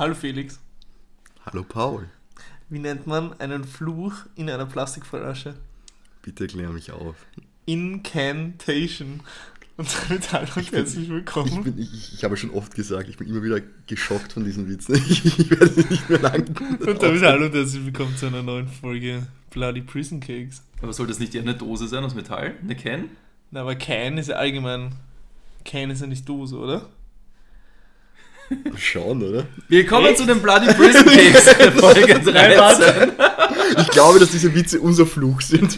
Hallo Felix. Hallo Paul. Wie nennt man einen Fluch in einer Plastikflasche? Bitte klär mich auf. Incantation. Und damit hallo und herzlich willkommen. Ich, bin, ich, ich habe schon oft gesagt, ich bin immer wieder geschockt von diesen Witzen. Ich, ich werde nicht mehr lang. und damit hallo und herzlich willkommen zu einer neuen Folge Bloody Prison Cakes. Aber soll das nicht eher eine Dose sein aus Metall? Eine Can? Na, aber Can ist ja allgemein. Can ist ja nicht Dose, oder? Schauen, oder? Willkommen Echt? zu den Bloody Prison Cakes, Folge 13. Ich glaube, dass diese Witze unser Fluch sind.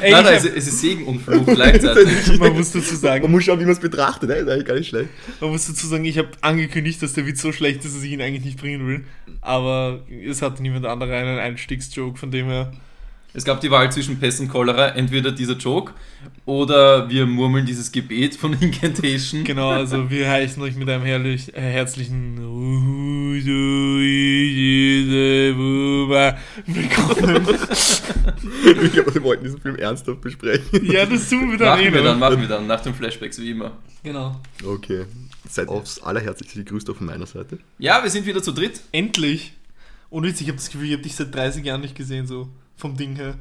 Ey, Nein, nein, es, es ist Segen und Fluch gleichzeitig. man muss dazu Man sagen, muss schauen, wie man es betrachtet. Ist eigentlich gar nicht schlecht. man muss dazu sagen, ich habe angekündigt, dass der Witz so schlecht ist, dass ich ihn eigentlich nicht bringen will. Aber es hatte niemand anderer einen Einstiegsjoke, von dem her. Es gab die Wahl zwischen Pest und Cholera, entweder dieser Joke oder wir murmeln dieses Gebet von Incantation. Genau, also wir heißen euch mit einem herrlich, äh, herzlichen Willkommen. Ich glaube, wir wollten diesen Film ernsthaft besprechen. Ja, das tun wir dann Machen eh wir noch. dann, machen wir dann, nach den Flashbacks wie immer. Genau. Okay. Seid aufs allerherzlichste gegrüßt auch von meiner Seite. Ja, wir sind wieder zu dritt. Endlich. Und Witz, ich habe das Gefühl, ich habe dich seit 30 Jahren nicht gesehen, so vom Ding her.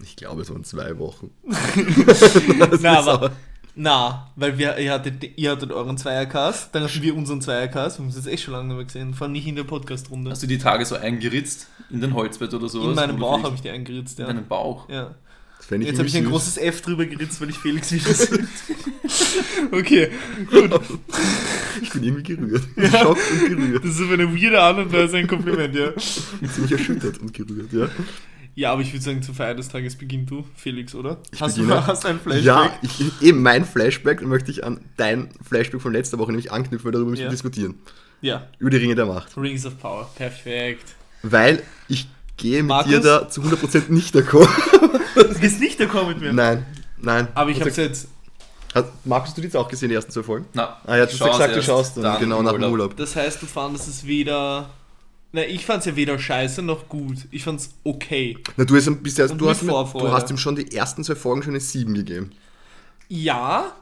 Ich glaube, es waren zwei Wochen. Na, aber, na, weil wir, ihr hattet, ihr hattet euren Zweiercast, dann hatten wir unseren Zweiercast, wir haben uns jetzt echt schon lange nicht mehr gesehen, vor allem nicht in der Podcast-Runde. Hast du die Tage so eingeritzt in den Holzbett oder sowas? In meinem Bauch habe ich die eingeritzt, In ja. deinem Bauch. ja. Jetzt habe ich ein großes F drüber geritzt, weil ich Felix wieder sagt. okay, gut. Ich bin irgendwie gerührt. Geschockt und gerührt. Das ist auf eine weirde Art und Weise ein Kompliment, ja. Ziemlich erschüttert und gerührt, ja. Ja, aber ich würde sagen, zur Feier des Tages beginn du, Felix, oder? Ich hast, beginne. du, hast ein Flashback? Ja, ich, eben mein Flashback möchte ich an dein Flashback von letzter Woche nämlich anknüpfen, weil darüber müssen Ja. wir diskutieren. Ja, Über die Ringe der Macht. Rings of Power, perfekt. Weil ich gehe mit Markus? dir da zu 100% nicht d'accord. Du gehst nicht d'accord mit mir. nein, nein. Aber ich sag- jetzt, Hat, Markus, du die jetzt auch gesehen, die ersten zwei Folgen? Na, Ah ja, du hast gesagt, du schaust dann, genau im nach dem Urlaub. das heißt, du fandest es weder, na, ich fand es ja weder scheiße noch gut. Ich fand es okay. Na, du hast, ihm bisher, Und du, hast ihm, du hast ihm schon die ersten zwei Folgen schon eine 7 gegeben. Ja,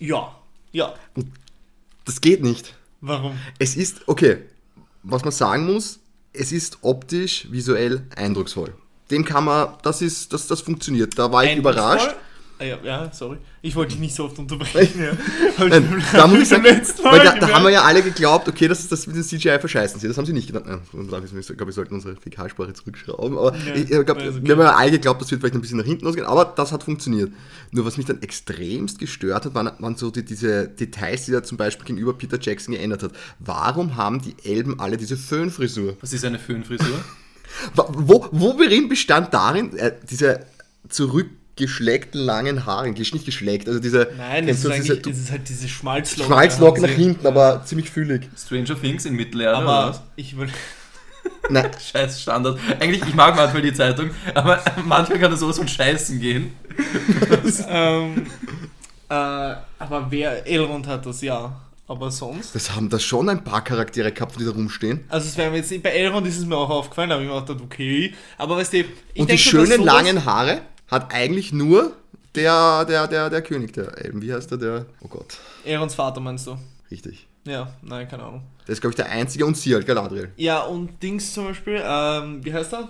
ja, ja. Das geht nicht. Warum? Es ist, okay, was man sagen muss, es ist optisch, visuell eindrucksvoll. Dem kann man, das ist, das, das funktioniert. Da war ich überrascht. Ah, ja, ja, sorry. Ich wollte dich nicht so oft unterbrechen. Ja. Nein, da muss ich sagen, weil da, da haben wir ja alle geglaubt, okay, dass das mit dem CGI verscheißen sie. Das haben sie nicht gedacht. Ja, Ich glaube, wir sollten unsere Fäkalsprache zurückschrauben. Aber Ja, ich, ich glaub, okay. wir haben ja alle geglaubt, das wird vielleicht ein bisschen nach hinten ausgehen, aber das hat funktioniert. Nur was mich dann extremst gestört hat, waren, waren so die, diese Details, die er zum Beispiel gegenüber Peter Jackson geändert hat. Warum haben die Elben alle diese Föhnfrisur? Was ist eine Föhnfrisur? Wo, wo bestand darin, äh, diese zurückgeschlägten langen Haare, gesch- nicht geschlägt, also diese, Nein, es ist, du eigentlich, diese es ist halt diese Schmalzlocke. Schmalzlocken nach hinten, aber ziemlich füllig. Stranger Things in Mittelerde oder was? Aber ich will. Nein, Scheiß Standard. Eigentlich, ich mag manchmal die Zeitung, aber manchmal kann das sowas von Scheißen gehen. ähm, äh, aber wer Elrond hat das ja. Aber sonst. das haben da schon ein paar Charaktere gehabt, die da rumstehen. Also es wäre mir jetzt bei Elrond ist es mir auch aufgefallen, da habe ich mir gedacht, okay. Aber weißt du, ich Und die schönen sowas- langen Haare hat eigentlich nur der, der, der, der König der Elben. Wie heißt der? Der. Oh Gott. Elronds Vater meinst du? Richtig. Ja, nein, keine Ahnung. Der ist, glaube ich, der einzige und sie halt, Galadriel. Ja, und Dings zum Beispiel, ähm, wie heißt er?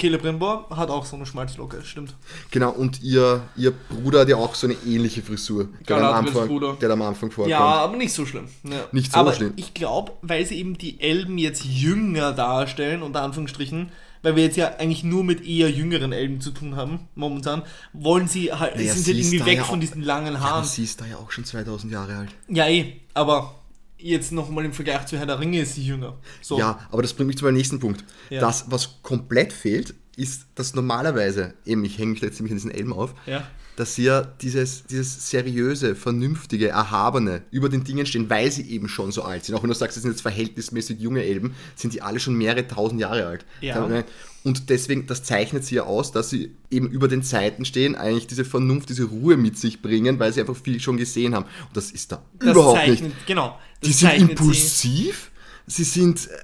Celebrimbor hat auch so eine Schmalzlocke, stimmt. Genau, und ihr, ihr Bruder hat ja auch so eine ähnliche Frisur. Der am Galadriels Anfang, Bruder. der am Anfang vorkommt. Ja, aber nicht so schlimm. Ja. Nicht so aber schlimm. Ich glaube, weil sie eben die Elben jetzt jünger darstellen, unter Anführungsstrichen, weil wir jetzt ja eigentlich nur mit eher jüngeren Elben zu tun haben, momentan, wollen sie halt, Naja, sind sie halt irgendwie da weg ja von diesen langen Ja, Haaren. aber sie ist da ja auch schon 2000 Jahre alt. Ja, eh, aber jetzt nochmal im Vergleich zu Herr der Ringe ist sie jünger. So. Ja, aber das bringt mich zu meinem nächsten Punkt. Ja. Das, was komplett fehlt, ist, dass normalerweise, eben, ich hänge mich jetzt ziemlich an diesen Elben auf, Ja. Dass sie ja dieses, dieses seriöse, vernünftige, erhabene über den Dingen stehen, weil sie eben schon so alt sind. Auch wenn du sagst, das sind jetzt verhältnismäßig junge Elben, sind die alle schon mehrere tausend Jahre alt. Ja. Und deswegen, das zeichnet sie ja aus, dass sie eben über den Zeiten stehen, eigentlich diese Vernunft, diese Ruhe mit sich bringen, weil sie einfach viel schon gesehen haben. Und das ist da Das überhaupt zeichnet, nicht. Genau. Die sind impulsiv, sie, sind äh,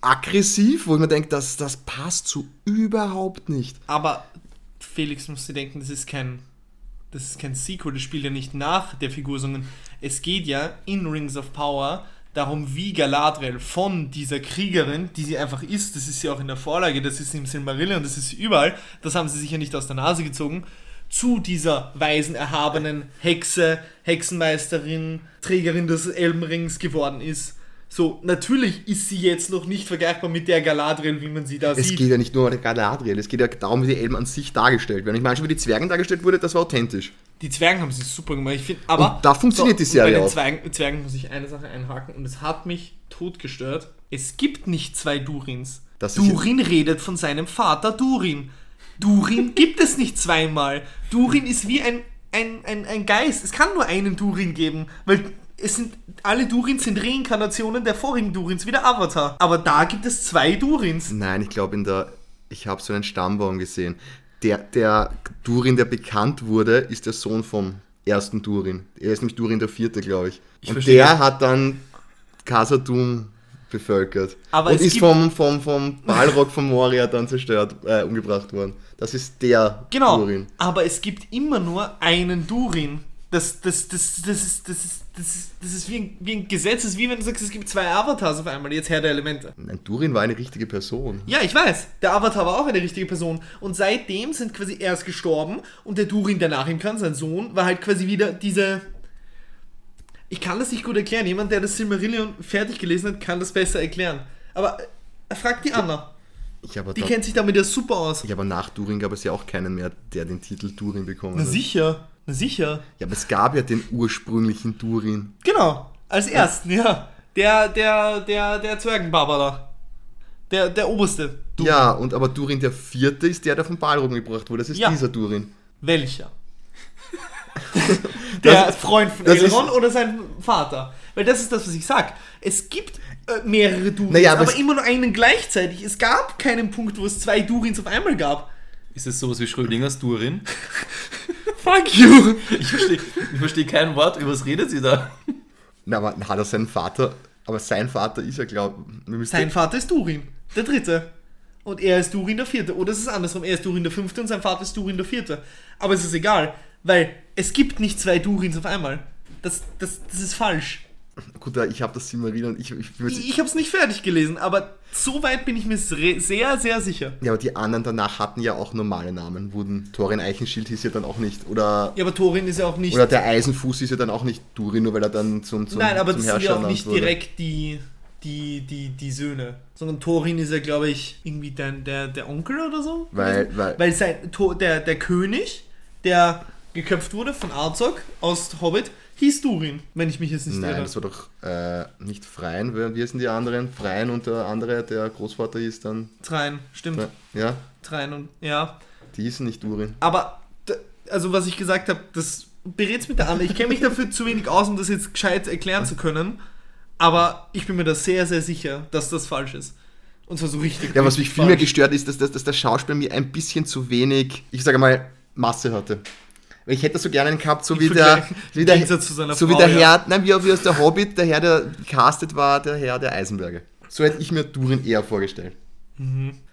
aggressiv, wo man denkt, das, das passt so überhaupt nicht. Sie, aber Felix muss sich denken, das ist kein. Das ist kein Sequel, das spielt ja nicht nach der Figur, sondern es geht ja in Rings of Power darum, wie Galadriel von dieser Kriegerin, die sie einfach ist, das ist ja auch in der Vorlage, das ist im Silmarillion, das ist überall, das haben sie sicher nicht aus der Nase gezogen, zu dieser weisen, erhabenen Hexe, Hexenmeisterin, Trägerin des Elbenrings geworden ist. So, natürlich ist sie jetzt noch nicht vergleichbar mit der Galadriel, wie man sie da Es sieht. geht ja nicht nur um die Galadriel, es geht ja darum, wie die Elben an sich dargestellt werden. Ich meine, schon wie die Zwergen dargestellt wurde, das war authentisch. Die Zwergen haben sie super gemacht, ich finde, aber... Und da funktioniert die und Serie Bei den. Zwergen, Zwergen muss ich eine Sache einhaken und es hat mich totgestört. Es gibt nicht zwei Durins. Das Durin redet von seinem Vater Durin. Durin gibt es nicht zweimal. Durin ist wie ein, ein, ein, ein Geist. Es kann nur einen Durin geben, weil es sind, alle Durins sind Reinkarnationen der vorigen Durins, wie der Avatar. Aber da gibt es zwei Durins. Nein, ich glaube in der. Ich habe so einen Stammbaum gesehen. Der, der Durin, der bekannt wurde, ist der Sohn vom ersten Durin. Er ist nämlich Durin der vierte, glaube ich. Ich Und verstehe. der hat dann Khazad-dûm bevölkert. Aber und ist vom, vom, vom Balrog von Moria dann zerstört, äh, umgebracht worden. Das ist der Genau. Durin. Aber es gibt immer nur einen Durin. Das, das, das, das, ist, das, ist, das, ist, das ist wie ein, wie ein Gesetz. Das ist wie wenn du sagst, es gibt zwei Avatars auf einmal, jetzt Herr der Elemente. Nein, Durin war eine richtige Person. Ja, ich weiß. Der Avatar war auch eine richtige Person. Und seitdem sind quasi erst gestorben und der Durin, der nach ihm kann, sein Sohn, war halt quasi wieder diese. Ich kann das nicht gut erklären. Jemand, der das Silmarillion fertig gelesen hat, kann das besser erklären. Aber äh, frag die Anna. Ich aber, Die kennt sich damit ja super aus. ja, aber nach Durin gab es ja auch keinen mehr, der den Titel Durin bekommen Na hat. sicher. Na sicher. Ja, aber es gab ja den ursprünglichen Durin. Genau, als ersten, ja. Der, der, der, der Zwergenbarbara. Der, der oberste. Du. Ja, und aber Durin der vierte ist der, der von Balrog gebracht wurde. Das ist Ja. dieser Durin. Welcher? der Das- Freund von das ist- Elrond oder sein Vater? Weil das ist das, was ich sag. Es gibt äh, mehrere Durins, Naja, aber aber, es- immer nur einen gleichzeitig. Es gab keinen Punkt, wo es zwei Durins auf einmal gab. Ist es sowas wie Schrödingers Durin? Fuck you! Ich verstehe ich versteh kein Wort, über was redet sie da? Na, aber hat er seinen Vater, aber sein Vater ist ja, glaube ich, Sein Vater ist Durin, der dritte. Und er ist Durin der vierte. Oder es ist andersrum, er ist Durin der fünfte und sein Vater ist Durin der vierte. Aber es ist egal, weil es gibt nicht zwei Durins auf einmal. Das, das, das ist falsch. Gut, ich habe das Silmarillion, ich, ich, ich, Ich, ich habe es nicht fertig gelesen, aber so weit bin ich mir sehr, sehr, sicher. Ja, aber die anderen danach hatten ja auch normale Namen. Wurden Thorin Eichenschild hieß ja dann auch nicht. Oder, Ja, aber Thorin ist ja auch nicht. oder der Eisenfuß ist ja dann auch nicht Durin, nur weil er dann zum, zum, nein, aber zum das sind ja auch nicht wurde. direkt die, die, die, die Söhne. Sondern Thorin ist ja, glaube ich, irgendwie der, der, der Onkel oder so. Weil- weil- weil sein, der, der König, der geköpft wurde von Arzog aus Hobbit, hieß Durin, wenn ich mich jetzt nicht Nein, irre. das war doch äh, nicht Freien. Wie sind die anderen? Freien und der andere, der Großvater hieß dann. Trein, stimmt. Ja, Trein und ja. die hießen nicht Durin. Aber, also was ich gesagt habe, das berät's mit der Anne. Ich kenne mich dafür zu wenig aus, um das jetzt gescheit erklären zu können. Aber ich bin mir da sehr, sehr sicher, dass das falsch ist. Und zwar so richtig. Ja, was mich viel mehr falsch. gestört ist, dass, dass, dass der Schauspieler mir ein bisschen zu wenig, ich sage mal, Masse hatte. Ich hätte so gerne einen gehabt, so wie der, wie der, Gegensatz zu seiner so wie der ja. Herr, nein, wie, wie aus der Hobbit, der Herr, der gecastet war, der Herr der Eisenberge. So hätte ich mir Durin eher vorgestellt.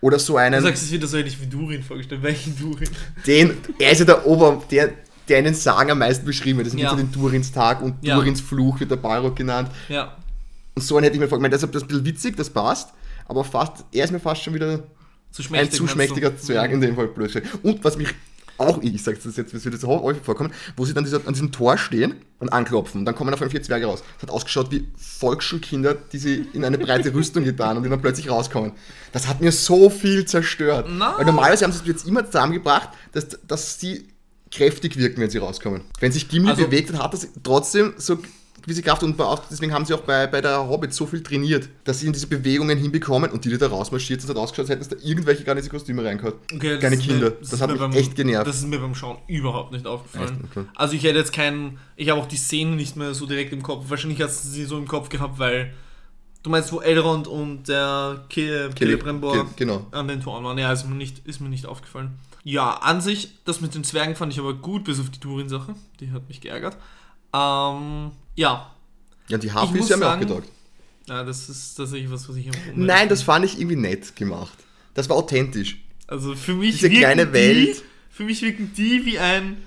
Oder so Du einen, sagst es wieder so ähnlich wie Durin vorgestellt. Welchen Durin? den, er ist ja der Ober, der, der in den Sagen am meisten beschrieben wird. Das sind Ja. den Durins Tag und Ja. Durins Fluch wird der Balrog genannt. Ja. Und so einen hätte ich mir vorgestellt. Deshalb das ist ein bisschen witzig, das passt. Aber fast, er ist mir fast schon wieder Zu ein zu schmächtiger du? Zwerg in dem Fall blöd. Und was mich auch, ich sage das jetzt, es wird so häufig vorkommen, wo sie dann dieser, an diesem Tor stehen und anklopfen. Und dann kommen auf einmal vier Zwerge raus. Es hat ausgeschaut wie Volksschulkinder, die sie in eine breite Rüstung getan und die dann plötzlich rauskommen. Das hat mir so viel zerstört. Na. Weil normalerweise haben sie es jetzt immer zusammengebracht, dass, dass sie kräftig wirken, wenn sie rauskommen. Wenn sich Gimli Also- bewegt, dann hat das trotzdem so gewisse Kraft und auch, deswegen haben sie auch bei, bei der Hobbit so viel trainiert, dass sie in diese Bewegungen hinbekommen und die, die da rausmarschiert sind, hat ausgeschaut, als hätten es da irgendwelche gar nicht Kostüme reingehört. Okay, das ist Kinder. Mir, das ist hat mir mich beim, echt genervt. Das ist mir beim Schauen überhaupt nicht aufgefallen. Okay. Also ich hätte jetzt keinen, ich habe auch die Szenen nicht mehr so direkt im Kopf. Wahrscheinlich hast du sie so im Kopf gehabt, weil du meinst, wo Elrond und der Celebrimbor genau. an den Toren waren. Ja, ist mir, nicht, ist mir nicht aufgefallen. Ja, an sich, das mit den Zwergen fand ich aber gut, bis auf die Durin-Sache. Die hat mich geärgert. Ähm, ja. Ja, die ist ja mir auch gedacht. ja, das ist tatsächlich was, was ich empfunden Nein, das fand ich irgendwie nett gemacht. Das war authentisch. Also für mich Diese kleine die, Welt. Für mich wirken die wie ein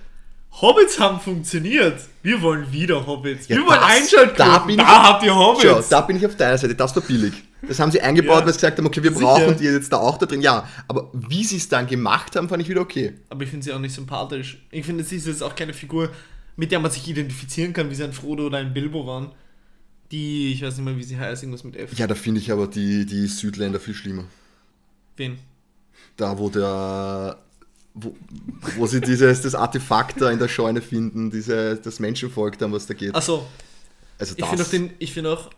Hobbits haben funktioniert. Wir wollen wieder Hobbits. Ja, wir wollen Einschaltquoten. da Da, habt ihr Hobbits. Schau, da bin ich auf deiner Seite, das war billig. Das haben sie eingebaut, Ja. weil sie gesagt haben, okay, wir Sicher. brauchen die jetzt da auch da drin. Ja, aber wie sie es dann gemacht haben, fand ich wieder okay. Aber ich finde sie auch nicht sympathisch. Ich finde, sie ist jetzt auch keine Figur, mit der man sich identifizieren kann, wie sie ein Frodo oder ein Bilbo waren. Die, ich weiß nicht mehr, wie sie heißt, irgendwas mit F. Ja, da finde ich aber die, die Südländer viel schlimmer. Wen? Da, wo der. Wo, wo sie dieses das Artefakt da in der Scheune finden, diese, das Menschenvolk dann, was da geht. Achso, Also ich finde auch das, den, ich finde auch,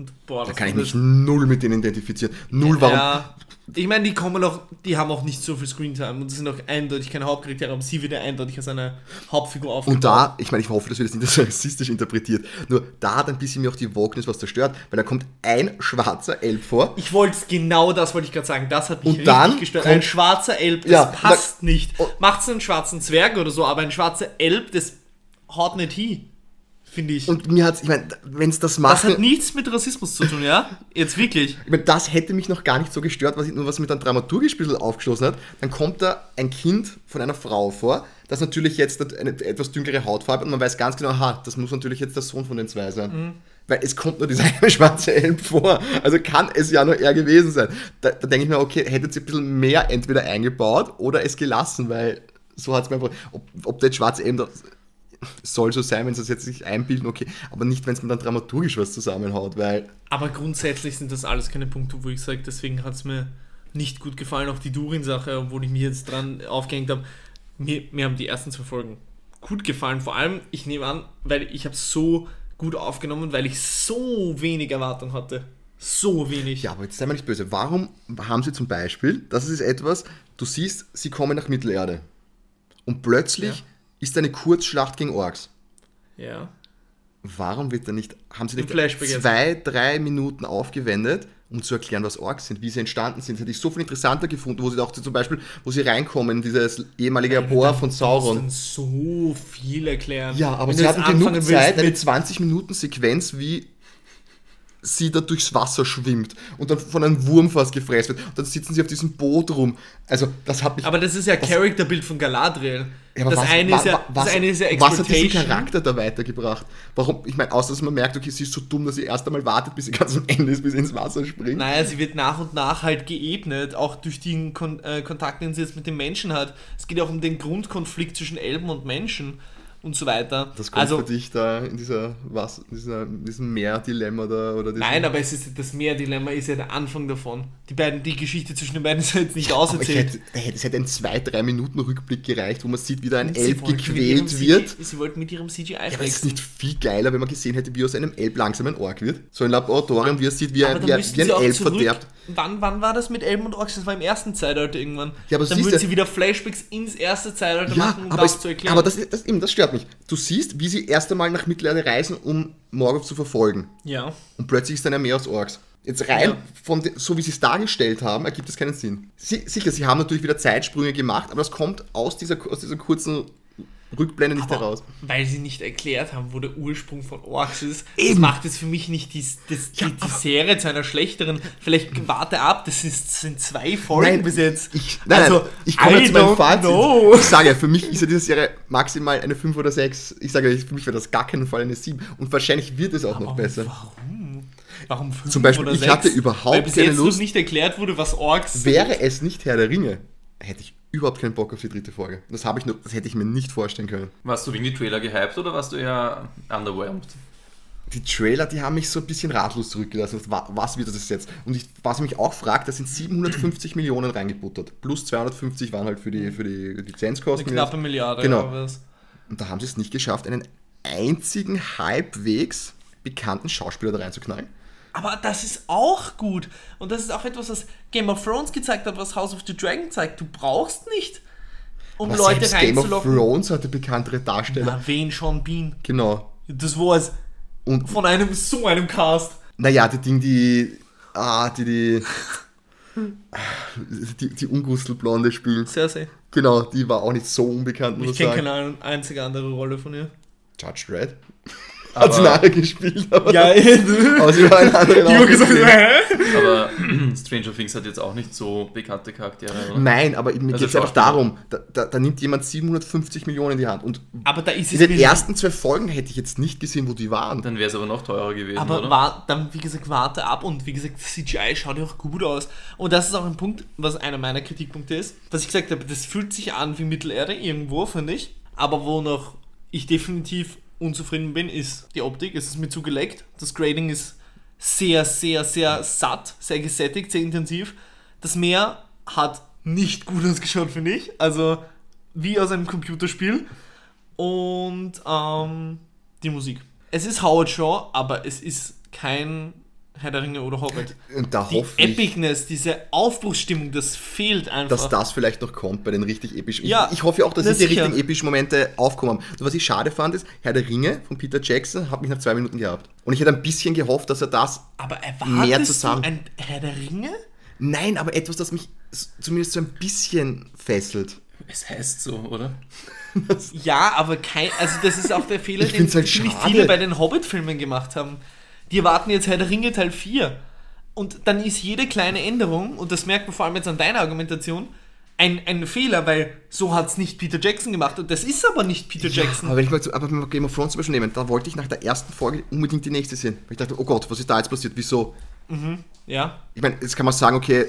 und boah, da kann ich mich null mit denen identifizieren. Null, warum? Ja, ich meine, die kommen auch, die haben auch nicht so viel Screentime und sind auch eindeutig keine Hauptcharaktere, aber sie wird ja eindeutig als eine Hauptfigur aufgebaut. Und da, ich meine, ich hoffe, dass wir das nicht so rassistisch interpretiert. Nur da hat ein bisschen mir auch die Wokeness was zerstört, weil da kommt ein schwarzer Elb vor. Ich wollte genau das wollte ich gerade sagen. Das hat mich Und dann richtig gestört. ein schwarzer Elb, das Ja, passt nicht. Oh. Macht's einen schwarzen Zwerg oder so, aber ein schwarzer Elb, das haut nicht hin. Finde ich. Und mir hat's, ich meine, wenn es das das macht. hat nichts mit Rassismus zu tun, ja? Jetzt wirklich. Ich meine, das hätte mich noch gar nicht so gestört, was, ich, nur was mir dann dramaturgisch ein bisschen aufgeschlossen hat. Dann kommt da ein Kind von einer Frau vor, das natürlich jetzt eine etwas dünkere Hautfarbe hat und man weiß ganz genau, aha, das muss natürlich jetzt der Sohn von den zwei sein. Weil es kommt nur dieser eine schwarze Elb vor. Also kann es ja nur er gewesen sein. Da, da denke ich mir, okay, hättet ihr ein bisschen mehr entweder eingebaut oder es gelassen, weil so hat es mir einfach. Ob, ob der schwarze Elb da soll so sein, wenn sie es jetzt sich einbilden, okay, aber nicht, wenn es mir dann dramaturgisch was zusammenhaut, weil Aber grundsätzlich sind das alles keine Punkte, wo ich sage, deswegen hat es mir nicht gut gefallen. Auch die Durin-Sache, obwohl ich mich jetzt dran aufgehängt habe. Mir, mir haben die ersten zwei Folgen gut gefallen. Vor allem, ich nehme an, weil ich habe so gut aufgenommen, weil ich so wenig Erwartung hatte. So wenig. Ja, aber jetzt sei mal nicht böse. Warum haben sie zum Beispiel, das ist etwas, du siehst, sie kommen nach Mittelerde. Und plötzlich Ja. Ist eine Kurzschlacht gegen Orks. ja. Warum wird da nicht, haben sie nicht zwei, drei Minuten aufgewendet, um zu erklären, was Orks sind, wie sie entstanden sind? Das hätte ich so viel interessanter gefunden, wo sie auch zum Beispiel, wo sie reinkommen, in dieses ehemalige Labor von Sauron. so viel erklären. Ja, aber Wenn sie hatten genug Zeit, eine willst 20-Minuten-Sequenz, wie sie da durchs Wasser schwimmt und dann von einem Wurm fast gefressen wird. Und dann sitzen sie auf diesem Boot rum. Also, das hat mich. aber das ist ja Charakterbild von Galadriel. Ja, aber das, was- eine wa- ist ja, wa- was, das eine ist ja was hat diesen. Charakter da weitergebracht? Warum? Ich meine, außer dass man merkt, okay, sie ist so dumm, dass sie erst einmal wartet, bis sie ganz am Ende ist, bis sie ins Wasser springt. Naja, sie wird nach und nach halt geebnet, auch durch den Kon äh, Kontakt, den sie jetzt mit den Menschen hat. Es geht auch um den Grundkonflikt zwischen Elben und Menschen und so weiter. Das kommt also, für dich da in dieser was, in dieser, diesem Meer-Dilemma da oder nein, aber es ist das Meerdilemma ist ja der Anfang davon. Die beiden, die Geschichte zwischen den beiden ist ja jetzt nicht ich auserzählt. hätte, hätte, es hätte ein 2-3 Minuten Rückblick gereicht, wo man sieht, wie da ein Elb gequält CGI wird. Sie wollten mit ihrem CGI Ja, aber es ist nicht viel geiler, wenn man gesehen hätte, wie aus einem Elb langsam ein Ork wird. So ein Laboratorium, wie er sieht, wie, ein, wie, wie ein Elb zurück. verderbt. Wann, wann war das mit Elben und Orks? Das war im ersten Zeitalter irgendwann. Ja, aber dann würden sie wieder Flashbacks ins erste Zeitalter Ja, machen, um das zu erklären. aber das, das, eben, das stört mich. Du siehst, wie sie erst einmal nach Mittelerde reisen, um Morgoth zu verfolgen. ja. Und plötzlich ist dann ein Meer aus Orks. Jetzt rein, Ja. von so wie sie es dargestellt haben, ergibt es keinen Sinn. Sie, sicher, sie haben natürlich wieder Zeitsprünge gemacht, aber das kommt aus dieser, aus dieser kurzen Rückblende nicht Aber heraus. Weil sie nicht erklärt haben, wo der Ursprung von Orks ist. Das Eben. macht jetzt für mich nicht die, das, die, die Serie zu einer schlechteren. Vielleicht warte ab, das ist, sind zwei Folgen bis jetzt. Ich, nein, Also, nein, ich komme zu meinem Fazit. know. Ich sage, für mich ist ja diese Serie maximal eine 5 oder 6. Ich sage, für mich wäre das gar keinen Fall eine 7. Und wahrscheinlich wird es auch noch Aber besser. Warum? Warum fünf Zum Beispiel, oder ich sechs? hatte überhaupt Weil bis keine jetzt noch Lust- nicht erklärt wurde, was Orks Wäre es nicht Herr der Ringe, hätte ich überhaupt keinen Bock auf die dritte Folge. Das, habe ich nur, das hätte ich mir nicht vorstellen können. Warst du wegen die Trailer gehypt oder warst du eher underwhelmed? Die Trailer, die haben mich so ein bisschen ratlos zurückgelassen. Was, wird das jetzt? Und ich, was ich mich auch fragt, da sind 750 Millionen reingebuttert. Plus 250 waren halt für die, für die Eine Lizenzkosten. knappe Milliarde Genau. Und da haben sie es nicht geschafft, einen einzigen halbwegs bekannten Schauspieler da reinzuknallen. Aber das ist auch gut. Und das ist auch etwas, was Game of Thrones gezeigt hat, was House of the Dragon zeigt. Du brauchst nicht, um Aber Leute selbst Game of reinzulocken. Thrones hatte bekanntere Darsteller. Na, wen Sean Bean? Genau. Das war's. Und Von einem so einem Cast. naja, die Ding, die. Ah, die, die. Die, die Ungustelblonde spielen. Cersei. Genau, die war auch nicht so unbekannt, Ich kenne keine ein- einzige andere Rolle von ihr. Judge Dredd. Hat sie nachher gespielt, aber, Ja, aber sie war eine andere die haben gesagt, hä? Aber Stranger Things hat jetzt auch nicht so bekannte Charaktere, oder? Nein, aber mir Also geht es einfach darum, da, da, da nimmt jemand 750 Millionen in die Hand. Und Aber da ist in es den mir- ersten zwei Folgen hätte ich jetzt nicht gesehen, wo die waren. Dann wäre es aber noch teurer gewesen, Aber oder? war, dann, wie gesagt, warte ab und wie gesagt, CGI schaut ja auch gut aus. Und das ist auch ein Punkt, was einer meiner Kritikpunkte ist. Was ich gesagt habe, das fühlt sich an wie Mittelerde irgendwo, finde ich. Aber wo noch ich definitiv unzufrieden bin, ist die Optik. Es ist mir zugeleckt. Das Grading ist sehr, sehr, sehr satt, sehr gesättigt, sehr intensiv. Das Meer hat nicht gut ausgeschaut, finde ich. Also wie aus einem Computerspiel. Und ähm, die Musik. Es ist Howard Shaw, aber es ist kein Herr der Ringe oder Hobbit. Und da Die hoffe ich, Epicness, diese Aufbruchsstimmung, das fehlt einfach. dass das vielleicht noch kommt bei den richtig epischen. Ja, ich, ich hoffe auch, dass na jetzt die sicher. richtigen epischen Momente aufkommen. Und was ich schade fand, ist, Herr der Ringe von Peter Jackson hat mich nach zwei Minuten gehabt. Und ich hätte ein bisschen gehofft, dass er das. aber mehr zusammen- du ein Herr der Ringe? Nein, aber etwas, das mich zumindest so ein bisschen fesselt. Es heißt so, oder? Ja, aber kein. Also, das ist auch der Fehler, Ich den halt viele bei den Hobbit-Filmen gemacht haben. Die erwarten jetzt Herr der Ringe Teil 4. Und dann ist jede kleine Änderung, und das merkt man vor allem jetzt an deiner Argumentation, ein, ein Fehler, weil so hat es nicht Peter Jackson gemacht. Und das ist aber nicht Peter Jackson. Aber wenn ich mal, zu, aber wenn wir Game of Thrones zum Beispiel nehmen, da wollte ich nach der ersten Folge unbedingt die nächste sehen. Weil ich dachte, oh Gott, was ist da jetzt passiert? Wieso? Ja. Ich meine, jetzt kann man sagen, okay,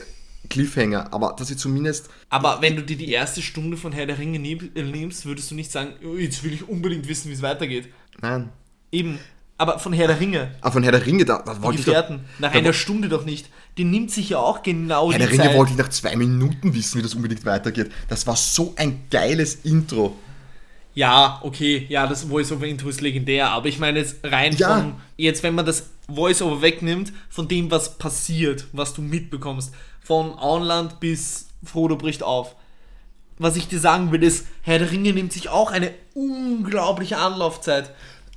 Cliffhanger, aber dass sie zumindest. Aber wenn du dir die erste Stunde von Herr der Ringe nimmst, würdest du nicht sagen, oh, jetzt will ich unbedingt wissen, wie es weitergeht. Nein. Eben. Aber von Herr der Ringe, Aber von Herr der Ringe, da, da wollte ich. Doch, nach einer Stunde doch nicht. Die nimmt sich ja auch genau Herr die der Ringe Zeit. wollte ich nach zwei Minuten wissen, wie das unbedingt weitergeht. Das war so ein geiles Intro. Ja, okay, ja, das Voice-Over-Intro ist legendär, aber ich meine jetzt rein Ja. von, jetzt wenn man das Voice-Over wegnimmt, von dem, was passiert, was du mitbekommst, von Auenland bis Frodo bricht auf. Was ich dir sagen will, ist, Herr der Ringe nimmt sich auch eine unglaubliche Anlaufzeit.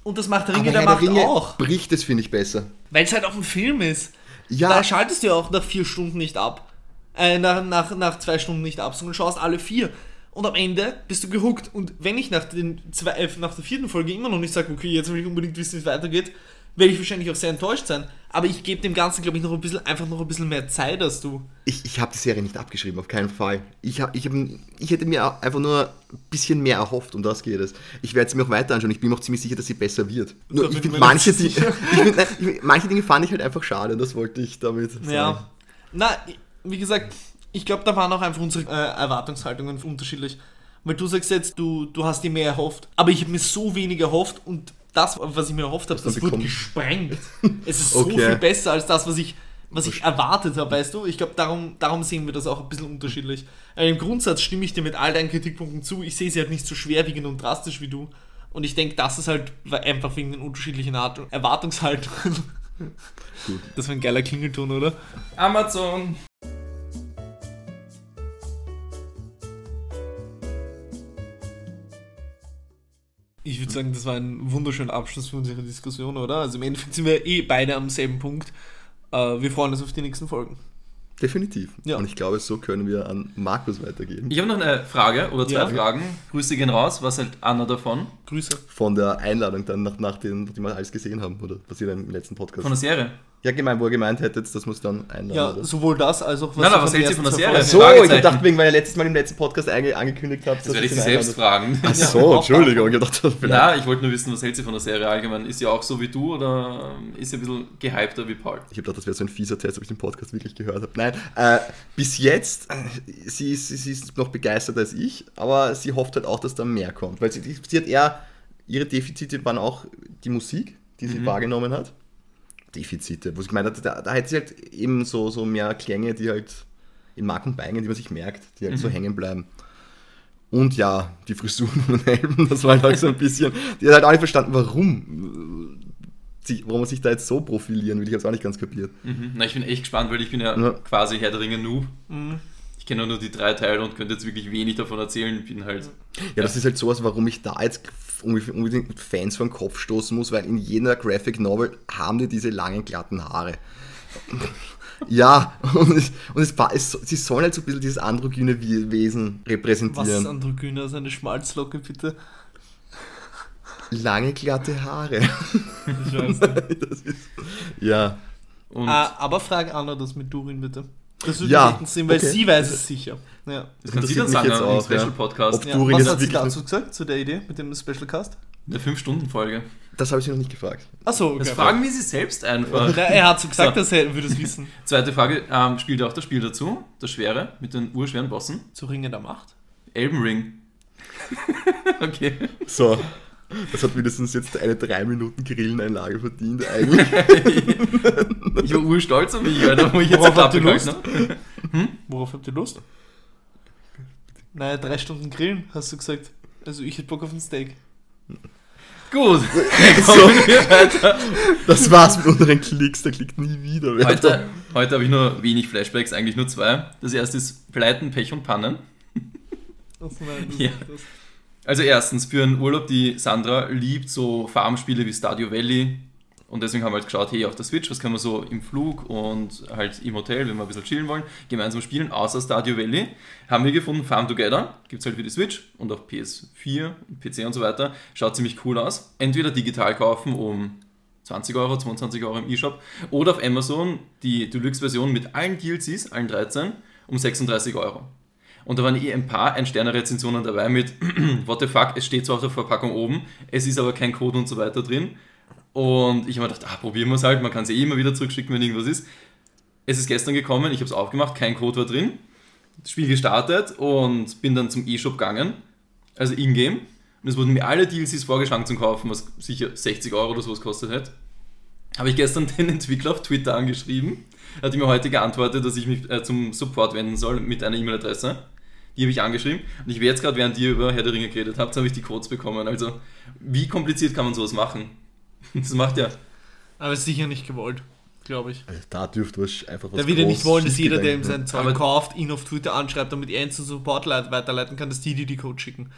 Und das macht der Ringe der Herr Macht der Ringe auch. bricht es, finde ich, besser. Weil es halt auch ein Film ist. Ja. Da schaltest du ja auch nach vier Stunden nicht ab. Äh, nach, nach, nach zwei Stunden nicht ab, sondern schaust alle vier. Und am Ende bist du gehuckt. Und wenn ich nach, den zwei, äh, nach der vierten Folge immer noch nicht sage, okay, jetzt will ich unbedingt wissen, wie es weitergeht, werde ich wahrscheinlich auch sehr enttäuscht sein. Aber ich gebe dem Ganzen, glaube ich, noch ein bisschen, einfach noch ein bisschen mehr Zeit als du. Ich, ich habe die Serie nicht abgeschrieben, auf keinen Fall. Ich, hab, ich, hab, ich hätte mir einfach nur ein bisschen mehr erhofft, um das geht es. Ich werde sie mir auch weiter anschauen. Ich bin mir auch ziemlich sicher, dass sie besser wird. Nur ich finde manche, Dinge- sicher. ich find, nein, ich, manche Dinge fand ich halt einfach schade das wollte ich damit sagen. Ja. Na, wie gesagt, ich glaube, da waren auch einfach unsere äh, Erwartungshaltungen unterschiedlich. Weil du sagst jetzt, du, du hast dir mehr erhofft. Aber ich habe mir so wenig erhofft und das, was ich mir erhofft habe, das wurde bekommen. gesprengt. Es ist so Okay. viel besser als das, was ich, was ich erwartet habe, weißt du? Ich glaube, darum, darum sehen wir das auch ein bisschen unterschiedlich. Äh, Im Grundsatz stimme ich dir mit all deinen Kritikpunkten zu. Ich sehe sie halt nicht so schwerwiegend und drastisch wie du. Und ich denke, das ist halt einfach wegen den unterschiedlichen Art Erwartungshaltungen. Gut. Das war ein geiler Klingelton, oder? Amazon. Ich würde sagen, das war ein wunderschöner Abschluss für unsere Diskussion, oder? Also im Endeffekt sind wir eh beide am selben Punkt. Äh, wir freuen uns auf die nächsten Folgen. Definitiv. Ja. Und ich glaube, so können wir an Markus weitergeben. Ich habe noch eine Frage oder zwei Ja. Fragen. Grüße gehen raus. Was hält Anna davon? Grüße. Von der Einladung dann, nach, nachdem wir alles gesehen haben, oder was ihr dann im letzten Podcast. Von der Serie? Ja, gemeint, wo ihr gemeint hättet, dass wir es dann einladen. Ja, oder? sowohl das als auch Nein, ihr aber was hält sie den von der Serie? so, ich Fragezeichen. dachte, wegen, weil ihr letztes Mal im letzten Podcast ange angekündigt habt, Das werde ich sie selbst fragen. Ach so, Entschuldigung, ich dachte, vielleicht. Ja, ich wollte nur wissen, was hält sie von der Serie allgemein? Ist sie auch so wie du oder ist sie ein bisschen gehypter wie Paul? Ich habe gedacht, das wäre so ein fieser Test, ob ich den Podcast wirklich gehört habe. Nein, äh, bis jetzt, äh, sie, ist, sie ist noch begeisterter als ich, aber sie hofft halt auch, dass da mehr kommt. Weil sie, sie hat eher, ihre Defizite waren auch die Musik, die sie wahrgenommen hat. Defizite, wo ich meine, da, da hätte sie halt eben so, so mehr Klänge, die halt in Mark und Beinen, die man sich merkt, die halt so hängen bleiben. Und ja, die Frisuren von den Helden, das war halt auch so ein bisschen. Die hat halt auch nicht verstanden, warum, äh, sich, warum man sich da jetzt so profilieren will. Ich habe es auch nicht ganz kapiert. Mhm. Na, ich bin echt gespannt, weil ich bin ja, Ja. quasi Herr der Ringe Noob. Ich kenne nur die drei Teile und könnte jetzt wirklich wenig davon erzählen. Bin halt. Ja, das ist halt sowas, warum ich da jetzt unbedingt unbedingt Fans vor den Kopf stoßen muss, weil in jeder Graphic Novel haben die diese langen, glatten Haare. Ja, und, es, und es, es, sie sollen halt so ein bisschen dieses androgyne We- Wesen Was ist repräsentieren. Androgyne? Also eine Schmalzlocke, bitte. Lange, glatte Haare. Ich weiß nicht. Das ist, ja. Und Ah, aber frag Anna das mit Durin bitte. Das würde Ja, mich interessieren, weil okay. sie weiß es sicher. Ja. das kann sie interessiert dann mich sagen jetzt auch, Special. Podcast. Ja. Was hat sie dazu gesagt, zu der Idee mit dem Special Cast? Eine 5-Stunden-Folge. Das habe ich sie noch nicht gefragt. Achso, okay. Das fragen wir sie selbst einfach. Er hat so gesagt, So. dass er würde es wissen. Zweite Frage, ähm, spielt auch das Spiel dazu? Das Schwere mit den urschweren Bossen? Zu Ringe der Macht? Elben Ring. okay. So. Das hat mindestens jetzt eine 3 Minuten Grilleneinlage verdient eigentlich. Ich war urstolz auf mich, Alter, wo ich jetzt Worauf habt ihr Lust? gehalten habe. Worauf habt ihr Lust? Naja, drei Stunden grillen, hast du gesagt. Also ich hätte Bock auf ein Steak. Gut, so, kommen wir weiter. das war's mit unseren Klicks, der klickt nie wieder. Wer Heute, heute habe ich nur wenig Flashbacks, eigentlich nur zwei. Das erste ist Pleiten, Pech und Pannen. Ach nein, das Ja. das. Also erstens, für einen Urlaub, die Sandra liebt so Farmspiele wie Stadio Valley. Und deswegen haben wir halt geschaut, hey, auf der Switch, was können wir so im Flug und halt im Hotel, wenn wir ein bisschen chillen wollen, gemeinsam spielen, außer Stadio Valley. Haben wir gefunden, Farm Together, gibt es halt für die Switch und auf PS4, PC und so weiter. Schaut ziemlich cool aus. Entweder digital kaufen um 20 Euro, 22 Euro im E-Shop oder auf Amazon die Deluxe-Version mit allen DLCs, allen 13, um 36 Euro. Und da waren eh ein paar Ein-Sterne-Rezensionen dabei mit What the fuck, es steht zwar auf der Verpackung oben, es ist aber kein Code und so weiter drin. Und ich habe mir gedacht, ah, probieren wir es halt, man kann es eh immer wieder zurückschicken, wenn irgendwas ist. Es ist gestern gekommen, ich habe es aufgemacht, kein Code war drin. Das Spiel gestartet und bin dann zum E-Shop gegangen, also in-game. Und es wurden mir alle DLCs vorgeschlagen zum Kaufen, was sicher 60 Euro oder sowas kostet hätte. Habe ich gestern den Entwickler auf Twitter angeschrieben. Er hat mir heute geantwortet, dass ich mich äh, zum Support wenden soll mit einer E-Mail-Adresse. Die habe ich angeschrieben. Und ich werde jetzt gerade, während ihr über Herr der Ringe geredet habt, habe ich die Codes bekommen. Also, wie kompliziert kann man sowas machen? Das macht ja. Aber ist sicher nicht gewollt, glaube ich. Also da dürfte was einfach was Da wird ja nicht wollen, dass jeder, der ihm sein. Zeug Aber- kauft, ihn auf Twitter anschreibt, damit er ihn zum Support leit- weiterleiten kann, dass die die die Code schicken.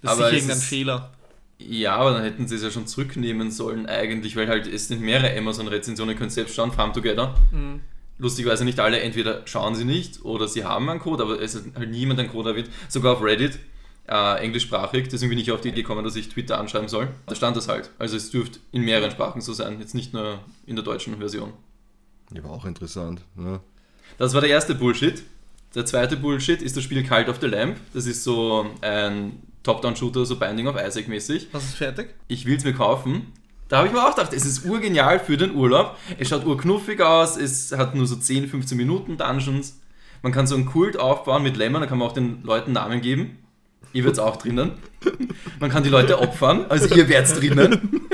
Das ist sicher irgendein ist- Fehler. Ja, aber dann hätten sie es ja schon zurücknehmen sollen eigentlich, weil halt es sind mehrere Amazon-Rezensionen, ihr könnt selbst schauen, Farm Together. Mhm. Lustigerweise nicht alle, entweder schauen sie nicht oder sie haben einen Code, aber es hat halt niemand einen Code erwähnt. Sogar auf Reddit, äh, englischsprachig, deswegen bin ich auf die Idee gekommen, dass ich Twitter anschreiben soll. Da stand das halt. Also es dürfte in mehreren Sprachen so sein, jetzt nicht nur in der deutschen Version. Ja, war auch interessant. Ne? Das war der erste Bullshit. Der zweite Bullshit ist das Spiel Cult of the Lamp. Das ist so ein Top-Down-Shooter, so Binding of Isaac mäßig. Was ist fertig? Ich will es mir kaufen. Da habe ich mir auch gedacht, es ist urgenial für den Urlaub. Es schaut urknuffig aus, es hat nur so 10, 15 Minuten Dungeons. Man kann so einen Kult aufbauen mit Lämmern, da kann man auch den Leuten Namen geben. Ihr werdet auch drinnen. Man kann die Leute opfern, also ihr werdet drinnen.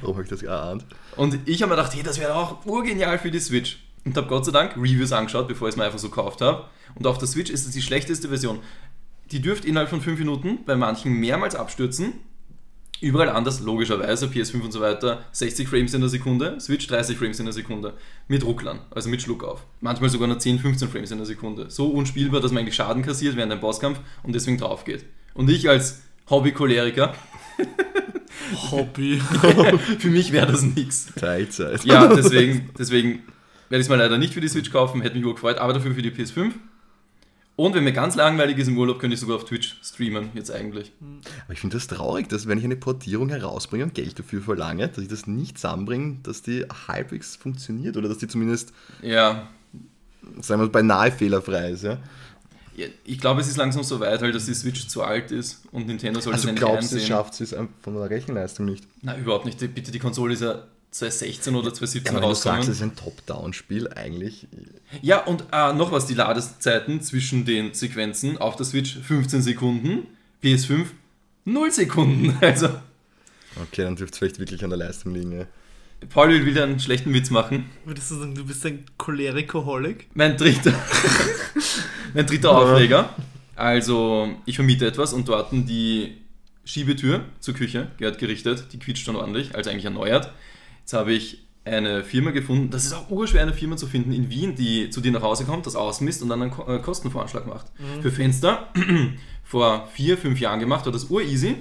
Warum habe ich das geahnt? Und ich habe mir gedacht, hey, das wäre auch urgenial für die Switch. Und habe Gott sei Dank Reviews angeschaut, bevor ich es mir einfach so gekauft habe. Und auf der Switch ist es die schlechteste Version. Die dürfte innerhalb von 5 Minuten bei manchen mehrmals abstürzen. Überall anders, logischerweise, PS5 und so weiter, 60 Frames in der Sekunde, Switch 30 Frames in der Sekunde. Mit Rucklern, also mit Schluck auf. Manchmal sogar nur 10, 15 Frames in der Sekunde. So unspielbar, dass man eigentlich Schaden kassiert während einem Bosskampf und deswegen drauf geht. Und ich als Hobby-Choleriker, Hobby. für mich wäre das nichts. Teilzeit. Ja, deswegen, deswegen werde ich es mal leider nicht für die Switch kaufen, hätte mich wohl gefreut, aber dafür für die PS5. Und wenn mir ganz langweilig ist im Urlaub, könnte ich sogar auf Twitch streamen, jetzt eigentlich. Aber ich finde das traurig, dass wenn ich eine Portierung herausbringe und Geld dafür verlange, dass ich das nicht zusammenbringe, dass die halbwegs funktioniert oder dass die zumindest, Ja, sagen wir, beinahe fehlerfrei ist. Ja? ich glaube, es ist langsam so weit, halt, dass die Switch zu alt ist und Nintendo sollte Also es endlich glaubst du, einsehen. schafft sie es einfach von der Rechenleistung nicht? Na, überhaupt nicht. Bitte, die Konsole ist ja 2016 oder 2017 Ja, wenn du sagst, es ist ein Top-Down-Spiel, eigentlich. Ja, und äh, noch was, die Ladezeiten zwischen den Sequenzen auf der Switch 15 Sekunden, PS5 0 Sekunden. Also, Okay, dann dürfte es vielleicht wirklich an der Leistung liegen. Ja. Paul will wieder einen schlechten Witz machen. Würdest du sagen, du bist ein Cholerikoholik? Mein dritter, mein dritter Aufreger. Also, ich vermiete etwas und dort die Schiebetür zur Küche gehört gerichtet. Die quietscht schon ordentlich, also eigentlich erneuert. Jetzt habe ich eine Firma gefunden, das ist auch urschwer, eine Firma zu finden in Wien, die zu dir nach Hause kommt, das ausmisst und dann einen Ko- äh, Kostenvoranschlag macht. Für Fenster, vor vier, fünf Jahren gemacht, war das ureasy.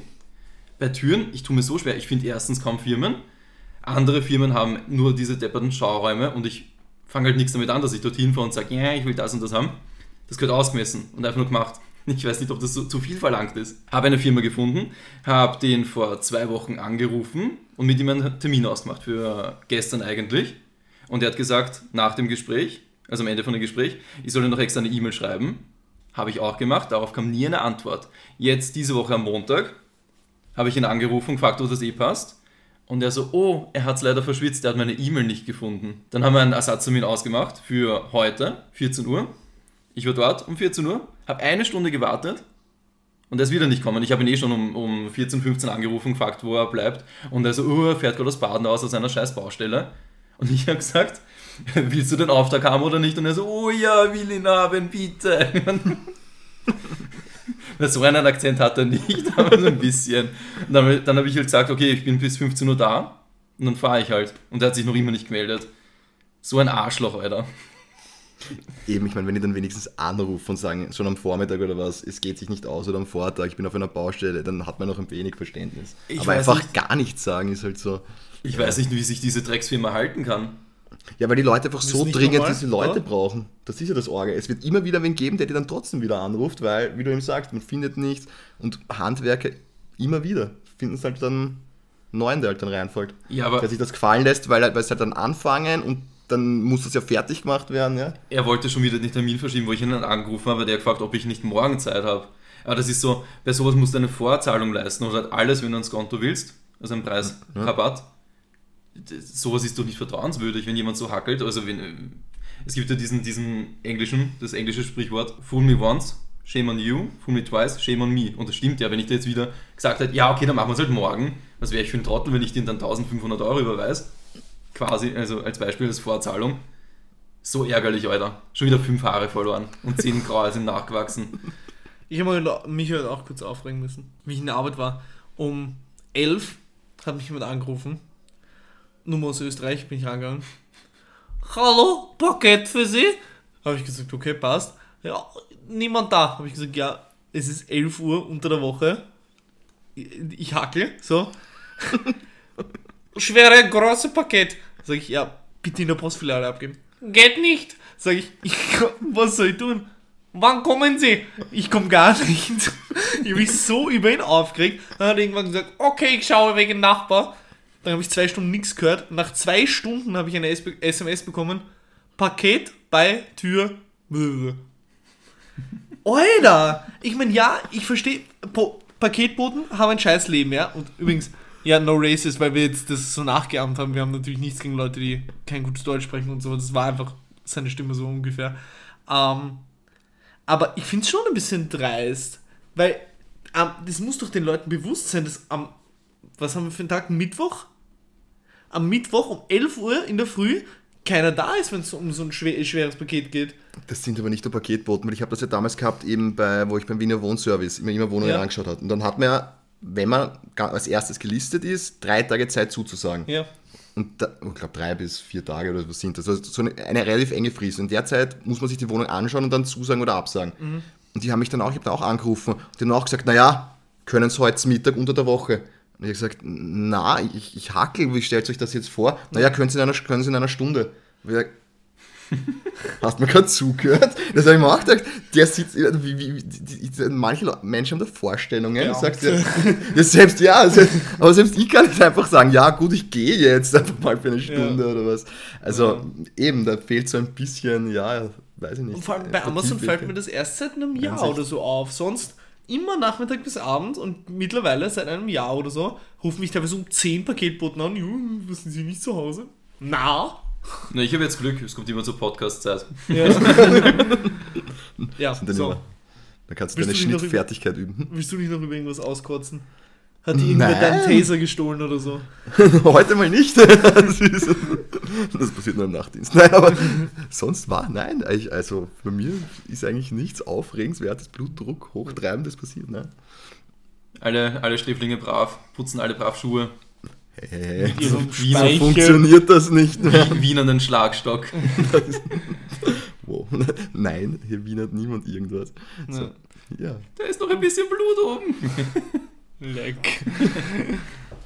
Bei Türen, ich tue mir so schwer, ich finde erstens kaum Firmen. Andere Firmen haben nur diese depperten Schauräume und ich fange halt nichts damit an, dass ich dorthin fahre und sage, ja, ich will das und das haben. Das gehört ausgemessen und einfach nur gemacht. Ich weiß nicht, ob das so, zu viel verlangt ist. Habe eine Firma gefunden, habe den vor zwei Wochen angerufen und mit ihm einen Termin ausgemacht für gestern eigentlich. Und er hat gesagt, nach dem Gespräch, also am Ende von dem Gespräch, ich soll ihm noch extra eine E-Mail schreiben. Habe ich auch gemacht, darauf kam nie eine Antwort. Jetzt diese Woche am Montag habe ich ihn angerufen, gefragt, ob das eh passt. Und er so, oh, er hat es leider verschwitzt, er hat meine E-Mail nicht gefunden. Dann haben wir einen Ersatztermin ausgemacht für heute, 14 Uhr. Ich war dort um 14 Uhr, habe eine Stunde gewartet und er ist wieder nicht gekommen. Ich habe ihn eh schon um, um 14, 15 angerufen, gefragt, wo er bleibt. Und er so, er fährt gerade aus Baden aus, aus einer scheiß Baustelle. Und ich habe gesagt, willst du den Auftrag haben oder nicht? Und er so, oh ja, will ihn haben, bitte. So einen Akzent hat er nicht, aber so ein bisschen. Und dann, dann habe ich halt gesagt, okay, ich bin bis 15 Uhr da und dann fahre ich halt. Und er hat sich noch immer nicht gemeldet. So ein Arschloch, Alter. Eben, ich meine, wenn die dann wenigstens anrufen und sagen, schon am Vormittag oder was, es geht sich nicht aus oder am Vortag, ich bin auf einer Baustelle, dann hat man noch ein wenig Verständnis. Ich Aber einfach nicht. gar nichts sagen ist halt so. Ich weiß nicht, wie sich diese Drecksfirma halten kann. Ja, weil die Leute einfach so dringend normal, diese Leute oder? brauchen. Das ist ja das Orge. Es wird immer wieder wen geben, der dir dann trotzdem wieder anruft, weil, wie du eben sagst, man findet nichts und Handwerker immer wieder finden es halt dann neuen, der halt dann reinfällt. Ja, aber Der sich das gefallen lässt, weil, weil es halt dann anfangen und dann muss das ja fertig gemacht werden, ja. er wollte schon wieder den Termin verschieben, wo ich ihn dann angerufen habe, der hat gefragt, ob ich nicht morgen Zeit habe. Aber das ist so, bei sowas musst du eine Vorzahlung leisten oder halt alles, wenn du ans Konto willst, also einen Preisrabatt. Das- Sowas ist doch nicht vertrauenswürdig, wenn jemand so hackelt. Also wenn, es gibt ja diesen, diesen englischen, das englische Sprichwort, fool me once, shame on you, fool me twice, shame on me. Und das stimmt ja, wenn ich dir jetzt wieder gesagt hätte, ja okay, dann machen wir es halt morgen. Was wäre ich für ein Trottel, wenn ich dir dann 1500 Euro überweise? Quasi, also als Beispiel als Vorzahlung. So ärgerlich, Alter. Schon wieder fünf Haare verloren und zehn Graue sind nachgewachsen. Ich habe mich heute auch kurz aufregen müssen, wie ich in der Arbeit war. Um 11 hat mich jemand angerufen. Nummer aus Österreich, bin ich rangegangen. Hallo, Paket für Sie? Habe ich gesagt, okay, passt. Ja, niemand da. Habe ich gesagt, ja, es ist 11 Uhr unter der Woche. Ich, ich so. Schwere, große Paket. Sag ich, ja, bitte in der Postfiliale abgeben. Geht nicht. Sag ich, ich was soll ich tun? Wann kommen Sie? Ich komme gar nicht. Ich habe mich so über ihn aufgeregt. Dann hat er irgendwann gesagt, okay, ich schaue wegen Nachbar. Dann habe ich zwei Stunden nichts gehört. Nach zwei Stunden habe ich eine SMS bekommen. Paket bei Tür. Alter! Ich meine, ja, ich verstehe, Paketboten haben ein scheiß Leben, ja. Und übrigens, ja, no racist, weil wir jetzt das so nachgeahmt haben. Wir haben natürlich nichts gegen Leute, die kein gutes Deutsch sprechen und so. Das war einfach seine Stimme so ungefähr. Ähm, aber ich finde es schon ein bisschen dreist, weil ähm, das muss doch den Leuten bewusst sein, dass am, was haben wir für einen Tag? Mittwoch? Am Mittwoch um 11 Uhr in der Früh keiner da ist, wenn es um so ein schwer, schweres Paket geht. Das sind aber nicht nur Paketboten, weil ich habe das ja damals gehabt, eben bei, wo ich beim Wiener Wohnservice immer, immer Wohnungen Ja. angeschaut habe. Und dann hat man ja, wenn man als erstes gelistet ist, drei Tage Zeit zuzusagen. Ja. Und da, ich glaube, drei bis vier Tage oder was sind das. Also so eine, eine relativ enge Frist. In der Zeit muss man sich die Wohnung anschauen und dann zusagen oder absagen. Mhm. Und die haben mich dann auch, ich habe dann auch angerufen. Die haben auch gesagt, naja, können Sie heute Mittag unter der Woche? Und ich habe gesagt, na, ich, ich hackel, wie stellt euch das jetzt vor? Naja, können Sie in einer, können Sie in einer Stunde. Und ich sag, Hast du mir gerade zugehört? Das habe ich mir auch gedacht. Der sitzt, wie, wie, wie, die, die, manche Menschen haben da Vorstellungen. Ja. Ja. Sagt, ja, ja, selbst ja, selbst, aber selbst ich kann nicht einfach sagen, ja gut, ich gehe jetzt einfach mal für eine Stunde oder was. Also eben, da fehlt so ein bisschen, ja, weiß ich nicht. Und vor allem bei äh, Amazon fällt mir das erst seit einem Jahr oder so auf. Sonst immer Nachmittag bis Abend und mittlerweile seit einem Jahr oder so rufen mich teilweise um 10 Paketboten an. "Jo, Was sind Sie nicht zu Hause? Na? Na, ich habe jetzt Glück, es kommt immer zur Podcast-Zeit. Ja, ja Und dann so. immer, dann kannst du Willst deine du Schnittfertigkeit üben. Willst du nicht noch über irgendwas auskotzen? Hat die irgendwer deinen Taser gestohlen oder so? Heute mal nicht. Das, ist, das passiert nur im Nachtdienst. Nein, aber sonst war, nein, also bei mir ist eigentlich nichts Aufregenswertes, Blutdruck hochtreibendes passiert. Nein. Alle, alle Sträflinge brav, putzen alle brav Schuhe, Hey, Mit so, Speichel. funktioniert das nicht mehr. Wie- Wien an den Schlagstock. Wow. Nein, hier wienert niemand irgendwas. So, ja. Da ist noch ein bisschen Blut oben. Leck.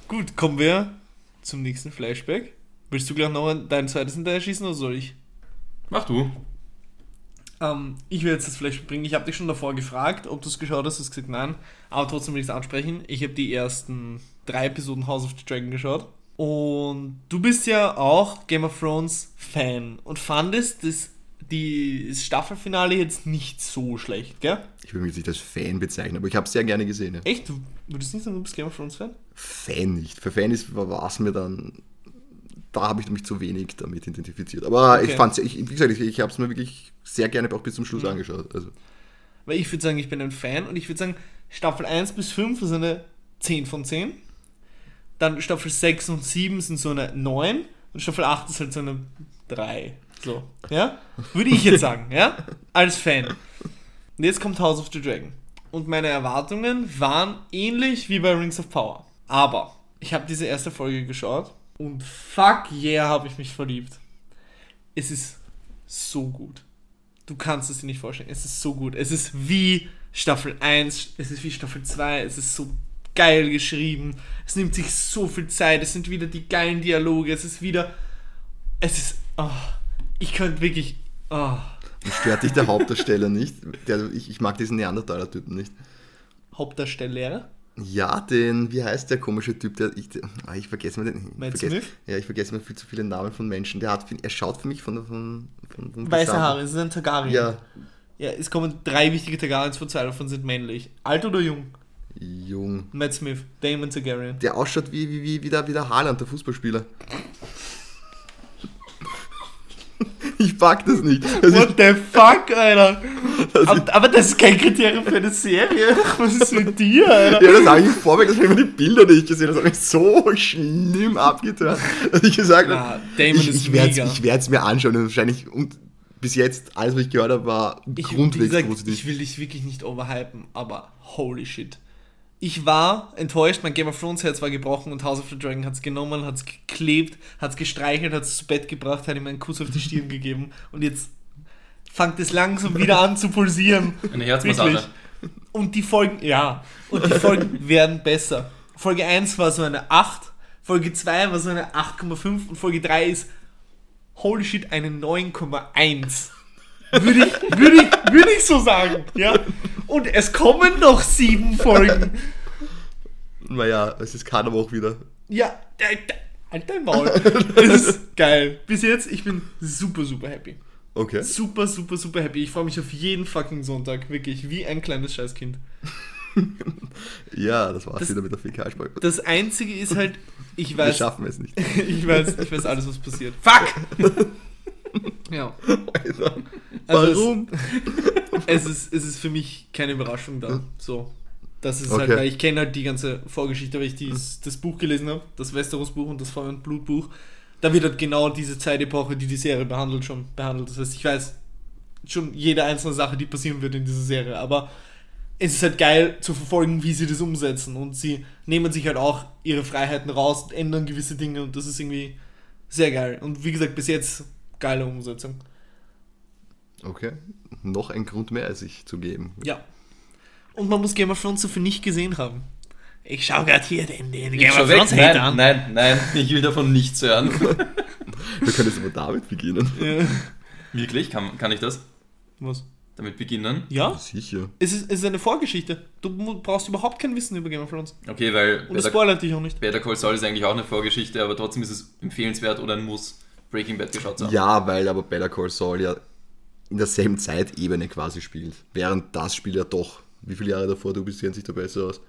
Gut, kommen wir zum nächsten Flashback. Willst du gleich noch ein- dein zweites hinterher schießen oder soll ich? Mach du. Ähm, ich will jetzt das vielleicht bringen. Ich habe dich schon davor gefragt, ob du es geschaut hast. Du hast gesagt nein. Aber trotzdem will ich es ansprechen. Ich habe die ersten drei Episoden House of the Dragon geschaut. Und du bist ja auch Game of Thrones Fan und fandest das, die, das Staffelfinale jetzt nicht so schlecht, gell? Ich würde mich jetzt nicht als Fan bezeichnen, aber ich habe es sehr gerne gesehen. Ja. Echt? Du würdest nicht sagen, du bist Game of Thrones Fan? Fan nicht. Für Fan ist war es mir dann. Da habe ich mich zu wenig damit identifiziert. Aber Okay. ich fand ich, wie gesagt, ich, ich habe es mir wirklich sehr gerne auch bis zum Schluss angeschaut. Also, Weil ich würde sagen, ich bin ein Fan und ich würde sagen, Staffel 1 bis 5 ist eine 10 von 10. Dann Staffel 6 und 7 sind so eine 9 und Staffel 8 ist halt so eine 3. So, ja? Würde ich jetzt sagen, ja? Als Fan. Und jetzt kommt House of the Dragon. Und meine Erwartungen waren ähnlich wie bei Rings of Power. Aber ich habe diese erste Folge geschaut und fuck yeah, habe ich mich verliebt. Es ist so gut. Du kannst es dir nicht vorstellen. Es ist so gut. Es ist wie Staffel 1, es ist wie Staffel 2, es ist so geil geschrieben. Es nimmt sich so viel Zeit. Es sind wieder die geilen Dialoge. Es ist wieder. Es ist. Oh, ich könnte wirklich. Oh, und stört dich der Hauptdarsteller nicht? Der, ich, ich mag diesen Neandertaler-Typen nicht. Hauptdarsteller. Ja, den, wie heißt der komische Typ, der, ich, ah, ich vergesse mal den, Matt vergesse, ja, ich vergesse mal viel zu viele Namen von Menschen. Der hat, er schaut für mich von, von, von, von Weiße Haare, es ist ein Targaryen. Ja, ja. Es kommen drei wichtige Targaryens vor, zwei davon sind männlich. Alt oder jung? Jung. Matt Smith, Damon Targaryen. Der ausschaut wie, wie, wie, wie, der, wie der Haaland, der Fußballspieler. Ich pack das nicht. Das What the fuck, Alter? das Aber, aber das ist kein Kriterium für eine Serie. Was ist mit dir, Alter? ja, das habe ich im Vorweg, dass ich immer die Bilder nicht gesehen habe. Das hat mich so schlimm abgetan, dass ich gesagt habe, Damon ich, ich werde ich werd's mir anschauen und wahrscheinlich und bis jetzt, alles was ich gehört habe, war Ich, grundlegend gesagt, positiv. ich will dich wirklich nicht overhypen, aber holy shit. Ich war enttäuscht, mein Game of Thrones Herz war gebrochen und House of the Dragon hat es genommen, hat es geklebt, hat es gestreichelt, hat es zu Bett gebracht, hat ihm einen Kuss auf die Stirn gegeben und jetzt fängt es langsam wieder an zu pulsieren. Eine Herzmassage. Und die Folgen, ja, und die Folgen werden besser. Folge 1 war so eine 8, Folge 2 war so eine 8,5 und Folge 3 ist, holy shit, eine 9,1. Würde ich, würde, ich, würde ich so sagen, ja. Und es kommen noch sieben Folgen. Naja, es ist auch wieder. Ja, halt dein Maul. Es ist geil. Bis jetzt, ich bin super, super happy. Okay. Super, super, super happy. Ich freue mich auf jeden fucking Sonntag. Wirklich, wie ein kleines Scheißkind. Ja, das war's Das- wieder mit der Fäkalsprache. Das Einzige ist halt, ich Wir weiß, schaffen es nicht. ich weiß, ich weiß alles, was passiert. Fuck! ja. Alter. Also Warum? Es, es, ist, es ist für mich keine Überraschung da. So. Das ist halt, Okay. weil ich kenne halt die ganze Vorgeschichte, weil ich dies, das Buch gelesen habe, das Westeros-Buch und das Feuer- und Blutbuch. Da wird halt genau diese Zeitepoche, die die Serie behandelt, schon behandelt. Das heißt, ich weiß schon jede einzelne Sache, die passieren wird in dieser Serie, aber es ist halt geil zu verfolgen, wie sie das umsetzen und sie nehmen sich halt auch ihre Freiheiten raus und ändern gewisse Dinge und das ist irgendwie sehr geil. Und wie gesagt, bis jetzt geile Umsetzung. Okay. Noch ein Grund mehr, als ich zu geben. Ja. Und man muss Game of Thrones dafür nicht gesehen haben. Ich schau gerade hier den, den Ich Game of. Thrones Nein, an. nein, nein, ich will davon nichts hören. Wir können jetzt aber damit beginnen. Ja. Wirklich? Kann, kann ich das? Was? Damit beginnen? Ja? Sicher. Es ist, es ist eine Vorgeschichte. Du brauchst überhaupt kein Wissen über Game of Thrones. Okay, weil Und es Better, spoilert dich auch nicht. Better Call Saul ist eigentlich auch eine Vorgeschichte, aber trotzdem ist es empfehlenswert oder ein Muss, Breaking Bad geschaut zu haben. Ja, weil aber Better Call Saul ja in derselben Zeitebene quasi spielt. Während das Spiel ja doch, wie viele Jahre davor, du bist sich da besser aus,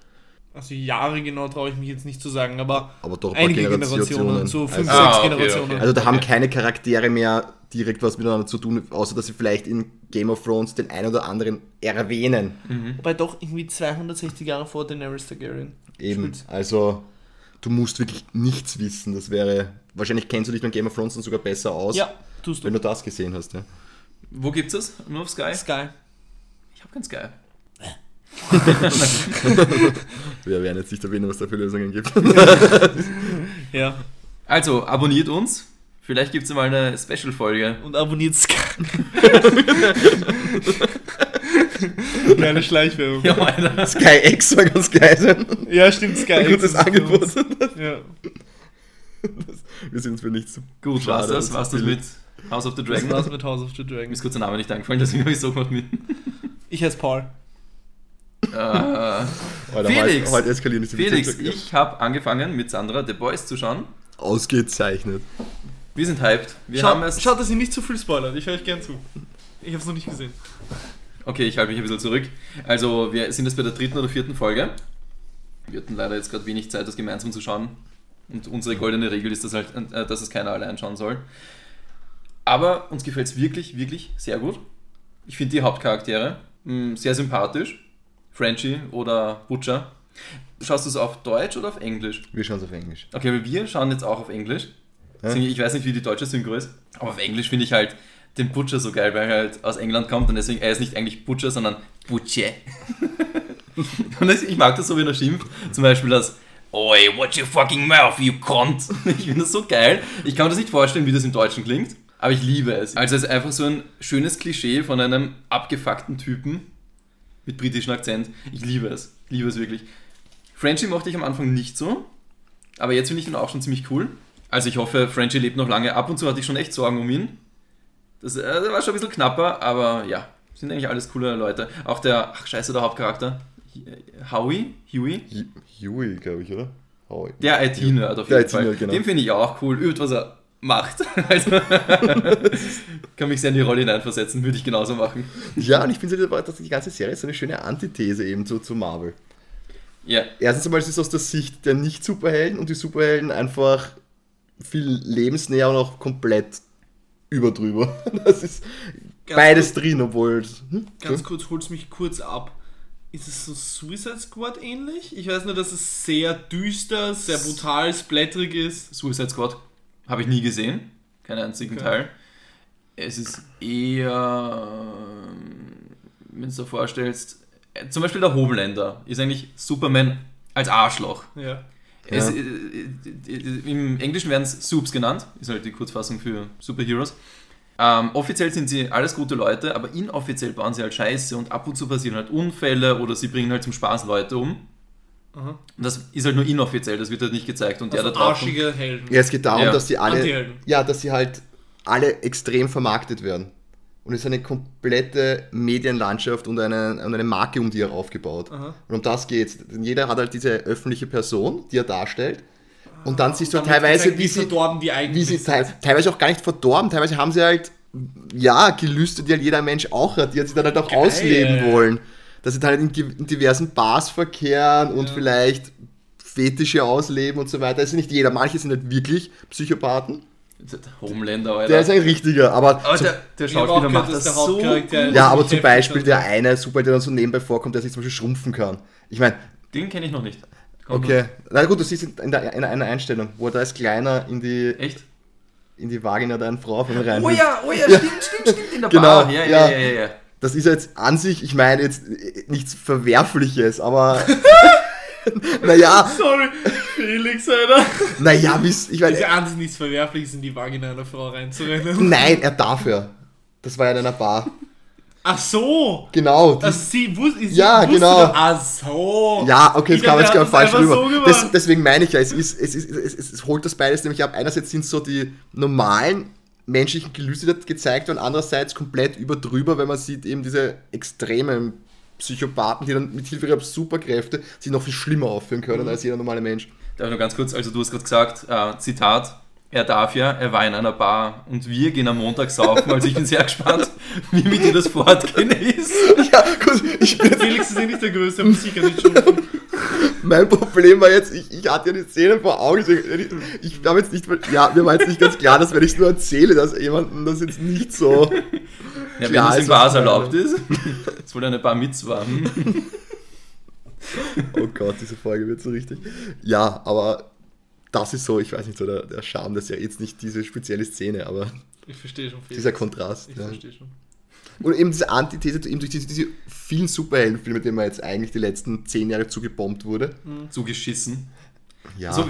Also Jahre genau traue ich mich jetzt nicht zu sagen, aber, aber doch ein einige Generationen, Generationen. so fünf, also, Ah, sechs okay, Generationen. okay. also da haben keine Charaktere mehr direkt was miteinander zu tun, außer dass sie vielleicht in Game of Thrones den einen oder anderen erwähnen. Wobei doch irgendwie 260 Jahre vor Daenerys Targaryen. Eben. spielt. Also du musst wirklich nichts wissen. Das wäre. Wahrscheinlich kennst du dich mit Game of Thrones dann sogar besser aus, Ja, tust wenn du. du das gesehen hast. Ja. Wo gibt's das? Nur auf Sky? Sky. Ich habe kein Sky. Wir werden jetzt nicht erwähnen, was da für Lösungen gibt. Ja. Also, abonniert uns. Vielleicht gibt es mal eine Special-Folge. Und abonniert Sky. Kleine Schleichwerbung. Ja, Alter. Sky X soll ganz geil sein. Ja, stimmt, Sky. Ein gutes X ist für Angebot. Ja. Wir sind uns für nichts. Gut, war's Schade, das? War's das mit House of the Das Dragon. war's mit House of the Mir Dragon. ist kurz der Name nicht eingefallen, deswegen habe ich so gemacht mit. Ich heiße Paul. Äh, Alter, Felix. Heute, eskalieren Felix, ich habe angefangen mit Sandra The Boys zu schauen. Ausgezeichnet. Wir sind hyped. Wir Schau, haben es. schaut, dass ihr nicht zu viel spoilert. Ich höre euch gern zu. Ich habe es noch nicht gesehen. Okay, ich halte mich ein bisschen zurück. Also, wir sind jetzt bei der dritten oder vierten Folge. Wir hatten leider jetzt gerade wenig Zeit, das gemeinsam zu schauen. Und unsere goldene Regel ist, dass, halt, äh, dass es keiner allein schauen soll. Aber uns gefällt es wirklich, wirklich sehr gut. Ich finde die Hauptcharaktere mh, sehr sympathisch. Frenchie oder Butcher. Schaust du es auf Deutsch oder auf Englisch? Wir schauen es auf Englisch. Okay, aber wir schauen jetzt auch auf Englisch. Deswegen, Ich weiß nicht, wie die deutsche Synchro ist, aber auf Englisch finde ich halt den Butcher so geil, weil er halt aus England kommt und deswegen, er ist nicht eigentlich Butcher, sondern Butche. und ich mag das so, wenn er schimpft. Zum Beispiel das Oi, watch your fucking mouth, you cunt. Ich finde das so geil. Ich kann mir das nicht vorstellen, wie das im Deutschen klingt, aber ich liebe es. Also es ist einfach so ein schönes Klischee von einem abgefuckten Typen mit britischem Akzent. Ich liebe es. Ich liebe es wirklich. Frenchie mochte ich am Anfang nicht so, aber jetzt finde ich ihn auch schon ziemlich cool. Also ich hoffe, Frenchie lebt noch lange. Ab und zu hatte ich schon echt Sorgen um ihn. Das, äh, war schon ein bisschen knapper, aber ja, sind eigentlich alles coole Leute. Auch der, ach scheiße, der Hauptcharakter, Howie, Huey, Hu- Huey, glaube ich, oder? Howie. der IT-Nerd auf jeden Fall. IT-Nerd, genau. Den finde ich auch cool, übt, was er macht. Also, kann mich sehr in die Rolle hineinversetzen, würde ich genauso machen. Ja, und ich finde, dass die ganze Serie ist so eine schöne Antithese eben zu, zu Marvel. Ja, Erstens einmal ist es aus der Sicht der Nicht-Superhelden und die Superhelden einfach viel lebensnäher und auch komplett überdrüber. Das ist Ganz beides drin, obwohl. Hm? Ganz kurz, hol's mich kurz ab. Ist es so Suicide Squad ähnlich? Ich weiß nur, dass es sehr düster, sehr brutal, splatterig ist. Suicide Squad habe ich nie gesehen, keinen einzigen Okay. Teil. Es ist eher, wenn du es dir vorstellst, äh, zum Beispiel der Homelander ist eigentlich Superman als Arschloch. Ja. Es, Ja. äh, äh, Im Englischen werden es Supes genannt, ist halt die Kurzfassung für Superheroes. Ähm, offiziell sind sie alles gute Leute, aber inoffiziell bauen sie halt Scheiße und ab und zu passieren halt Unfälle oder sie bringen halt zum Spaß Leute um. Aha. Und das ist halt nur inoffiziell, das wird halt nicht gezeigt. Und der Also da drauf. arschige Helden. Ja, es geht darum, Ja. dass die alle. Ja, dass sie halt alle extrem vermarktet werden. Und es ist eine komplette Medienlandschaft und eine, und eine Marke um die er aufgebaut. Aha. Und um das geht's. Denn jeder hat halt diese öffentliche Person, die er darstellt. Und dann siehst du Damit teilweise, wie sie, verdorben die eigentlich wie sie sind. teil, teilweise auch gar nicht verdorben, teilweise haben sie halt, ja, Gelüste, die halt jeder Mensch auch hat, die halt sie dann halt auch Geil. ausleben wollen. Dass sie dann halt in, in diversen Bars verkehren und Ja. vielleicht Fetische ausleben und so weiter. Es ist nicht jeder, manche sind halt wirklich Psychopathen. Homelander, Alter. Der ist ein richtiger, aber, aber zum, der, der Schauspieler macht dass das der so ja, aber zum Beispiel der eine Super, der dann so nebenbei vorkommt, der sich zum Beispiel schrumpfen kann. Ich meine, Den kenne ich noch nicht. Kommt okay, na gut, du siehst in, der, in einer Einstellung, wo er da als kleiner in die. Echt? in die Vagina der einen Frau von rein. Oh ja, oh ja, stimmt, stimmt, stimmt, in der Genau, Bar. Ja, ja. ja, ja, ja. ja. Das ist jetzt an sich, ich meine jetzt äh, nichts Verwerfliches, aber naja, Sorry, Felix, Alter. naja, bis, ich Es ist meine, ja an sich nichts Verwerfliches, in die Vagina einer Frau reinzurennen. nein, er darf ja. Das war ja in einer Bar. Ach so! Genau. Also sie, wus sie Ja, wusste genau. Ach so! Ja, okay, das Ich kam jetzt er gerade falsch rüber. so gemacht. deswegen meine ich ja, es, ist, es, ist, es, es, es holt das beides nämlich ab. Einerseits sind so die normalen menschlichen Gelüste gezeigt und andererseits komplett überdrüber, wenn man sieht eben diese extremen Psychopathen, die dann mit Hilfe ihrer Superkräfte sich noch viel schlimmer aufführen Mhm. können als jeder normale Mensch. Darf ich nur ganz kurz, also du hast gerade gesagt, äh, Zitat, er darf ja, er war in einer Bar und wir gehen am Montag saufen, also ich bin sehr gespannt, wie mit dir das Fortgehen ist. Ja, gut, ich bin, Felix ist eh nicht der Größte, aber sicher nicht schon. Mein Problem war jetzt, ich, ich hatte ja die Szene vor Augen. Ich, ich habe jetzt nicht, ja, mir war jetzt nicht ganz klar, dass wenn ich es nur erzähle, dass jemandem das jetzt nicht so. Ja, Klar, wenn es Bars das erlaubt ist. Ist wohl eine Bar Mitzwa. Oh Gott, diese Folge wird so richtig. Ja, aber das ist so, ich weiß nicht, so der, der Charme, das ist ja jetzt nicht diese spezielle Szene, aber Ich verstehe schon, Felix. dieser Kontrast. Ich Ja. verstehe schon. Und eben diese Antithese zu ihm durch diese, diese vielen Superheldenfilme, denen man jetzt eigentlich die letzten zehn Jahre zugebombt wurde. Zugeschissen. Ja. So,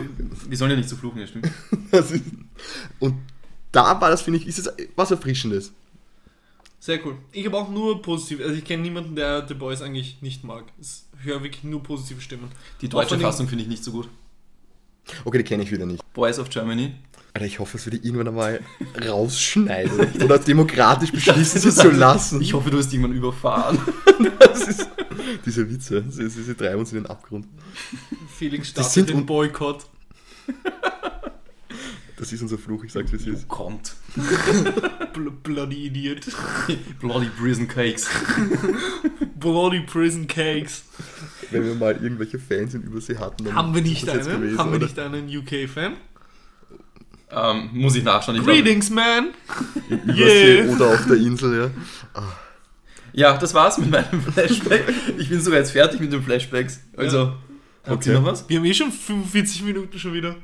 wir sollen ja nicht so fluchen, ja, stimmt. das ist, und da war das, finde ich, ist es was Erfrischendes. Sehr cool. Ich habe auch nur positiv, also ich kenne niemanden, der The Boys eigentlich nicht mag. Ich höre wirklich nur positive Stimmen. Die deutsche Fassung finde ich nicht so gut. Okay, die kenne ich wieder nicht. Boys of Germany. Alter, ich hoffe, es würde irgendwann einmal rausschneiden oder demokratisch beschließen, sie zu lassen. Ich hoffe, du hast irgendwann überfahren. Das ist, diese Witze, sie, sie, sie treiben uns in den Abgrund. Felix Das startet sind den Boykott. Das ist unser Fluch, ich sag's wie es ist. Kommt. Bl bloody Idiot. Bloody Prison Cakes. Bloody Prison Cakes. Wenn wir mal irgendwelche Fans in Übersee hatten, dann Haben wir nicht das jetzt einen? gewesen, Haben wir oder? nicht einen UK-Fan? Ähm, muss ich nachschauen. Ich glaub- Greetings, man! Übersee Yeah. oder auf der Insel, ja. Ja, das war's mit meinem Flashback. Ich bin sogar jetzt fertig mit den Flashbacks. Also, habt ihr noch was? Wir haben eh schon 45 Minuten schon wieder.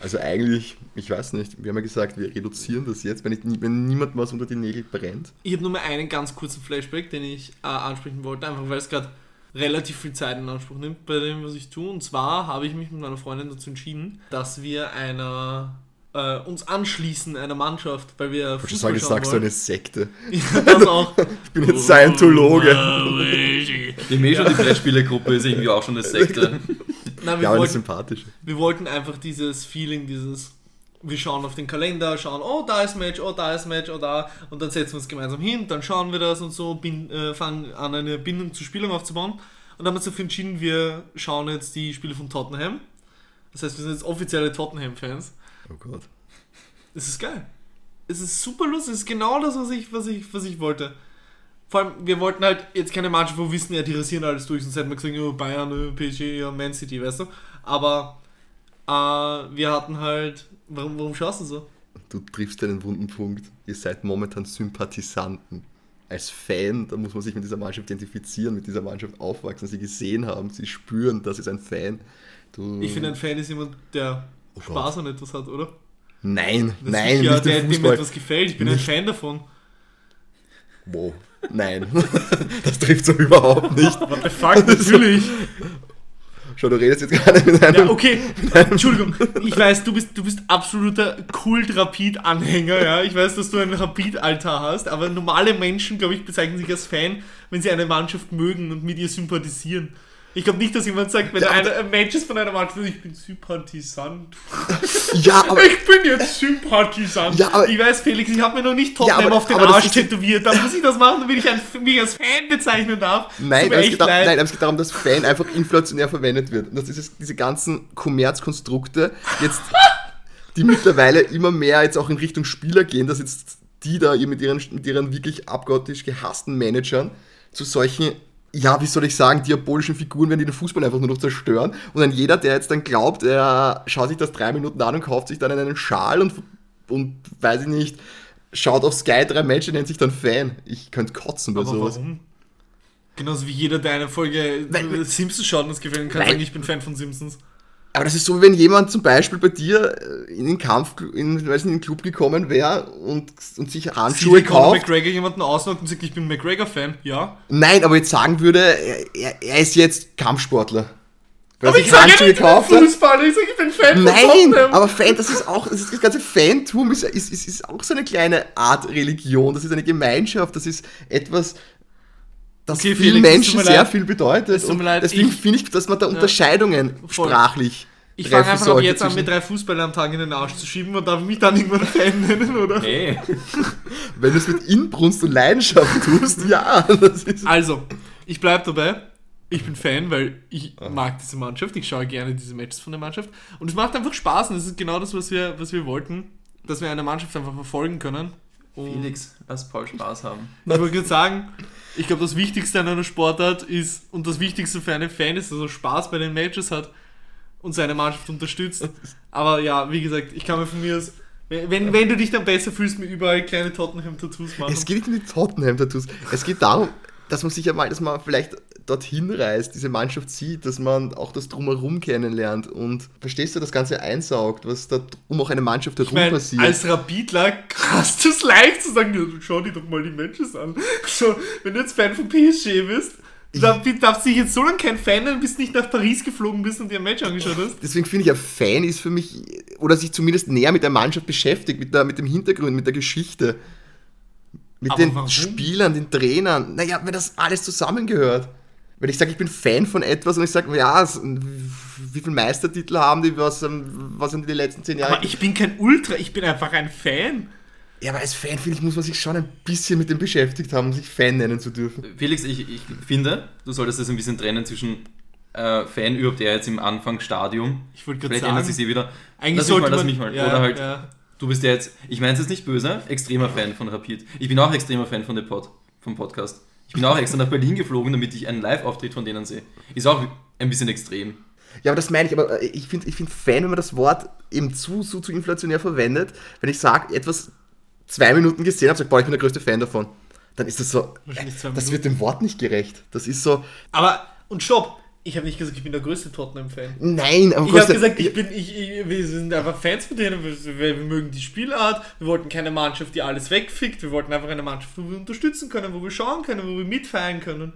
Also eigentlich, ich weiß nicht, wir haben ja gesagt, wir reduzieren das jetzt, wenn, ich, wenn niemand was unter die Nägel brennt. Ich habe nur mal einen ganz kurzen Flashback, den ich äh, ansprechen wollte, einfach weil es gerade relativ viel Zeit in Anspruch nimmt bei dem, was ich tue. Und zwar habe ich mich mit meiner Freundin dazu entschieden, dass wir einer äh, uns anschließen einer Mannschaft, weil wir Ich Fußball sage, ich schauen sag so eine Sekte. Ja, das auch. Ich bin jetzt Scientologe. Die eh schon die Flashspieler-Gruppe ist irgendwie auch schon eine Sekte. Nein, wir, Ja, aber wollten, sympathisch. wir wollten einfach dieses Feeling, dieses wir schauen auf den Kalender, schauen, oh, da ist Match, oh, da ist Match, oh, da. Und dann setzen wir uns gemeinsam hin, dann schauen wir das und so, bin, äh, fangen an, eine Bindung zur Spielung aufzubauen. Und dann haben wir uns dafür entschieden, wir schauen jetzt die Spiele von Tottenham. Das heißt, wir sind jetzt offizielle Tottenham-Fans. Oh Gott. Es ist geil. Es ist super lustig. Es ist genau das, was ich, was ich, was ich wollte. Vor allem, wir wollten halt jetzt keine Mannschaft, wo wir wissen, ja, die rasieren alles durch. Sonst hätten wir gesagt, oh, Bayern, oh, PSG, ja, Man City, weißt du. Aber äh, wir hatten halt. Warum, warum schaust du so? Du triffst einen wunden Punkt. Ihr seid momentan Sympathisanten. Als Fan, da muss man sich mit dieser Mannschaft identifizieren, mit dieser Mannschaft aufwachsen, sie gesehen haben, sie spüren, das ist ein Fan. Du, Ich finde, ein Fan ist jemand, der Oh Spaß an etwas hat, oder? Nein, Das nein, ist ja, nicht der, dem etwas gefällt. Ich bin Nicht. ein Fan davon. Wow, nein. das trifft so überhaupt nicht. What the fuck, natürlich. Schau, du redest jetzt gerade mit einem... Ja, okay. Entschuldigung. Ich weiß, du bist, du bist absoluter Kult-Rapid-Anhänger, ja. Ich weiß, dass du einen Rapid-Altar hast, aber normale Menschen, glaube ich, bezeichnen sich als Fan, wenn sie eine Mannschaft mögen und mit ihr sympathisieren. Ich glaube nicht, dass jemand sagt, wenn Ja, einer ein Match ist von einer Mannschaft, ich bin Sympathisant. Ja, aber... Ich bin jetzt Sympathisant. Ja, aber- ich weiß, Felix, ich habe mir noch nicht Tottenham Ja, aber- auf den Arsch tätowiert. Da muss ich das machen, damit ich ein, mich als Fan bezeichnen darf. Nein, aber es, geht nein, aber es geht darum, dass Fan einfach inflationär verwendet wird. Und dass dieses, diese ganzen Kommerzkonstrukte jetzt, die mittlerweile immer mehr jetzt auch in Richtung Spieler gehen, dass jetzt die da mit ihren, mit ihren wirklich abgöttisch gehassten Managern zu solchen, ja, wie soll ich sagen, diabolischen Figuren werden, die den Fußball einfach nur noch zerstören. Und dann jeder, der jetzt dann glaubt, er schaut sich das drei Minuten an und kauft sich dann einen Schal und, und weiß ich nicht, schaut auf Sky drei Matches, nennt sich dann Fan. Ich könnte kotzen bei Aber sowas. warum? Genauso wie jeder, der eine Folge Weil- Simpsons schaut und es gefällt, ihm, kann Nein. sagen, ich bin Fan von Simpsons. Aber das ist so, wie wenn jemand zum Beispiel bei dir äh, in den Kampf, in, weiß nicht, in den Club gekommen wäre und, und sich Handschuhe Conor kauft. McGregor jemanden ausnockt und sagt, ich bin McGregor-Fan. Ja. Nein, aber jetzt sagen würde, er, er, ist jetzt Kampfsportler. Weil er Aber ich sage nicht, ich bin. Fußballer, ich sage, ich bin Fan Nein, von Tottenham. aber Fan, das ist auch, das, ist, das ganze Fantum ist, ist, ist, ist auch so eine kleine Art Religion. Das ist eine Gemeinschaft, das ist etwas, das Okay, vielen Menschen sehr leid. viel bedeutet. Es tut mir Und leid, deswegen ich- finde ich, dass man da Unterscheidungen Voll. sprachlich Ich fange treffen einfach ab sollte jetzt an, mir drei Fußballer am Tag in den Arsch zu schieben und darf mich dann irgendwann Fan nennen, oder? Hey. Wenn du es mit Inbrunst und Leidenschaft tust, ja. Das ist Also, ich bleibe dabei. Ich bin Fan, weil ich mag diese Mannschaft. Ich schaue gerne diese Matches von der Mannschaft. Und es macht einfach Spaß und das ist genau das, was wir, was wir wollten. Dass wir eine Mannschaft einfach verfolgen können. Und Felix, lass Paul Spaß haben. Ich wollte gerade sagen, ich glaube, das Wichtigste an einer Sportart ist, und das Wichtigste für einen Fan ist, dass er Spaß bei den Matches hat und seine Mannschaft unterstützt. Aber ja, wie gesagt, ich kann mir von mir aus, wenn, wenn du dich dann besser fühlst, mir überall kleine Tottenham-Tattoos machen. Es geht nicht um die Tottenham-Tattoos. Es geht darum, dass man sich ja mal, dass man vielleicht dorthin reist, diese Mannschaft sieht, dass man auch das Drumherum kennenlernt und verstehst du, das Ganze einsaugt, was da um auch eine Mannschaft herum ich meine, passiert. als Rapidler hast du es leicht zu sagen, ja, schau dir doch mal die Matches an. So, wenn du jetzt Fan von PSG bist, dann darfst du dich jetzt so lange kein Fan nennen, bis du nicht nach Paris geflogen bist und dir ein Match angeschaut hast. Deswegen finde ich, ein Fan ist für mich, oder sich zumindest näher mit der Mannschaft beschäftigt, mit, der, mit dem Hintergrund, mit der Geschichte, mit Aber den warum? Spielern, den Trainern. Naja, wenn das alles zusammengehört. Wenn ich sage, ich bin Fan von etwas und ich sage, ja, wie viele Meistertitel haben die, was, ähm, was haben die die letzten zehn Jahre? Aber ich bin kein Ultra, ich bin einfach ein Fan. ja, aber als Fan, finde ich, muss man sich schon ein bisschen mit dem beschäftigt haben, um sich Fan nennen zu dürfen. Felix, ich, ich finde, du solltest das ein bisschen trennen zwischen äh, Fan überhaupt eher jetzt im Anfangsstadium. Ich wollte gerade Vielleicht sagen, ändert sich eh wieder. eigentlich lass mich sollte mal, lass man, mich mal. Ja, Oder halt, ja. Du bist ja jetzt, ich meine es jetzt nicht böse, extremer Fan von Rapid. Ich bin auch extremer Fan von dem Pod, vom Podcast. Ich bin auch extra nach Berlin geflogen, damit ich einen Live-Auftritt von denen sehe. Ist auch ein bisschen extrem. Ja, aber das meine ich, aber äh, ich finde ich find Fan, wenn man das Wort eben zu, zu, zu inflationär verwendet, wenn ich sage, etwas zwei Minuten gesehen habe, sage, boah, ich bin der größte Fan davon, dann ist das so, Wahrscheinlich zwei das Minuten. wird dem Wort nicht gerecht. Das ist so, Aber, und stopp, ich habe nicht gesagt, ich bin der größte Tottenham-Fan. nein, aber Ich habe gesagt, ich bin, ich, ich, wir sind einfach Fans von denen, wir, wir mögen die Spielart, wir wollten keine Mannschaft, die alles wegfickt, wir wollten einfach eine Mannschaft, wo wir unterstützen können, wo wir schauen können, wo wir mitfeiern können.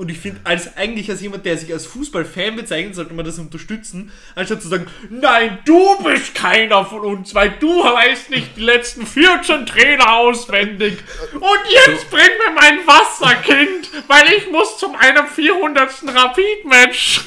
Und ich finde, als eigentlich als jemand, der sich als Fußballfan bezeichnet, sollte man das unterstützen, anstatt zu sagen, nein, du bist keiner von uns, weil du weißt nicht die letzten 14 Trainer auswendig. Und jetzt bring mir mein Wasserkind, weil ich muss zu meinem 400. Rapid-Match.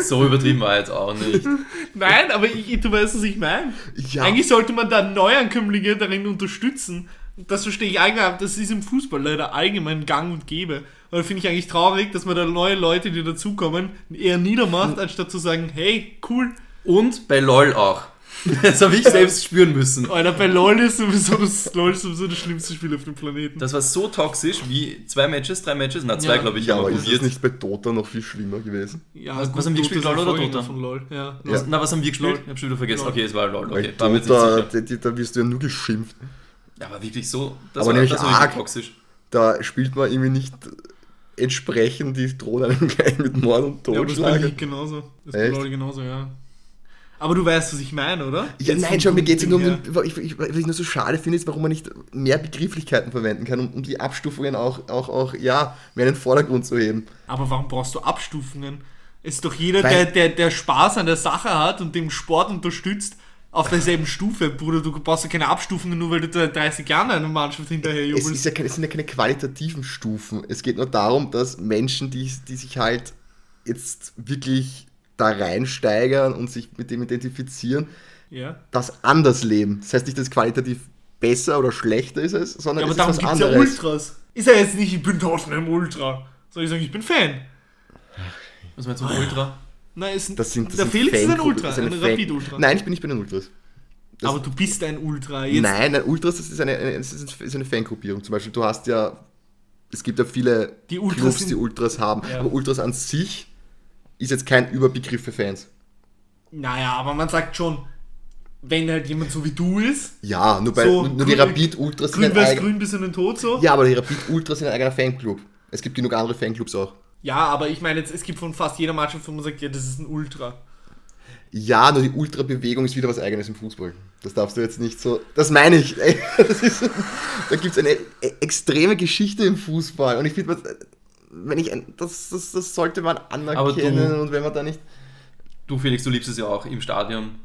So übertrieben war jetzt auch nicht. Nein, aber ich, du weißt, was ich meine. Ja. Eigentlich sollte man da Neuankömmlinge darin unterstützen. Das verstehe ich eigentlich, das ist im Fußball leider allgemein gang und gäbe. Und da finde ich eigentlich traurig, dass man da neue Leute, die dazukommen, eher niedermacht, anstatt zu sagen, hey, cool. Und bei LOL auch. Das habe ich selbst spüren müssen. Alter, bei LOL ist sowieso das, LOL ist sowieso das schlimmste Spiel auf dem Planeten. Das war so toxisch wie zwei Matches, drei Matches, na zwei Ja. glaube ich, ja, aber ist das probiert. nicht bei Dota noch viel schlimmer gewesen? ja, was- was haben wir gespielt, ist LOL oder Dota? Von LOL. Ja. Ja. Na, was haben wir gespielt? LOL. Ich habe schon wieder vergessen. LOL. Okay, es war LOL. Okay, jetzt Dota, da, da wirst du ja nur geschimpft. Ja, aber wirklich so. Das Aber war, nämlich das war wirklich arg. toxisch. Da spielt man irgendwie nicht entsprechend, die drohen einem gleich mit Mord und Ja, aber das Totschlag. Genauso. Das ist genauso, ja. Aber du weißt, was ich meine, oder? Ja, Jetzt nein, schon, mir geht es nur um den, ich, ich, was ich nur so schade finde, ist, warum man nicht mehr Begrifflichkeiten verwenden kann, um, um die Abstufungen auch, auch, auch, ja, mehr in den Vordergrund zu heben. Aber warum brauchst du Abstufungen? Es ist doch jeder, Weil- der, der, der Spaß an der Sache hat und dem Sport unterstützt, auf derselben Stufe, Bruder. Du brauchst ja keine Abstufungen, nur weil du da 30 Jahre einer Mannschaft hinterher Es, jubelst. ist ja keine, es sind ja keine qualitativen Stufen. Es geht nur darum, dass Menschen, die, die sich halt jetzt wirklich da reinsteigern und sich mit dem identifizieren, Ja. das anders leben. Das heißt nicht, dass es qualitativ besser oder schlechter ist, es, sondern ja, aber es ist darum was gibt es ja anderes. Ultras. Ist ja jetzt nicht, ich bin Tottenham Ultra. Soll ich sagen, ich bin Fan? Was meinst du mit Ultra? Nein, ist, das sind, das der sind Felix ist ein Ultra, ist ein Rapid-Ultra. Nein, ich bin nicht bei den Ultras. das- aber du bist ein Ultra. Jetzt, Nein, nein, Ultras, das ist eine, eine, das ist eine Fangruppierung. Zum Beispiel, du hast ja, es gibt ja viele Die Ultras Clubs, sind- die Ultras haben, Ja. aber Ultras an sich ist jetzt kein Überbegriff für Fans. Naja, aber man sagt schon, wenn halt jemand so wie du ist, Ja, nur, bei, So, nur die grün- Rapid-Ultras sind grün ein weiß eigen- grün bis in den Tod so. Ja, aber die Rapid-Ultras sind ein eigener Fanclub. Es gibt genug andere Fanclubs auch. Ja, aber ich meine, jetzt, es gibt von fast jeder Mannschaft, wo man sagt, ja, das ist ein Ultra. Ja, nur die Ultra-Bewegung ist wieder was Eigenes im Fußball. Das darfst du jetzt nicht so. Das meine ich. Das ist, da gibt es eine e- extreme Geschichte im Fußball. Und ich finde, wenn ich ein- das, das, das sollte man anerkennen du- und wenn man da nicht. Du, Felix, du liebst es ja auch im Stadion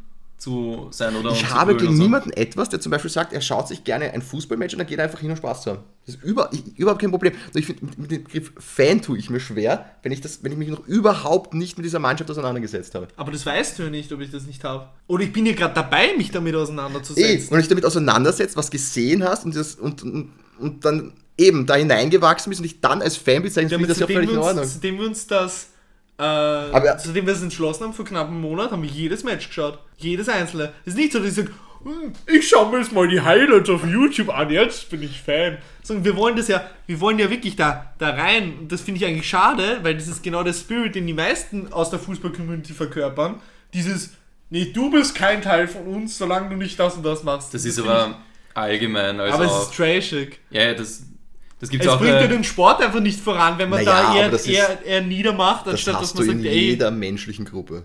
zu sein oder Ich und habe gegen und so. niemanden etwas, der zum Beispiel sagt, er schaut sich gerne ein Fußballmatch und er geht einfach hin, um Spaß zu haben. Das ist über, ich, überhaupt kein Problem. Nur ich finde, mit, mit dem Begriff Fan tue ich mir schwer, wenn ich, das, wenn ich mich noch überhaupt nicht mit dieser Mannschaft auseinandergesetzt habe. Aber das weißt du ja nicht, ob ich das nicht habe. Oder ich bin ja gerade dabei, mich damit Eh, auseinanderzusetzen. und dich damit auseinandersetzt, was gesehen hast und, das, und, und, und dann eben da hineingewachsen bist und dich dann als Fan bezeichnest, Ja, finde ich das ja völlig in Ordnung. seitdem wir uns das, äh, Aber- seitdem wir es entschlossen haben, vor knapp einem Monat, haben wir jedes Match geschaut. Jedes einzelne. Es ist nicht so, dass ich sage, "Hm, ich schaue mir jetzt mal die Highlights auf YouTube an, jetzt bin ich Fan. Sondern wir wollen das ja, wir wollen ja wirklich da, da rein. Und das finde ich eigentlich schade, weil das ist genau der Spirit, den die meisten aus der Fußball-Community verkörpern. Dieses, nee, du bist kein Teil von uns, solange du nicht das und das machst. Das ist find aber allgemein. ich, Also aber es auch, ist trashig. ja, ja, das, das gibt Es auch. bringt ja Äh, den Sport einfach nicht voran, wenn man Naja, da eher, das ist- eher, eher niedermacht, Das anstatt dass hast man du sagt, in ey, jeder menschlichen Gruppe.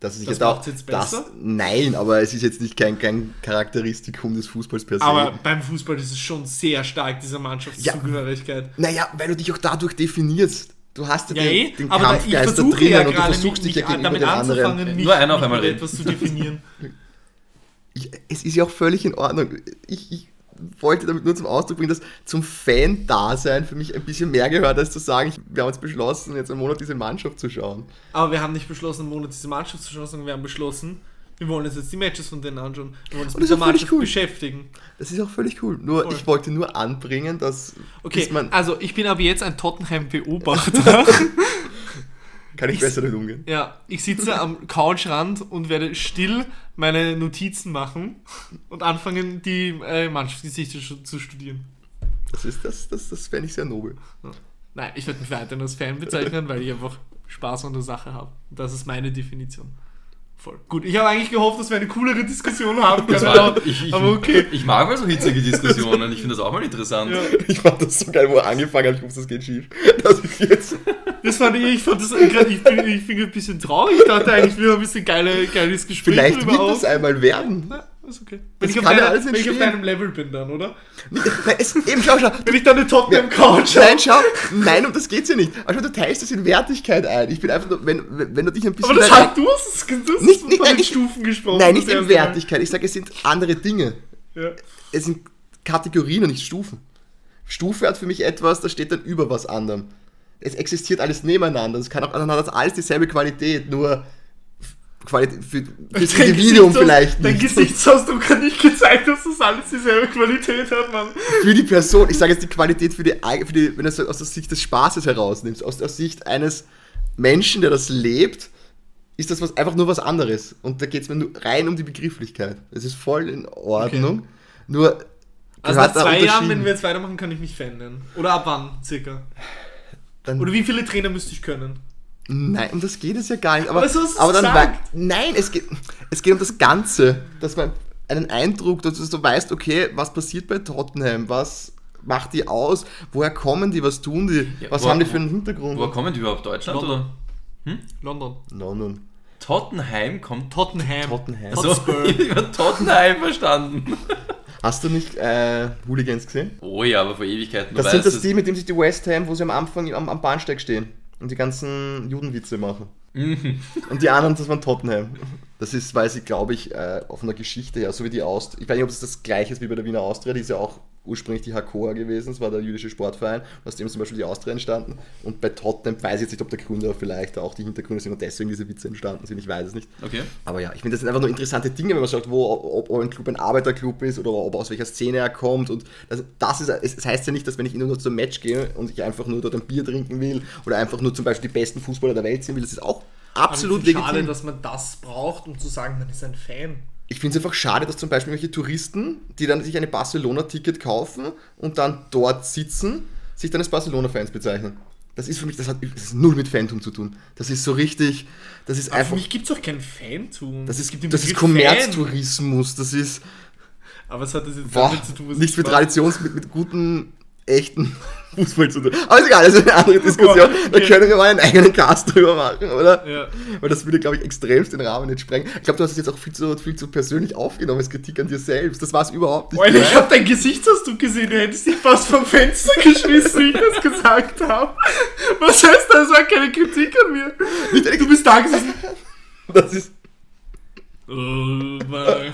Das, ist Das jetzt auch, jetzt das, besser? nein, aber es ist jetzt nicht kein, kein Charakteristikum des Fußballs per se. aber beim Fußball ist es schon sehr stark, diese Mannschaftszugehörigkeit. naja, weil du dich auch dadurch definierst. Du hast ja, Ja, den, eh, den aber Kampfgeist da drinnen ja und du versuchst dich ja gegenüber damit den anderen. anzufangen, nicht, Nur einer auf einmal etwas zu definieren. Ich, es ist ja auch völlig in Ordnung. Ich, ich, wollte damit nur zum Ausdruck bringen, dass zum Fan-Dasein für mich ein bisschen mehr gehört, als zu sagen, ich, wir haben uns beschlossen, jetzt einen Monat diese Mannschaft zu schauen. Aber wir haben nicht beschlossen, einen Monat diese Mannschaft zu schauen, sondern wir haben beschlossen, wir wollen uns jetzt die Matches von denen anschauen. Wir wollen uns mit der Mannschaft cool. beschäftigen. Das ist auch völlig cool. Nur, Voll. ich wollte nur anbringen, dass Okay, man, also ich bin aber jetzt ein Tottenham-Beobachter. kann ich ich- besser damit umgehen. ja, ich sitze am Couchrand und werde still meine Notizen machen und anfangen, die äh, Mannschaftsgesichter sch- zu studieren. Das ist das, das, das fände ich sehr nobel. Nein, ich werde mich weiterhin als Fan bezeichnen, weil ich einfach Spaß an der Sache habe. Das ist meine Definition. Voll. Gut, ich habe eigentlich gehofft, dass wir eine coolere Diskussion haben Das können, war, aber, ich, ich, aber okay. ich mag mal so hitzige Diskussionen, ich finde das auch mal interessant. Ja. Ich fand das so geil, wo er angefangen hat, ich hoffe, das geht schief. Dass ich jetzt Das fand ich, ich fand das gerade, ich bin, ich bin ein bisschen traurig. Ich dachte eigentlich, wir haben ein bisschen geile, geiles Gespräch vielleicht wird das einmal werden. Ist okay. Das Wenn, ich auf, deiner- alles wenn ich auf deinem Level bin dann, oder? Nein, es, eben, schau, schau. Wenn ich dann eine Tottenham Couch Nein, schau, nein, um das geht's ja nicht. Also du teilst das in Wertigkeit ein. Ich bin einfach nur, wenn, wenn du dich ein bisschen... Aber das du hast du hast Nicht- nicht- von den nicht- Stufen gesprochen. Nein, das nicht in. Wertigkeit. Ich sage, es sind andere Dinge. Ja. Es sind Kategorien und nicht Stufen. Stufe hat für mich etwas, das steht dann über was anderem. Es existiert alles nebeneinander. Es kann auch, das alles dieselbe Qualität, nur Qualität für, das Dein Individuum vielleicht Dein nicht. Gesichtsausdruck hat nicht gezeigt, dass das alles dieselbe Qualität hat, Mann. Für die Person, ich sage jetzt die Qualität für die, für die wenn du es aus der Sicht des Spaßes herausnimmst, aus der Sicht eines Menschen, der das lebt, ist das was, einfach nur was anderes. Und da geht es mir nur rein um die Begrifflichkeit. Es ist voll in Ordnung. Nur Also nach zwei Jahren, wenn wir jetzt weitermachen, kann ich mich nennen. Oder ab wann, circa? dann, Oder wie viele Trainer müsste ich können? Nein, um das geht es ja gar nicht. Aber, Aber so aber dann gesagt. wei- Nein, es geht, es geht um das Ganze. Dass man einen Eindruck, dass du weißt, okay, was passiert bei Tottenham, was macht die aus, woher kommen die, was tun die, Ja, was wo- haben die für einen Hintergrund? Woher kommen die überhaupt? Deutschland London. oder? London. No, nun. Tottenheim kommt. Tottenham. Tottenham. Also, ich habe Tottenheim verstanden. Hast du nicht äh, Hooligans gesehen? Oh ja, aber vor Ewigkeiten. Du Das sind weißt das es. die, mit dem sich die West Ham, wo sie am Anfang am, am Bahnsteig stehen und die ganzen Judenwitze machen. Mhm. Und die anderen, das waren Tottenham. Das ist, weil sie, glaube ich, äh, auf einer Geschichte her, so wie die Austria. Ich weiß nicht, ob es das gleiche ist wie bei der Wiener Austria, die ist ja auch ursprünglich die Hakoa gewesen, das war der jüdische Sportverein, aus dem zum Beispiel die Austria entstanden. Und bei Tottenham weiß ich jetzt nicht, ob der Gründer vielleicht auch die Hintergründe sind und deswegen diese Witze entstanden sind, ich weiß es nicht. Okay. Aber ja, ich finde, das sind einfach nur interessante Dinge, wenn man sagt, wo, ob, ob ein Club ein Arbeiterclub ist oder ob aus welcher Szene er kommt. Und das, das ist, es es heißt ja nicht, dass wenn ich nur zum Match gehe und ich einfach nur dort ein Bier trinken will oder einfach nur zum Beispiel die besten Fußballer der Welt sehen will, das ist auch absolut legitim. schade, dass man das braucht, um zu sagen, man ist ein Fan. Ich finde es einfach schade, dass zum Beispiel welche Touristen, die dann sich eine Barcelona-Ticket kaufen und dann dort sitzen, sich dann als Barcelona-Fans bezeichnen. Das ist für mich, das hat das ist null mit Fantum zu tun. Das ist so richtig, das ist Aber für einfach, mich gibt es auch kein Fantum. das ist, gibt das ist. Kommerztourismus, das ist, Aber es hat das jetzt boah, damit zu tun, was nichts ich mit. Traditions, mit, mit guten, echten Fußball zu tun. Aber ist egal, das ist eine andere Diskussion. Da Okay. können wir mal einen eigenen Cast drüber machen, oder? Ja. Weil das würde, glaube ich, extremst den Rahmen nicht sprengen. Ich glaube, du hast es jetzt auch viel zu, viel zu persönlich aufgenommen als Kritik an dir selbst. Das war es überhaupt nicht. Alter, ich habe dein Gesichtsausdruck gesehen, du hättest dich fast vom Fenster geschmissen, wie ich das gesagt habe. Was heißt das? Das war keine Kritik an mir. Du bist da gesessen. Das ist, Oh, Mann.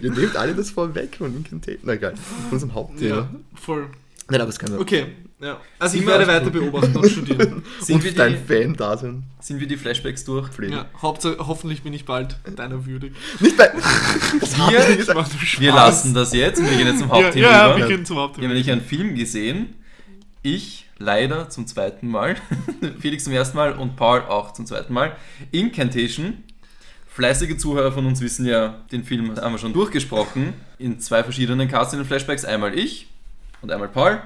ihr nehmt alle das vorweg von Incantation. Na egal, von unserem Hauptthema. ja, voll. Nein, aber das kann. Okay, ja. Also ich Sind werde weiter beobachten und studieren. Sind Und wir, dein die, Fan da sind. sind wir die Flashbacks durch? Pflegen. Ja, Hauptsache, hoffentlich bin ich bald deiner würdig. Nicht bei. Ich Wir, wir lassen das jetzt und wir gehen jetzt zum Ja, Hauptthema ja, über. wir Ja. gehen zum Wir Hauptthema. haben nämlich einen Film gesehen. Ich leider zum zweiten Mal. Felix zum ersten Mal und Paul auch zum zweiten Mal. Incantation. Fleißige Zuhörer von uns wissen ja, den Film haben wir schon durchgesprochen. In zwei verschiedenen Casts in den Flashbacks. Einmal ich und einmal Paul.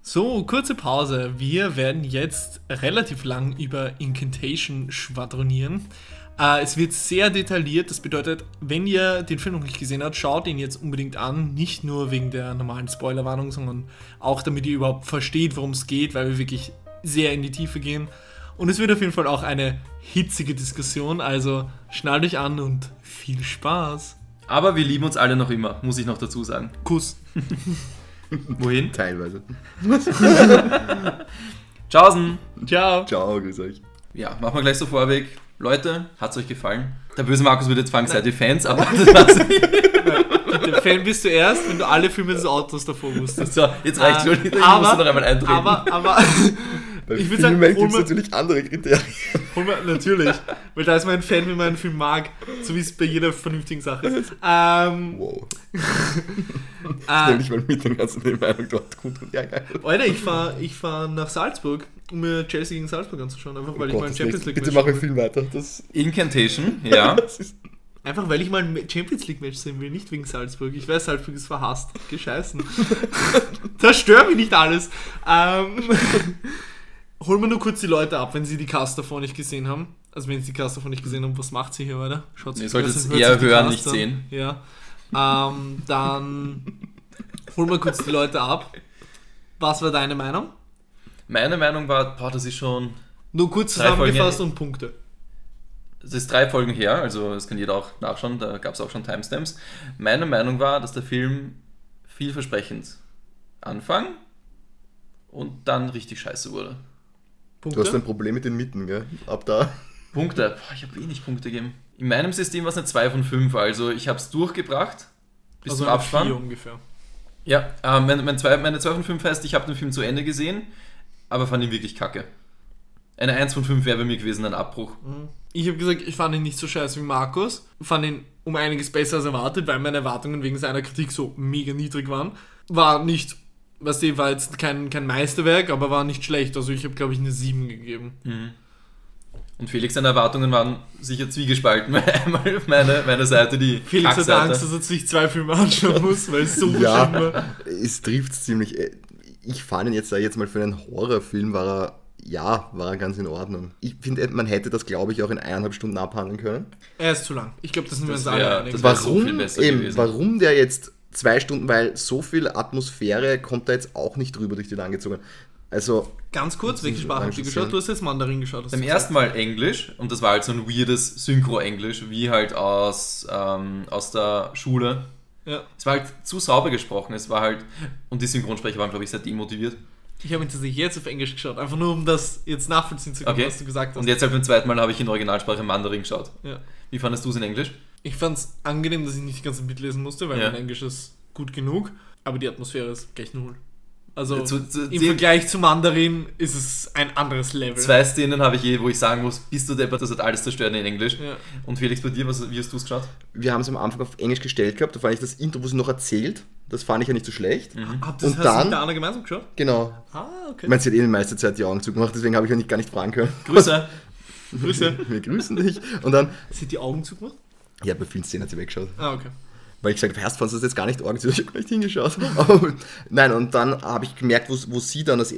So, kurze Pause. Wir werden jetzt relativ lang über Incantation schwadronieren. Äh, es wird sehr detailliert. Das bedeutet, wenn ihr den Film noch nicht gesehen habt, schaut ihn jetzt unbedingt an. Nicht nur wegen der normalen Spoilerwarnung, sondern auch damit ihr überhaupt versteht, worum es geht, weil wir wirklich sehr in die Tiefe gehen. Und es wird auf jeden Fall auch eine hitzige Diskussion. Also schnallt euch an und viel Spaß. Aber wir lieben uns alle noch immer, muss ich noch dazu sagen. Kuss. Wohin? Teilweise. Tschaußen! Ciao. Ciao, grüß euch. Ja, machen wir gleich so vorweg. Leute, hat's euch gefallen? Der böse Markus würde jetzt fragen, seid ihr Fans? Aber das war's. Bitte, Fan bist du erst, wenn du alle Filme des Autos davor wusstest. So, jetzt reicht's schon. Ich muss aber- noch einmal eintreten. Aber, aber, Bei ich würde sagen, Filmen hol gibt es mal, natürlich andere Kriterien. Mal, natürlich, weil da ist man ein Fan, wenn man einen Film mag, so wie es bei jeder vernünftigen Sache ist. Ähm, Wow. äh, Nehme ich mal mit den ganzen die Meinung dort gut und ja, geil. Alter, ich fahre ich fahr nach Salzburg, um mir Chelsea gegen Salzburg anzuschauen, einfach weil ich Oh mal Gott, das Champions League Bitte Match mach ein Film weiter. Das, Incantation, ja. Einfach weil ich mal ein Champions League Match sehen will, nicht wegen Salzburg. Ich weiß, Salzburg ist verhasst. Gescheißen. Zerstör mich nicht alles. Ähm, holen wir nur kurz die Leute ab, wenn sie die Cast davor nicht gesehen haben. Also wenn sie die Cast davor nicht gesehen haben, was macht sie hier, oder? Schaut Ihr sich solltet das es eher hören, nicht sehen. Ja. Ähm, dann holen wir kurz die Leute ab. Was war deine Meinung? Meine Meinung war, boah, das ist schon. Nur kurz zusammengefasst und Punkte. Das ist drei Folgen her, also das kann jeder auch nachschauen, da gab es auch schon Timestamps. Meine Meinung war, dass der Film vielversprechend Anfang und dann richtig scheiße wurde. Du hast Punkte? ein Problem mit den Mitten, gell? Ab da. Punkte, boah, ich habe wenig Punkte gegeben. In meinem System war es eine 2 von 5, also ich habe es durchgebracht bis also zum eine Abspann. ungefähr. Ja, äh, mein, mein zwei, meine 2 von 5 heißt, ich habe den Film zu Ende gesehen, aber fand ihn wirklich kacke. Eine 1 von 5 wäre bei mir gewesen ein Abbruch. Ich habe gesagt, ich fand ihn nicht so scheiße wie Markus. Fand ihn um einiges besser als erwartet, weil meine Erwartungen wegen seiner Kritik so mega niedrig waren. War nicht, was die war jetzt kein, kein Meisterwerk, aber war nicht schlecht. Also ich habe, glaube ich, eine 7 gegeben. Und Felix, seine Erwartungen waren sicher zwiegespalten. Einmal auf meine, meine Seite, die Felix hatte Kackseite. Angst, dass er sich zwei Filme anschauen muss, weil es so Ja. schlimm war. Es trifft ziemlich. äh, Ich fand ihn jetzt, jetzt mal, für einen Horrorfilm war er, ja, war er ganz in Ordnung. Ich finde, man hätte das, glaube ich, auch in eineinhalb Stunden abhandeln können. Er ist zu lang. Ich glaube, das sind wir uns alle einig. so eben, warum der jetzt zwei Stunden, weil so viel Atmosphäre kommt da jetzt auch nicht drüber durch die langgezogen. Also, Ganz kurz, welche Sprache ihr langsam geschaut? Du hast jetzt Mandarin geschaut. hast Beim du ersten Mal Englisch und das war halt so ein weirdes Synchro-Englisch, wie halt aus, ähm, aus der Schule. Ja. Es war halt zu sauber gesprochen, es war halt, und die Synchronsprecher waren, glaube ich, sehr demotiviert. Ich habe ihn tatsächlich jetzt auf Englisch geschaut, einfach nur um das jetzt nachvollziehen zu können, Okay. was du gesagt hast. Und jetzt halt beim zweiten Mal habe ich in Originalsprache Mandarin geschaut. ja. Wie fandest du es in Englisch? Ich fand es angenehm, dass ich nicht die ganze Zeit mitlesen musste, weil Ja. mein Englisch ist gut genug, aber die Atmosphäre ist gleich null. Also Zu- zu- im die- Vergleich zu Mandarin ist es ein anderes Level. Zwei Szenen habe ich je, wo ich sagen muss, bist du deppert, das hat alles zerstört in Englisch. Ja. Und Felix, bei dir, was, wie hast du es geschaut? wir haben es am Anfang auf Englisch gestellt gehabt, da fand ich das Intro, wo sie noch erzählt, das fand ich ja nicht so schlecht. Habt ihr Und das dann- mit der Anna gemeinsam geschaut? Genau. Ah, okay. Ich meine, sie hat eh die meiste Zeit die Augen zugemacht, deswegen habe ich ja nicht, gar nicht fragen können. Grüße. Grüße. Wir grüßen dich. Und dann, Sie hat die Augen zugemacht? Ja, bei vielen Szenen hat sie weggeschaut. Ah, okay. Weil ich gesagt habe, erst fandst du das jetzt gar nicht arg, ich habe gar nicht hingeschaut. Nein, und dann habe ich gemerkt, wo, wo sie dann das,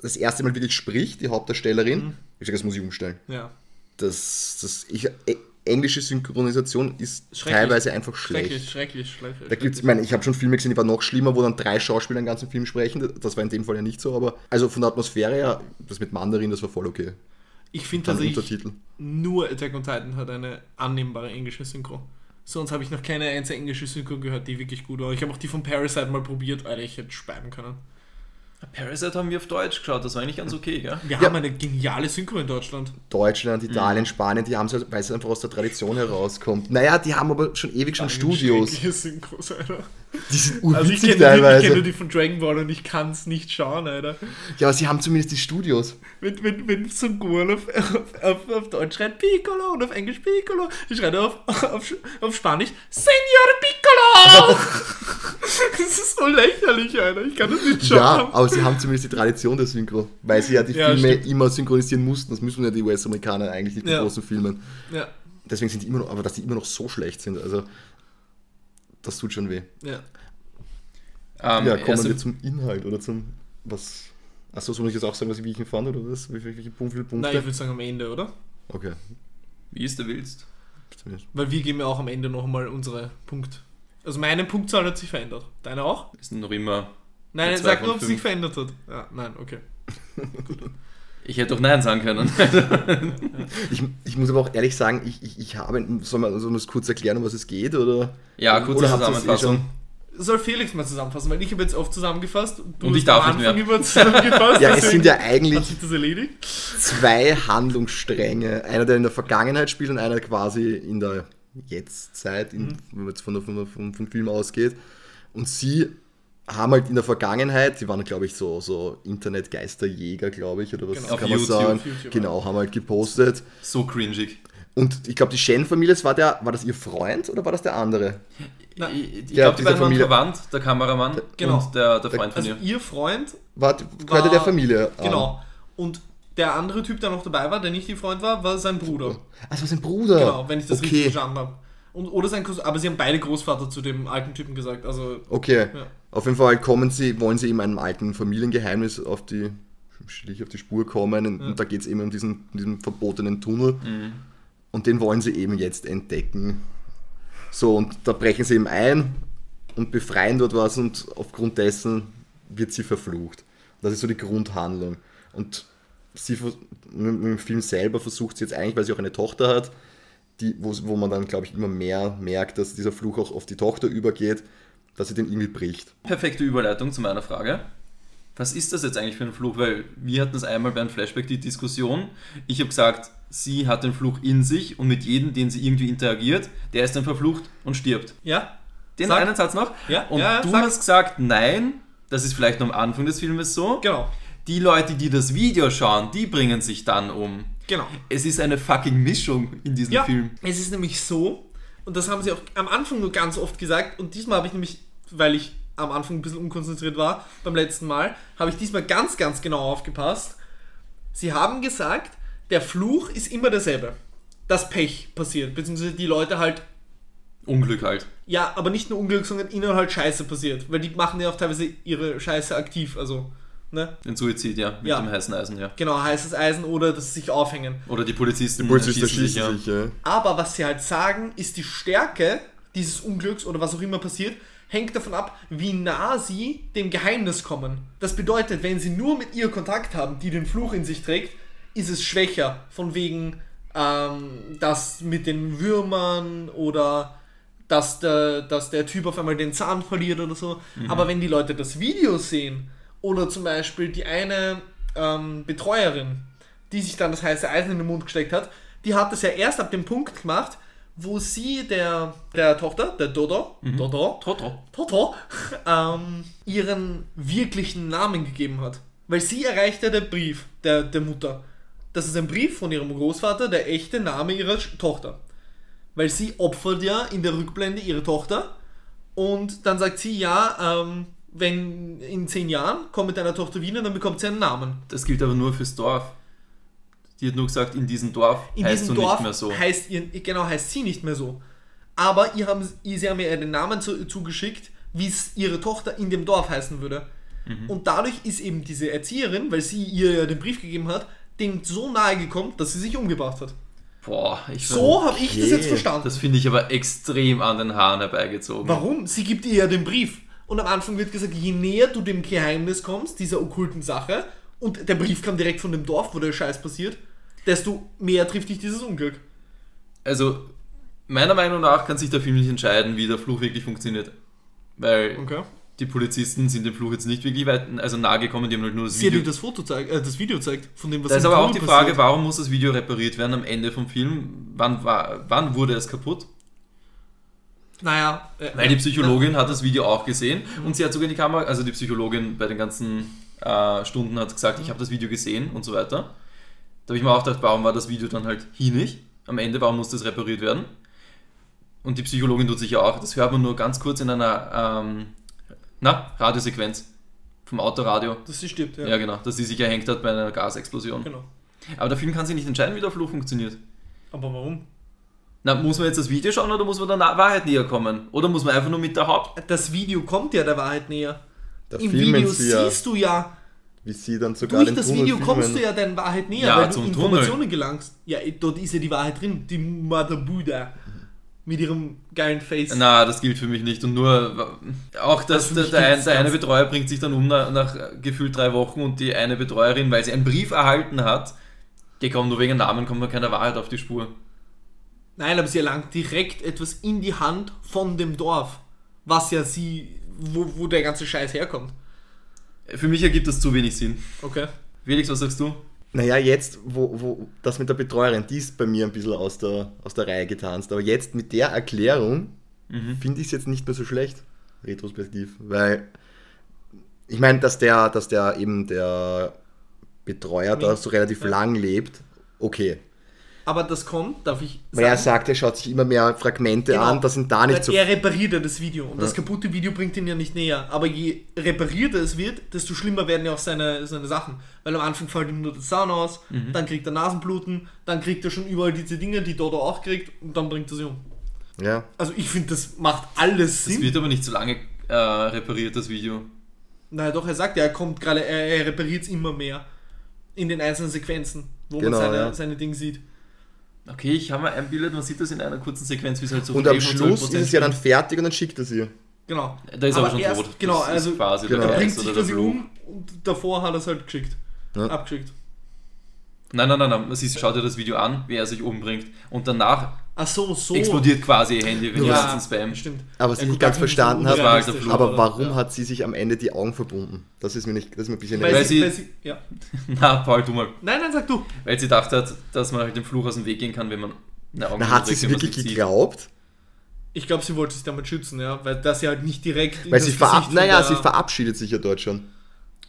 das erste Mal wirklich spricht, die Hauptdarstellerin. Mhm. Ich sage, das muss ich umstellen. Ja. Das, das, ich, äh, englische Synchronisation ist teilweise einfach schlecht. Schrecklich, schrecklich, schrecklich. Da gibt's, ich meine, ich habe schon Filme gesehen, die waren noch schlimmer, wo dann drei Schauspieler den ganzen Film sprechen. Das war in dem Fall ja nicht so, aber also von der Atmosphäre her, das mit Mandarin, das war voll okay. Ich finde tatsächlich, Untertitel. nur Attack on Titan hat eine annehmbare englische Synchro. Sonst habe ich noch keine einzige englische Synchro gehört, die wirklich gut war. Ich habe auch die von Parasite mal probiert, Alter, ich hätte speiben können. Parasite haben wir auf Deutsch geschaut, das war eigentlich ganz okay, gell? Wir Ja. haben eine geniale Synchro in Deutschland. Deutschland, Mhm. Italien, Spanien, die haben es, weil es einfach aus der Tradition herauskommt. Naja, die haben aber schon ewig schon Studios. Synchros, Alter. Die sind Also ich urwitzig kenne nur, die- ich teilweise. kenn nur die von Dragon Ball und ich kann es nicht schauen, Alter. Ja, aber sie haben zumindest die Studios. Wenn, wenn, wenn Son Gohan auf, auf, auf, auf Deutsch schreit Piccolo und auf Englisch Piccolo, schreit er auf, auf, auf Spanisch Senor Piccolo! das ist so lächerlich, Alter. Ich kann das nicht schauen. Ja, aber sie haben zumindest die Tradition der Synchro. Weil sie ja die Ja, Filme stimmt. immer synchronisieren mussten. Das müssen ja die US-Amerikaner eigentlich nicht, die Ja. großen Filmen. ja, Deswegen sind die immer noch, aber dass die immer noch so schlecht sind, also das tut schon weh. ja. Ähm, ja, kommen erste- wir zum Inhalt oder zum, was, achso, soll ich jetzt auch sagen, was ich, wie ich ihn fand oder was? Wie, wie, wie, Punkt- wie viele Punkte? Nein, ich würde sagen am Ende, oder? okay. Wie es du willst. Weil wir geben ja auch am Ende noch einmal unsere Punkt. Also meine Punktzahl hat sich verändert. Deine auch? Ist noch immer. Nein, sag nur, ob es sich verändert hat. Ja, nein, okay. Ich hätte doch Nein sagen können. Ich, ich muss aber auch ehrlich sagen, ich, ich, ich habe, soll man, soll man es kurz erklären, um was es geht? Oder? ja, kurze eh Zusammenfassung. soll Felix mal zusammenfassen, weil ich habe jetzt oft zusammengefasst du Und ich darf am nicht mehr. Anfang immer zusammengefasst. Ja, es sind ja eigentlich zwei Handlungsstränge. Einer, der in der Vergangenheit spielt und einer quasi in der Jetztzeit, in, Mhm. wenn man jetzt von der, von der, vom, vom Film ausgeht. Und sie haben halt in der Vergangenheit, sie waren, glaube ich, so, so Internetgeisterjäger, glaube ich, oder was Genau. kann Auf man YouTube. sagen. Auf YouTube, genau, haben halt gepostet. So cringig. Und ich glaube, die Shen-Familie, war, der, war das ihr Freund oder war das der andere? Na, ich glaube, die beiden waren Familie- verwandt, der Kameramann Genau. und der, der Freund von Also ihr. ihr Freund War, gehörte War- der Familie an. Genau. Und der andere Typ, der noch dabei war, der nicht ihr Freund war, war sein Bruder. Ah, war sein Bruder. Genau, wenn ich das richtig okay. verstanden habe. Und, oder sein Cousin, aber sie haben beide Großvater zu dem alten Typen gesagt. Also, Okay. Ja. Auf jeden Fall kommen sie, wollen sie ihm einem alten Familiengeheimnis auf die, schlich auf die Spur kommen. Und, und da geht es eben um diesen, diesen verbotenen Tunnel. Und den wollen sie eben jetzt entdecken. So, und da brechen sie eben ein und befreien dort was und aufgrund dessen wird sie verflucht. Das ist so die Grundhandlung. Und sie dem Film selber versucht sie jetzt eigentlich, weil sie auch eine Tochter hat, die, wo, wo man dann, glaube ich, immer mehr merkt, dass dieser Fluch auch auf die Tochter übergeht, dass sie den irgendwie bricht. Perfekte Überleitung zu meiner Frage. Was ist das jetzt eigentlich für ein Fluch? Weil wir hatten es einmal beim Flashback die Diskussion. Ich habe gesagt, sie hat den Fluch in sich und mit jedem, den sie irgendwie interagiert, der ist dann verflucht und stirbt. ja. Den Sag. einen Satz noch. Ja, und ja, du sag. hast gesagt, nein, das ist vielleicht nur am Anfang des Filmes so. Genau. Die Leute, die das Video schauen, die bringen sich dann um. Genau. Es ist eine fucking Mischung in diesem Ja, Film. es ist nämlich so, und das haben sie auch am Anfang nur ganz oft gesagt, und diesmal habe ich nämlich, weil ich am Anfang ein bisschen unkonzentriert war, beim letzten Mal, habe ich diesmal ganz, ganz genau aufgepasst. Sie haben gesagt, der Fluch ist immer derselbe. Das Pech passiert, beziehungsweise die Leute halt, Unglück halt. ja, aber nicht nur Unglück, sondern ihnen halt Scheiße passiert, weil die machen ja auch teilweise ihre Scheiße aktiv, also, ne? Den Suizid, ja, mit Ja. dem heißen Eisen, ja. Genau, heißes Eisen oder dass sie sich aufhängen. Oder die Polizisten, Die Polizisten schießen sich, ja. Aber was sie halt sagen, ist die Stärke dieses Unglücks oder was auch immer passiert, hängt davon ab, wie nah sie dem Geheimnis kommen. Das bedeutet, wenn sie nur mit ihr Kontakt haben, die den Fluch in sich trägt, ist es schwächer. Von wegen ähm, das mit den Würmern oder dass der, dass der Typ auf einmal den Zahn verliert oder so. Aber wenn die Leute das Video sehen oder zum Beispiel die eine ähm, Betreuerin, die sich dann das heiße Eisen in den Mund gesteckt hat, die hat es ja erst ab dem Punkt gemacht, wo sie der, der Tochter, der Dodo, Dodo, Toto. Toto, ähm, ihren wirklichen Namen gegeben hat. Weil sie erreicht ja der Brief der, der Mutter. Das ist ein Brief von ihrem Großvater, der echte Name ihrer Tochter. Weil sie opfert ja in der Rückblende ihre Tochter und dann sagt sie, ja, ähm, wenn in zehn Jahren komm mit deiner Tochter wieder, dann bekommt sie einen Namen. Das gilt aber nur fürs Dorf. Die hat nur gesagt, in diesem Dorf In heißt diesem du Dorf nicht mehr so. heißt ihr, genau heißt sie nicht mehr so. Aber ihr haben, ihr, sie haben ihr den Namen zu, zugeschickt, wie es ihre Tochter in dem Dorf heißen würde. Mhm. Und dadurch ist eben diese Erzieherin, weil sie ihr ja den Brief gegeben hat, dem so nahe gekommen, dass sie sich umgebracht hat. Boah, ich So habe ich das Okay. jetzt verstanden. Das finde ich aber extrem an den Haaren herbeigezogen. Warum? Sie gibt ihr ja den Brief. Und am Anfang wird gesagt, je näher du dem Geheimnis kommst, dieser okkulten Sache, und der Brief kam direkt von dem Dorf, wo der Scheiß passiert, desto mehr trifft dich dieses Unglück. Also, meiner Meinung nach kann sich der Film nicht entscheiden, wie der Fluch wirklich funktioniert. Weil Okay. die Polizisten sind dem Fluch jetzt nicht wirklich weit, also nahe gekommen, die haben halt nur das Sie Video. das Foto zeigt, äh, das Video zeigt, von dem was Da ist aber auch Tunnel die Frage, passiert. warum muss das Video repariert werden am Ende vom Film? Wann, war, wann wurde es kaputt? Naja, äh, Weil die Psychologin hat das Video auch gesehen und sie hat sogar in die Kamera, also die Psychologin bei den ganzen äh, Stunden hat gesagt, ich habe das Video gesehen und so weiter. Da habe ich mir auch gedacht, warum war das Video dann halt hinig? Am Ende, warum musste es repariert werden? Und die Psychologin tut sich ja auch, das hört man nur ganz kurz in einer ähm, na, Radiosequenz vom Autoradio. dass sie stirbt, ja. Ja, genau, dass sie sich erhängt hat bei einer Gasexplosion. Genau. Aber der Film kann sich nicht entscheiden, wie der Fluch funktioniert. Aber warum? Na, muss man jetzt das Video schauen oder muss man der Wahrheit näher kommen? Oder muss man einfach nur mit der Haupt... Das Video kommt ja der Wahrheit näher. Da Im Video sie ja, siehst du ja, wie sie dann sogar durch den das Tunnel Video filmen. kommst du ja der Wahrheit näher, Ja, weil du Informationen gelangst. Ja, dort ist ja die Wahrheit drin. Die Mother Buddha. Mit ihrem geilen Face. Na, das gilt für mich nicht. Und nur auch, dass Also der, ein, der eine Betreuer bringt sich dann um nach, nach gefühlt drei Wochen und die eine Betreuerin, weil sie einen Brief erhalten hat, die kommt nur wegen Namen, kommt man keiner Wahrheit auf die Spur. Nein, aber sie erlangt direkt etwas in die Hand von dem Dorf. was ja sie, wo, wo der ganze Scheiß herkommt. Für mich ergibt das zu wenig Sinn. Okay. Felix, was sagst du? Naja, jetzt, wo, wo das mit der Betreuerin, die ist bei mir ein bisschen aus der, aus der Reihe getanzt. Aber jetzt mit der Erklärung finde ich es jetzt nicht mehr so schlecht, retrospektiv. Weil, ich meine, dass der, dass der eben der Betreuer da so relativ Ja. lang lebt, okay. Aber das kommt, darf ich Weil er sagt, er schaut sich immer mehr Fragmente Genau. an, das sind da nicht Weil so. Er repariert ja das Video und das Ja. kaputte Video bringt ihn ja nicht näher. Aber je reparierter es wird, desto schlimmer werden ja auch seine, seine Sachen. Weil am Anfang fällt ihm nur der Zahn aus, Mhm. dann kriegt er Nasenbluten, dann kriegt er schon überall diese Dinge, die Dodo auch kriegt und dann bringt er sie um. Ja. Also ich finde, das macht alles Es Sinn. wird aber nicht so lange äh, repariert, das Video. Naja, doch, er sagt ja, er kommt gerade, er, er repariert es immer mehr. In den einzelnen Sequenzen, wo Genau, man seine, ja. seine Dinge sieht. Okay, ich habe mir einbildet, man sieht das in einer kurzen Sequenz, wie es halt so Und am 11 und Schluss 12% ist es ja dann fertig und dann schickt er sie. Genau. Da ist aber, schon erst, tot. Genau, Das ist also quasi genau. der er bringt sich oder der quasi Fluch. um und davor hat er es halt geschickt. Ja. Abgeschickt. Nein, nein, nein, nein. Man sieht, schaut dir das Video an, wie er sich umbringt. Und danach Ach so, so. explodiert quasi ihr Handy, wenn ja, ihr es Spam. stimmt. Aber was Ja, ich gut, nicht ganz verstanden habe, Das war halt Fluch. aber warum ja. hat sie sich am Ende die Augen verbunden? Das ist mir nicht, das ist mir ein bisschen Weil, Weil sie, weil sie, ja. Na, Paul, du mal. Nein, nein, sag du. Weil sie gedacht hat, dass man halt dem Fluch aus dem Weg gehen kann, wenn man eine Augen Na, hat sie es wirklich sieht. geglaubt? Ich glaube, sie wollte sich damit schützen, ja, weil das ja halt nicht direkt in Weil das sie, verab naja, sie verabschiedet sich ja dort schon.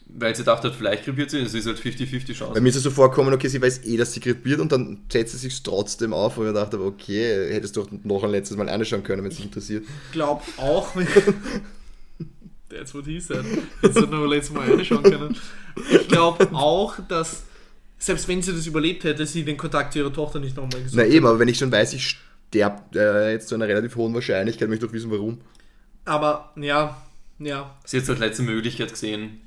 Weil sie dachte, vielleicht krepiert sie, es ist halt 50-50 Chance. Bei mir ist es so vorgekommen, okay, sie weiß eh, dass sie krepiert und dann setzt sie sich trotzdem auf, und ich dachte, okay, hättest du doch noch ein letztes Mal anschauen können, wenn es dich interessiert. glaub auch, That's what he said. Jetzt hat nur letztes Mal reinschauen können. Ich glaube auch, dass selbst wenn sie das überlebt hätte, sie den Kontakt zu ihrer Tochter nicht nochmal gesucht Na eben, aber wenn ich schon weiß, ich sterbe äh, jetzt zu einer relativ hohen Wahrscheinlichkeit, möchte ich doch wissen, warum. Aber ja, ja. Sie hat es als letzte Möglichkeit gesehen.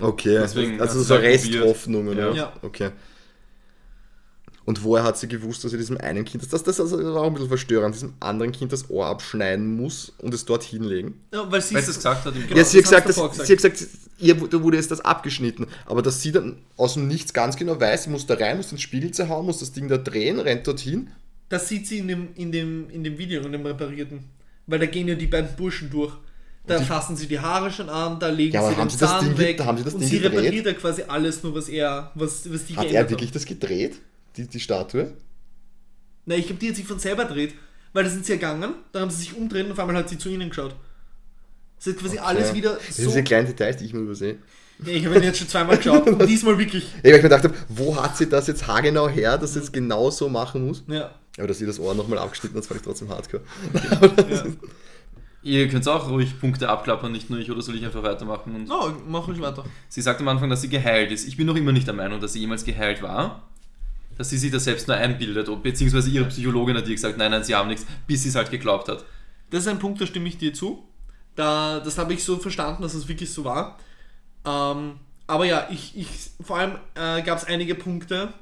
Okay, Deswegen hat also so halt probiert. Resthoffnung, oder? Ja. Ja. Okay. Und woher hat sie gewusst, dass sie diesem einen Kind, das, das, das war auch ein bisschen verstörend, diesem anderen Kind das Ohr abschneiden muss und es dort hinlegen? ja weil sie es gesagt hat. im Genau. ja, sie hat das hast gesagt, dass, vorher sie hat gesagt, ihr wurde wurde jetzt das abgeschnitten. Aber dass sie dann aus dem Nichts ganz genau weiß, sie muss da rein, muss den Spiegel zerhauen, muss das Ding da drehen, rennt dorthin. Das sieht sie in dem, in dem, in dem Video, in dem reparierten. Weil da gehen ja die beiden Burschen durch. Da fassen sie die Haare schon an, da legen Ja, sie haben den sie das Zahn Ding weg. haben sie das und Ding sie gedreht? repariert ja quasi alles, nur was er, was, was die Hat geändert er wirklich das gedreht, die, die Statue? Na, ich glaube, die hat sich von selber dreht. Weil da sind sie gegangen, dann haben sie sich umdreht und auf einmal hat sie zu ihnen geschaut. Sie hat quasi alles wieder Das so. sind diese kleinen Details, die ich mir übersehe. Ja, ich habe ihn jetzt schon zweimal geschaut und diesmal wirklich. Ja, weil ich mir gedacht habe, wo hat sie das jetzt haargenau her, dass sie es genau so machen muss? Ja. Aber dass sie das Ohr nochmal abgeschnitten hat, das fand ich trotzdem hardcore. ja. Ihr könnt auch ruhig Punkte abklappern, nicht nur ich, oder soll ich einfach weitermachen? Und Oh, mach ruhig weiter. sie sagt am Anfang, dass sie geheilt ist. Ich bin noch immer nicht der Meinung, dass sie jemals geheilt war. Dass sie sich das selbst nur einbildet. Beziehungsweise ihre Psychologin hat ihr gesagt, nein, nein, sie haben nichts, bis sie es halt geglaubt hat. Das ist ein Punkt, da stimme ich dir zu. Da, das habe ich so verstanden, dass es wirklich so war. Ähm, aber ja, ich, ich, vor allem äh, gab es einige Punkte,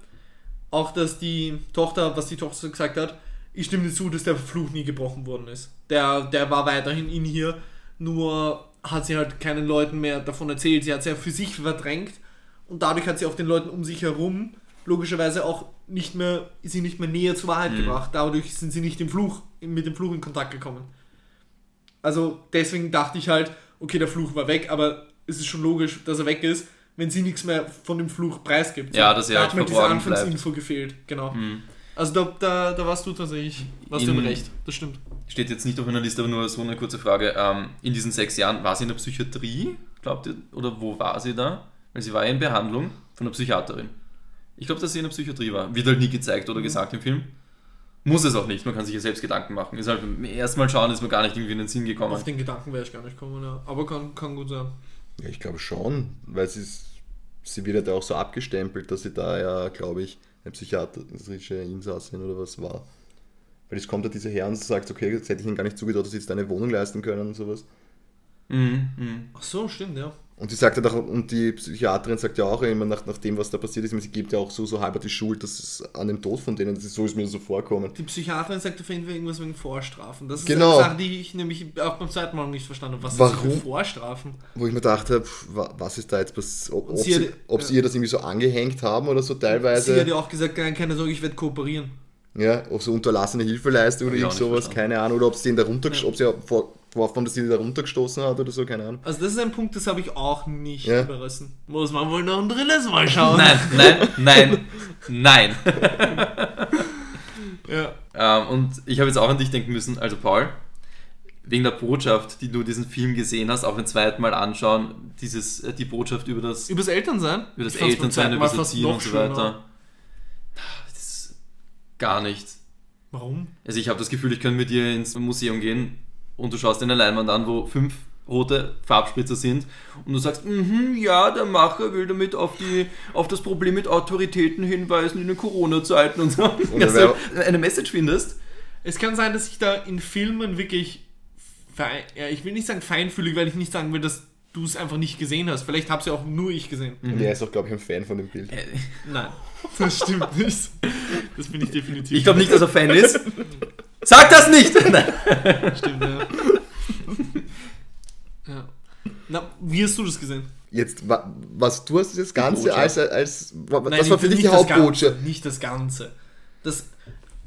auch dass die Tochter, was die Tochter so gesagt hat, ich stimme dir zu, dass der Fluch nie gebrochen worden ist. Der, der war weiterhin in hier, nur hat sie halt keinen Leuten mehr davon erzählt. Sie hat es ja für sich verdrängt und dadurch hat sie auch den Leuten um sich herum logischerweise auch nicht mehr, ist sie nicht mehr näher zur Wahrheit gebracht. Dadurch sind sie nicht im Fluch, mit dem Fluch in Kontakt gekommen. Also deswegen dachte ich halt, okay, der Fluch war weg, aber es ist schon logisch, dass er weg ist, wenn sie nichts mehr von dem Fluch preisgibt. Ja, dass er da halt hat mir diese. Anfangsinfo gefehlt, genau. Also da, da, da warst du tatsächlich, warst du In- im Recht, das stimmt. Steht jetzt nicht auf meiner Liste, aber nur so eine kurze Frage. Ähm, in diesen sechs Jahren, war sie in der Psychiatrie, glaubt ihr? Oder wo war sie da? Weil sie war ja in Behandlung von einer Psychiaterin. Ich glaube, dass sie in der Psychiatrie war. Wird halt nie gezeigt Mhm. oder gesagt im Film. Muss es auch nicht, man kann sich ja selbst Gedanken machen. Ist halt beim ersten Mal schauen, ist mir gar nicht irgendwie in den Sinn gekommen. Auf den Gedanken wäre ich gar nicht gekommen, ja. Aber kann, kann gut sein. Ja, ich glaube schon, weil sie, ist- sie wird ja auch so abgestempelt, dass sie da ja, glaube ich, eine psychiatrische Insassin oder was war. Weil es kommt ja diese Herr und sagt, okay, jetzt hätte ich ihnen gar nicht zugetraut, dass sie jetzt eine Wohnung leisten können und sowas. Mhm, mhm. Ach so, stimmt, ja. Und sie sagt ja doch, und die Psychiaterin sagt ja auch immer nach, nach dem, was da passiert ist, sie gibt ja auch so, so halber die Schuld, dass es an dem Tod von denen, das ist, so ist mir so vorkommen. Die Psychiaterin sagt auf jeden Fall irgendwas wegen Vorstrafen. Das ist Genau. eine Sache, die ich nämlich auch beim zweiten Mal nicht verstanden habe. Was Warum? Vorstrafen? Wo ich mir dachte, wa- was ist da jetzt passiert, ob, ob, sie sie, ob sie ihr das irgendwie so angehängt haben oder so teilweise. Sie hat ja auch gesagt, keine Sorge, ich werde kooperieren. Ja, ob so unterlassene Hilfeleistung oder irgend sowas, verstanden. keine Ahnung, oder ob sie ihn darunter, Ja. ob sie ja vor, geworfen haben, dass sie da runtergestoßen hat oder so, keine Ahnung. Also das ist ein Punkt, das habe ich auch nicht Ja. überrissen. Muss man wohl noch ein drittes Mal schauen. Nein, nein, nein, nein. Ja. Ähm, und ich habe jetzt auch an dich denken müssen, also Paul, wegen der Botschaft, die du diesen Film gesehen hast, auch ein zweites Mal anschauen, dieses, äh, die Botschaft über das, Elternsein? über das Ich fand's beim Elternsein, über das Erziehen und so schöner. weiter. Das ist gar nichts. Warum? Also ich habe das Gefühl, ich könnte mit dir ins Museum gehen und du schaust dir eine Leinwand an, wo fünf rote Farbspritzer sind und du sagst, mhm, ja, der Macher will damit auf, die, auf das Problem mit Autoritäten hinweisen in den Corona-Zeiten und so. Oder Also, eine Message findest. Es kann sein, dass ich da in Filmen wirklich, fein, ja, ich will nicht sagen feinfühlig, weil ich nicht sagen will, dass du es einfach nicht gesehen hast. Vielleicht habe es ja auch nur ich gesehen. Und er ist auch, glaube ich, ein Fan von dem Bild. Nein, das stimmt nicht. Das bin ich definitiv. Ich glaube nicht, dass er Fan ist. Sag das nicht! Stimmt, ja. ja. Na, wie hast du das gesehen? Jetzt, wa- was, du hast das Ganze Botschaft. als, als, wa- Nein, das war für dich die Hauptbotschaft. Nicht das Ganze. Das,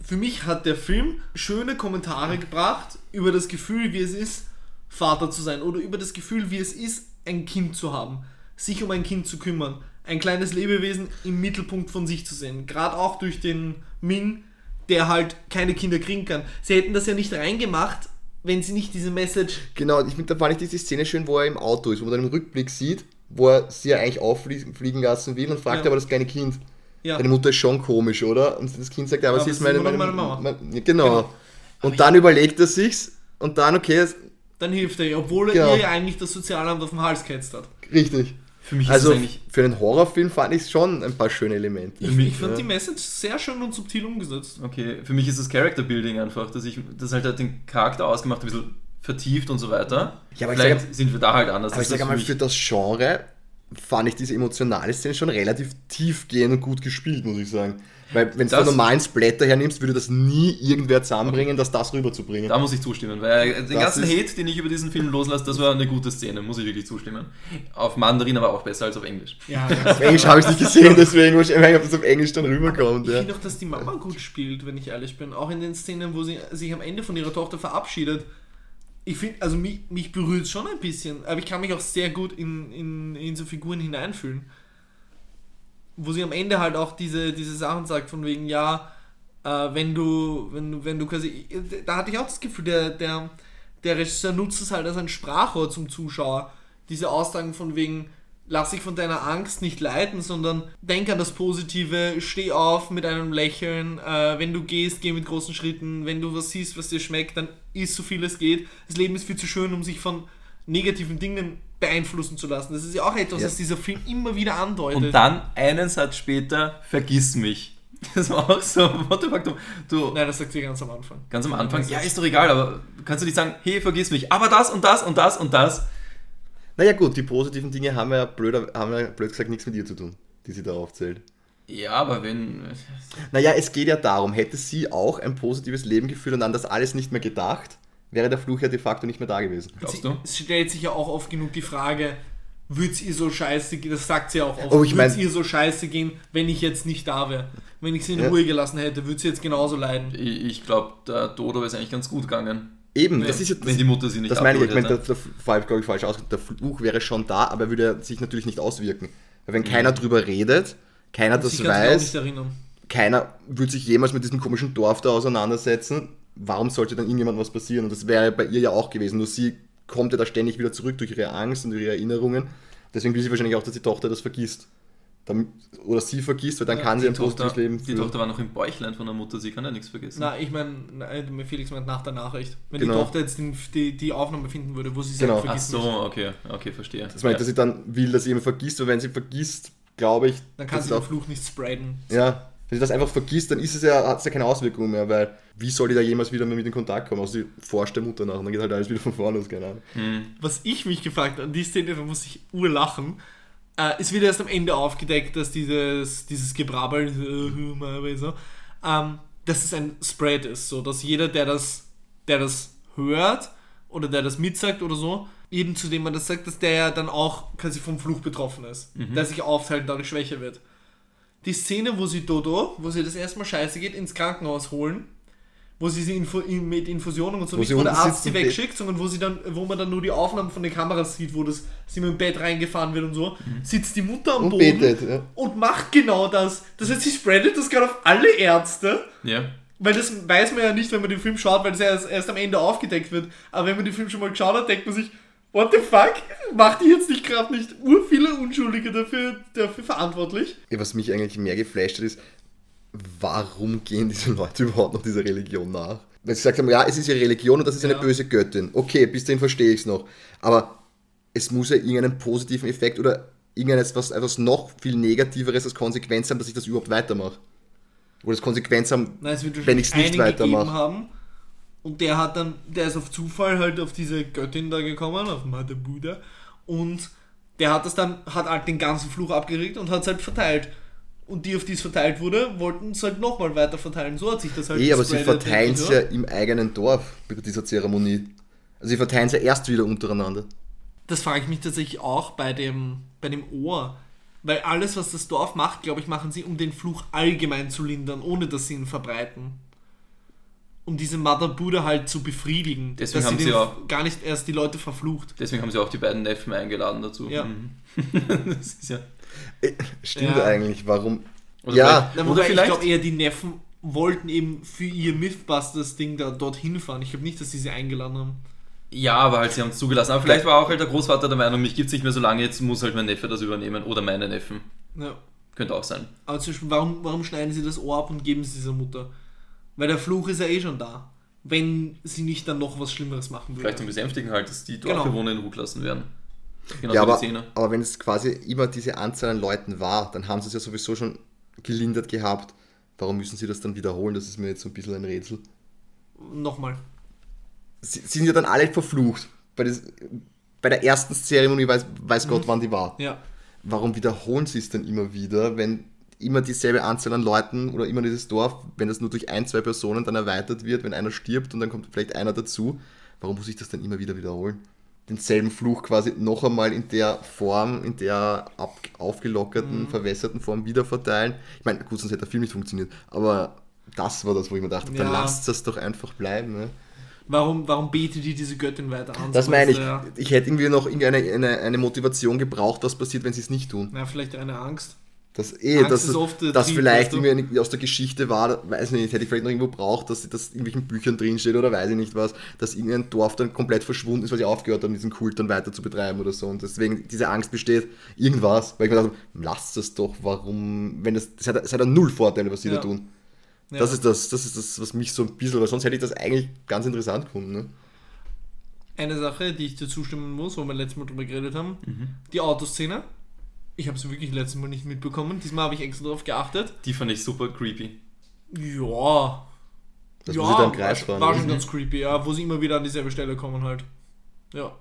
für mich hat der Film schöne Kommentare gebracht über das Gefühl, wie es ist, Vater zu sein. Oder über das Gefühl, wie es ist, ein Kind zu haben. Sich um ein Kind zu kümmern. Ein kleines Lebewesen im Mittelpunkt von sich zu sehen. Gerade auch durch den Min, der halt keine Kinder kriegen kann. Sie hätten das ja nicht reingemacht, wenn sie nicht diese Message Genau, ich finde, da fand ich diese Szene schön, wo er im Auto ist, wo man dann im Rückblick sieht, wo er sie ja eigentlich auffliegen fliegen lassen will und fragt Ja. aber das kleine Kind. Ja. Deine Mutter ist schon komisch, oder? Und das Kind sagt, ja, aber Aber sie ist meine, meine, meine Mama. meine- genau. Genau. Und dann überlegt er sich's und dann, okay, es- dann hilft er ihr, obwohl er Genau. ihr ja eigentlich das Sozialamt auf den Hals gehetzt hat. richtig. Für mich Also ist es eigentlich. für einen Horrorfilm fand ich schon ein paar schöne Elemente. Ich, mich, ich fand ja. die Message sehr schön und subtil umgesetzt. Okay, für mich ist das Character Building einfach, dass ich das halt, halt den Charakter ausgemacht, ein bisschen vertieft und so weiter. Ja, aber ich Vielleicht sag- sind wir da halt anders. Aber ich sage mal, für das Genre fand ich diese emotionale Szene schon relativ tiefgehend und gut gespielt, muss ich sagen. Weil wenn du Das- den normalen Splatter hernimmst, würde das nie irgendwer zusammenbringen, das das rüberzubringen. Da muss ich zustimmen, weil den Das ganzen Hate, den ich über diesen Film loslasse, das war eine gute Szene, muss ich wirklich zustimmen. Auf Mandarin aber auch besser als auf Englisch. Ja, Auf Englisch habe ich es nicht gesehen, deswegen muss ich einfach, ob das auf Englisch dann rüberkommt. Ich Ja. finde auch, dass die Mama gut spielt, wenn ich ehrlich bin. Auch in den Szenen, wo sie sich am Ende von ihrer Tochter verabschiedet. Ich finde, also mich, mich berührt schon ein bisschen, aber ich kann mich auch sehr gut in, in, in so Figuren hineinfühlen. Wo sie am Ende halt auch diese, diese Sachen sagt, von wegen, ja, äh, wenn du, wenn du, wenn du quasi, da hatte ich auch das Gefühl, der, der, der Regisseur nutzt es halt als ein Sprachrohr zum Zuschauer. Diese Aussagen von wegen, lass dich von deiner Angst nicht leiten, sondern denk an das Positive, steh auf mit einem Lächeln, äh, wenn du gehst, geh mit großen Schritten, wenn du was siehst, was dir schmeckt, dann isst so viel es geht. Das Leben ist viel zu schön, um sich von negativen Dingen beeinflussen zu lassen. Das ist ja auch etwas, Ja. was dieser Film immer wieder andeutet. Und dann, einen Satz später, vergiss mich. Das war auch so, what the fuck, du, du Nein, das sagt sie ganz am Anfang. ganz am Anfang, ja, ist doch egal, aber kannst du nicht sagen, hey, vergiss mich, aber das und das und das und das. Naja gut, die positiven Dinge haben ja, blöder, haben ja blöd gesagt nichts mit ihr zu tun, die sie da aufzählt. Ja, aber wenn, Naja, es geht ja darum, hätte sie auch ein positives Leben geführt und an das alles nicht mehr gedacht, wäre der Fluch ja de facto nicht mehr da gewesen. glaubst du? es stellt sich ja auch oft genug die Frage, würde es ihr so scheiße gehen, das sagt sie ja auch oft, Oh, ich würde es mein- ihr so scheiße gehen, wenn ich jetzt nicht da wäre. Wenn ich sie in Ja. Ruhe gelassen hätte, würde sie jetzt genauso leiden. Ich, ich glaube, der Dodo ist eigentlich ganz gut gegangen. Eben, Wenn, das ist ja wenn die Mutter sie nicht Das meine ich, ich meine, der, der, glaube ich, falsch ausgedrückt. Der Fluch wäre schon da, aber er würde sich natürlich nicht auswirken. Weil wenn keiner drüber redet, keiner das kann sich auch weiß, keiner würde sich jemals mit diesem komischen Dorf da auseinandersetzen, warum sollte dann irgendjemand was passieren? Und das wäre bei ihr ja auch gewesen. Nur sie kommt ja da ständig wieder zurück durch ihre Angst und ihre Erinnerungen. Deswegen will sie wahrscheinlich auch, dass die Tochter das vergisst. Damit, oder sie vergisst, weil dann Ja, kann sie die ein positives Leben die führen. Tochter war noch im Bäuchlein von der Mutter, sie kann ja nichts vergessen. Na, ich meine, Felix meint nach der Nachricht. Wenn Genau. die Tochter jetzt den, die, die Aufnahme finden würde, wo sie sagt, Genau. Ach vergiss so, mich, okay, okay, verstehe. Das meint, ja. dass sie dann will, dass sie jemand vergisst, weil wenn sie vergisst, glaube ich, dann kann sie den Fluch nicht spreaden. Ja, wenn sie das einfach vergisst, dann ist es ja, hat es ja keine Auswirkungen mehr, weil wie soll die da jemals wieder mit in Kontakt kommen? Also sie forscht der Mutter nach und dann geht halt alles wieder von vorne los, keine Ahnung. Hm. Was ich mich gefragt habe, an die Szene, da muss ich urlachen. Äh, es wird erst am Ende aufgedeckt, dass dieses, dieses Gebrabbel, äh, so, ähm, dass es ein Spread ist, so dass jeder, der das, der das hört oder der das mitsagt oder so, eben zu dem man das sagt, dass der ja dann auch quasi vom Fluch betroffen ist, der sich aufteilt und dadurch schwächer wird. Die Szene, wo sie Dodo, wo sie das erste Mal scheiße geht, ins Krankenhaus holen, wo sie sie Info in, mit Infusionen und so Wo nicht wo der Arzt sie wegschickt, sondern wo sie dann, wo man dann nur die Aufnahmen von den Kameras sieht, wo das sie mit dem Bett reingefahren wird und so, sitzt die Mutter am Und Boden betet, ja. und macht genau das. Das heißt, sie spreadet das gerade auf alle Ärzte. Ja. Weil das weiß man ja nicht, wenn man den Film schaut, weil das erst, erst am Ende aufgedeckt wird. Aber wenn man den Film schon mal geschaut hat, denkt man sich, what the fuck? Macht die jetzt nicht gerade nicht ur viele Unschuldige dafür, dafür verantwortlich? Ja, was mich eigentlich mehr geflasht hat, ist, warum gehen diese Leute überhaupt noch dieser Religion nach? Weil sie gesagt haben, ja, es ist ihre Religion und das ist eine Ja. böse Göttin. Okay, bis dahin verstehe ich es noch. Aber es muss ja irgendeinen positiven Effekt oder irgendetwas was etwas noch viel Negativeres als Konsequenz haben, dass ich das überhaupt weitermache. Oder das Konsequenz haben, Nein, wenn ich es nicht weitermache. Und der hat dann, der ist auf Zufall halt auf diese Göttin da gekommen, auf Mother Buddha. Und der hat das dann, hat halt den ganzen Fluch abgeregt und hat es halt verteilt. Und die, auf die es verteilt wurde, wollten es halt nochmal weiter verteilen. So hat sich das halt Eh, aber sie verteilen es ja im eigenen Dorf bei dieser Zeremonie. Also sie verteilen es ja erst wieder untereinander. Das frage ich mich tatsächlich auch bei dem, bei dem Ohr. Weil alles, was das Dorf macht, glaube ich, machen sie, um den Fluch allgemein zu lindern, ohne dass sie ihn verbreiten. Um diese Mother Buddha halt zu befriedigen. Deswegen dass haben sie sie auch- gar nicht erst die Leute verflucht. Deswegen haben sie auch die beiden Neffen eingeladen dazu. Ja. Mhm. das ist ja. Eh, Stimmt Ja. eigentlich, warum? Oder ja, vielleicht- Oder wobei ich vielleicht- glaube eher, die Neffen wollten eben für ihr Mythbusters-Ding da dorthin fahren. Ich glaube nicht, dass sie sie eingeladen haben. Ja, aber halt, sie haben es zugelassen. Aber vielleicht war auch halt der Großvater der Meinung, mich gibt es nicht mehr so lange, jetzt muss halt mein Neffe das übernehmen. Oder meine Neffen. Ja. Könnte auch sein. Aber zum Beispiel, warum, warum schneiden sie das Ohr ab und geben es dieser Mutter? Weil der Fluch ist ja eh schon da. Wenn sie nicht dann noch was Schlimmeres machen würde. Vielleicht zum Besänftigen halt, dass die Genau. Dorfbewohner in Ruhe gelassen werden. Genau ja aber, Szene. aber wenn es quasi immer diese Anzahl an Leuten war, dann haben sie es ja sowieso schon gelindert gehabt. Warum müssen sie das dann wiederholen? Das ist mir jetzt so ein bisschen ein Rätsel. Nochmal. Sie sie sind ja dann alle verflucht. Bei, des, bei der ersten Zeremonie weiß, weiß Gott, wann die war. Ja. Warum wiederholen sie es dann immer wieder, wenn immer dieselbe Anzahl an Leuten oder immer dieses Dorf, wenn das nur durch ein, zwei Personen dann erweitert wird, wenn einer stirbt und dann kommt vielleicht einer dazu, warum muss ich das dann immer wieder wiederholen? Denselben Fluch quasi noch einmal in der Form, in der ab, aufgelockerten, verwässerten Form wieder verteilen. Ich meine, gut, sonst hätte der Film nicht funktioniert, aber das war das, wo ich mir dachte, dann Ja. lasst das doch einfach bleiben. Ne? Warum, warum betet die diese Göttin weiter an? Das meine ich. der- Ich hätte irgendwie noch irgendeine eine, eine Motivation gebraucht, was passiert, wenn sie es nicht tun. Na, vielleicht eine Angst. Das, eh, Angst dass, der dass vielleicht irgendwie aus der Geschichte war, weiß nicht, hätte ich vielleicht noch irgendwo braucht, dass das in irgendwelchen Büchern drinsteht oder weiß ich nicht was, dass irgendein Dorf dann komplett verschwunden ist, weil sie aufgehört haben, diesen Kult dann weiter zu betreiben oder so. Und deswegen diese Angst besteht, irgendwas, weil ich mir dachte, lasst das doch, warum, wenn das, das hat, das hat ja null Vorteile, was sie Ja. da tun. Ja. Das ist das, das ist das, was mich so ein bisschen, weil sonst hätte ich das eigentlich ganz interessant gefunden. Ne? Eine Sache, die ich dir zustimmen muss, wo wir letztes Mal drüber geredet haben, Mhm. die Autoszene. Ich habe sie wirklich letztes Mal nicht mitbekommen. Diesmal habe ich extra darauf geachtet. Die fand ich super creepy. Ja. Das, ja, wo sie da im Kreis war, fahren. war schon ganz creepy, ja, wo sie immer wieder an dieselbe Stelle kommen halt. Ja.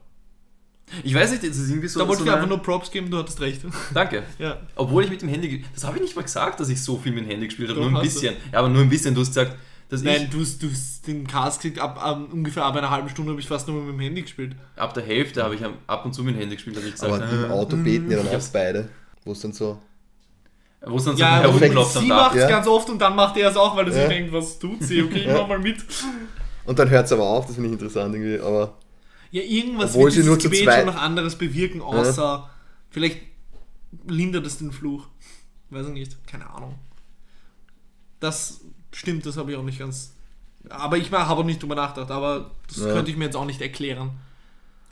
Ich weiß nicht, das ist irgendwie so. da wollte so ich einfach nur Props geben, du hattest recht. Danke. ja. Obwohl ich mit dem Handy. Das habe ich nicht mal gesagt, dass ich so viel mit dem Handy gespielt habe. Doch, Nur ein hast du. bisschen. Ja, aber nur ein bisschen. Du hast gesagt, dass Nein, ich du hast, du hast den Cast gekriegt, ab, ab ungefähr ab einer halben Stunde habe ich fast nur mit dem Handy gespielt. ab der Hälfte habe ich ab und zu mit dem Handy gespielt, habe ich gesagt. Aber im Auto Mhm. beten ja dann Ich auch hab's- beide. Wo es dann so. Wo es dann so Ja, herumklopft sie am Dach. macht es Ja. ganz oft und dann macht er es auch, weil er sich Ja. denkt, was tut sie? Okay, ich Ja. mach mal mit. Und dann hört es aber auf, das finde ich interessant irgendwie, aber. Ja, irgendwas Obwohl wird sie nur zu Gebet zweit- schon noch anderes bewirken, außer vielleicht lindert es den Fluch. Weiß ich nicht, keine Ahnung. Das stimmt, das habe ich auch nicht ganz. Aber ich habe auch nicht drüber nachgedacht, aber das Ja. könnte ich mir jetzt auch nicht erklären.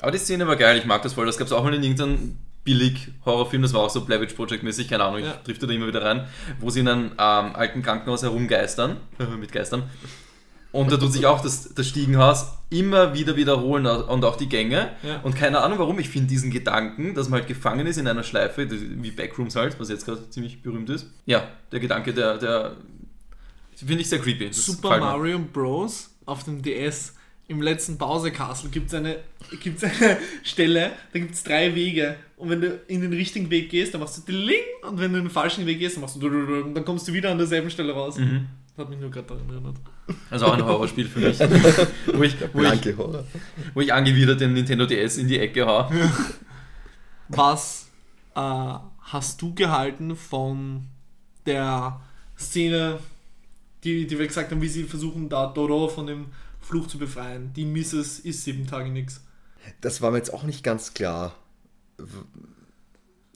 Aber die Szene war geil, ich mag das voll. Das gab es auch mal in irgendeinem Billig-Horrorfilm, das war auch so Blair Witch Project-mäßig, keine Ahnung, ich Ja. drifte da immer wieder rein, wo sie in einem ähm, alten Krankenhaus herumgeistern, mit Geistern. Und da tut sich auch das, das Stiegenhaus immer wieder wiederholen und auch die Gänge. Ja. Und keine Ahnung warum, ich finde diesen Gedanken, dass man halt gefangen ist in einer Schleife, wie Backrooms halt, was jetzt gerade ziemlich berühmt ist. Ja, der Gedanke, der, der finde ich sehr creepy. Das Super. Mario Bros. auf dem DS im letzten Bowser Castle gibt es eine, gibt's eine Stelle, da gibt es drei Wege. Und wenn du in den richtigen Weg gehst, dann machst du Ding und wenn du in den falschen Weg gehst, dann machst du und dann kommst du wieder an derselben Stelle raus. Mhm. Das hat mich nur gerade daran erinnert. Also auch ein Horrorspiel für mich. wo, ich, wo, ich, Blanke Horror. wo ich angewidert den Nintendo DS in die Ecke hau. Was äh, hast du gehalten von der Szene, Die, die wir gesagt haben, wie sie versuchen, da Doro von dem Fluch zu befreien. Die Mrs. ist sieben Tage nix. Das war mir jetzt auch nicht ganz klar.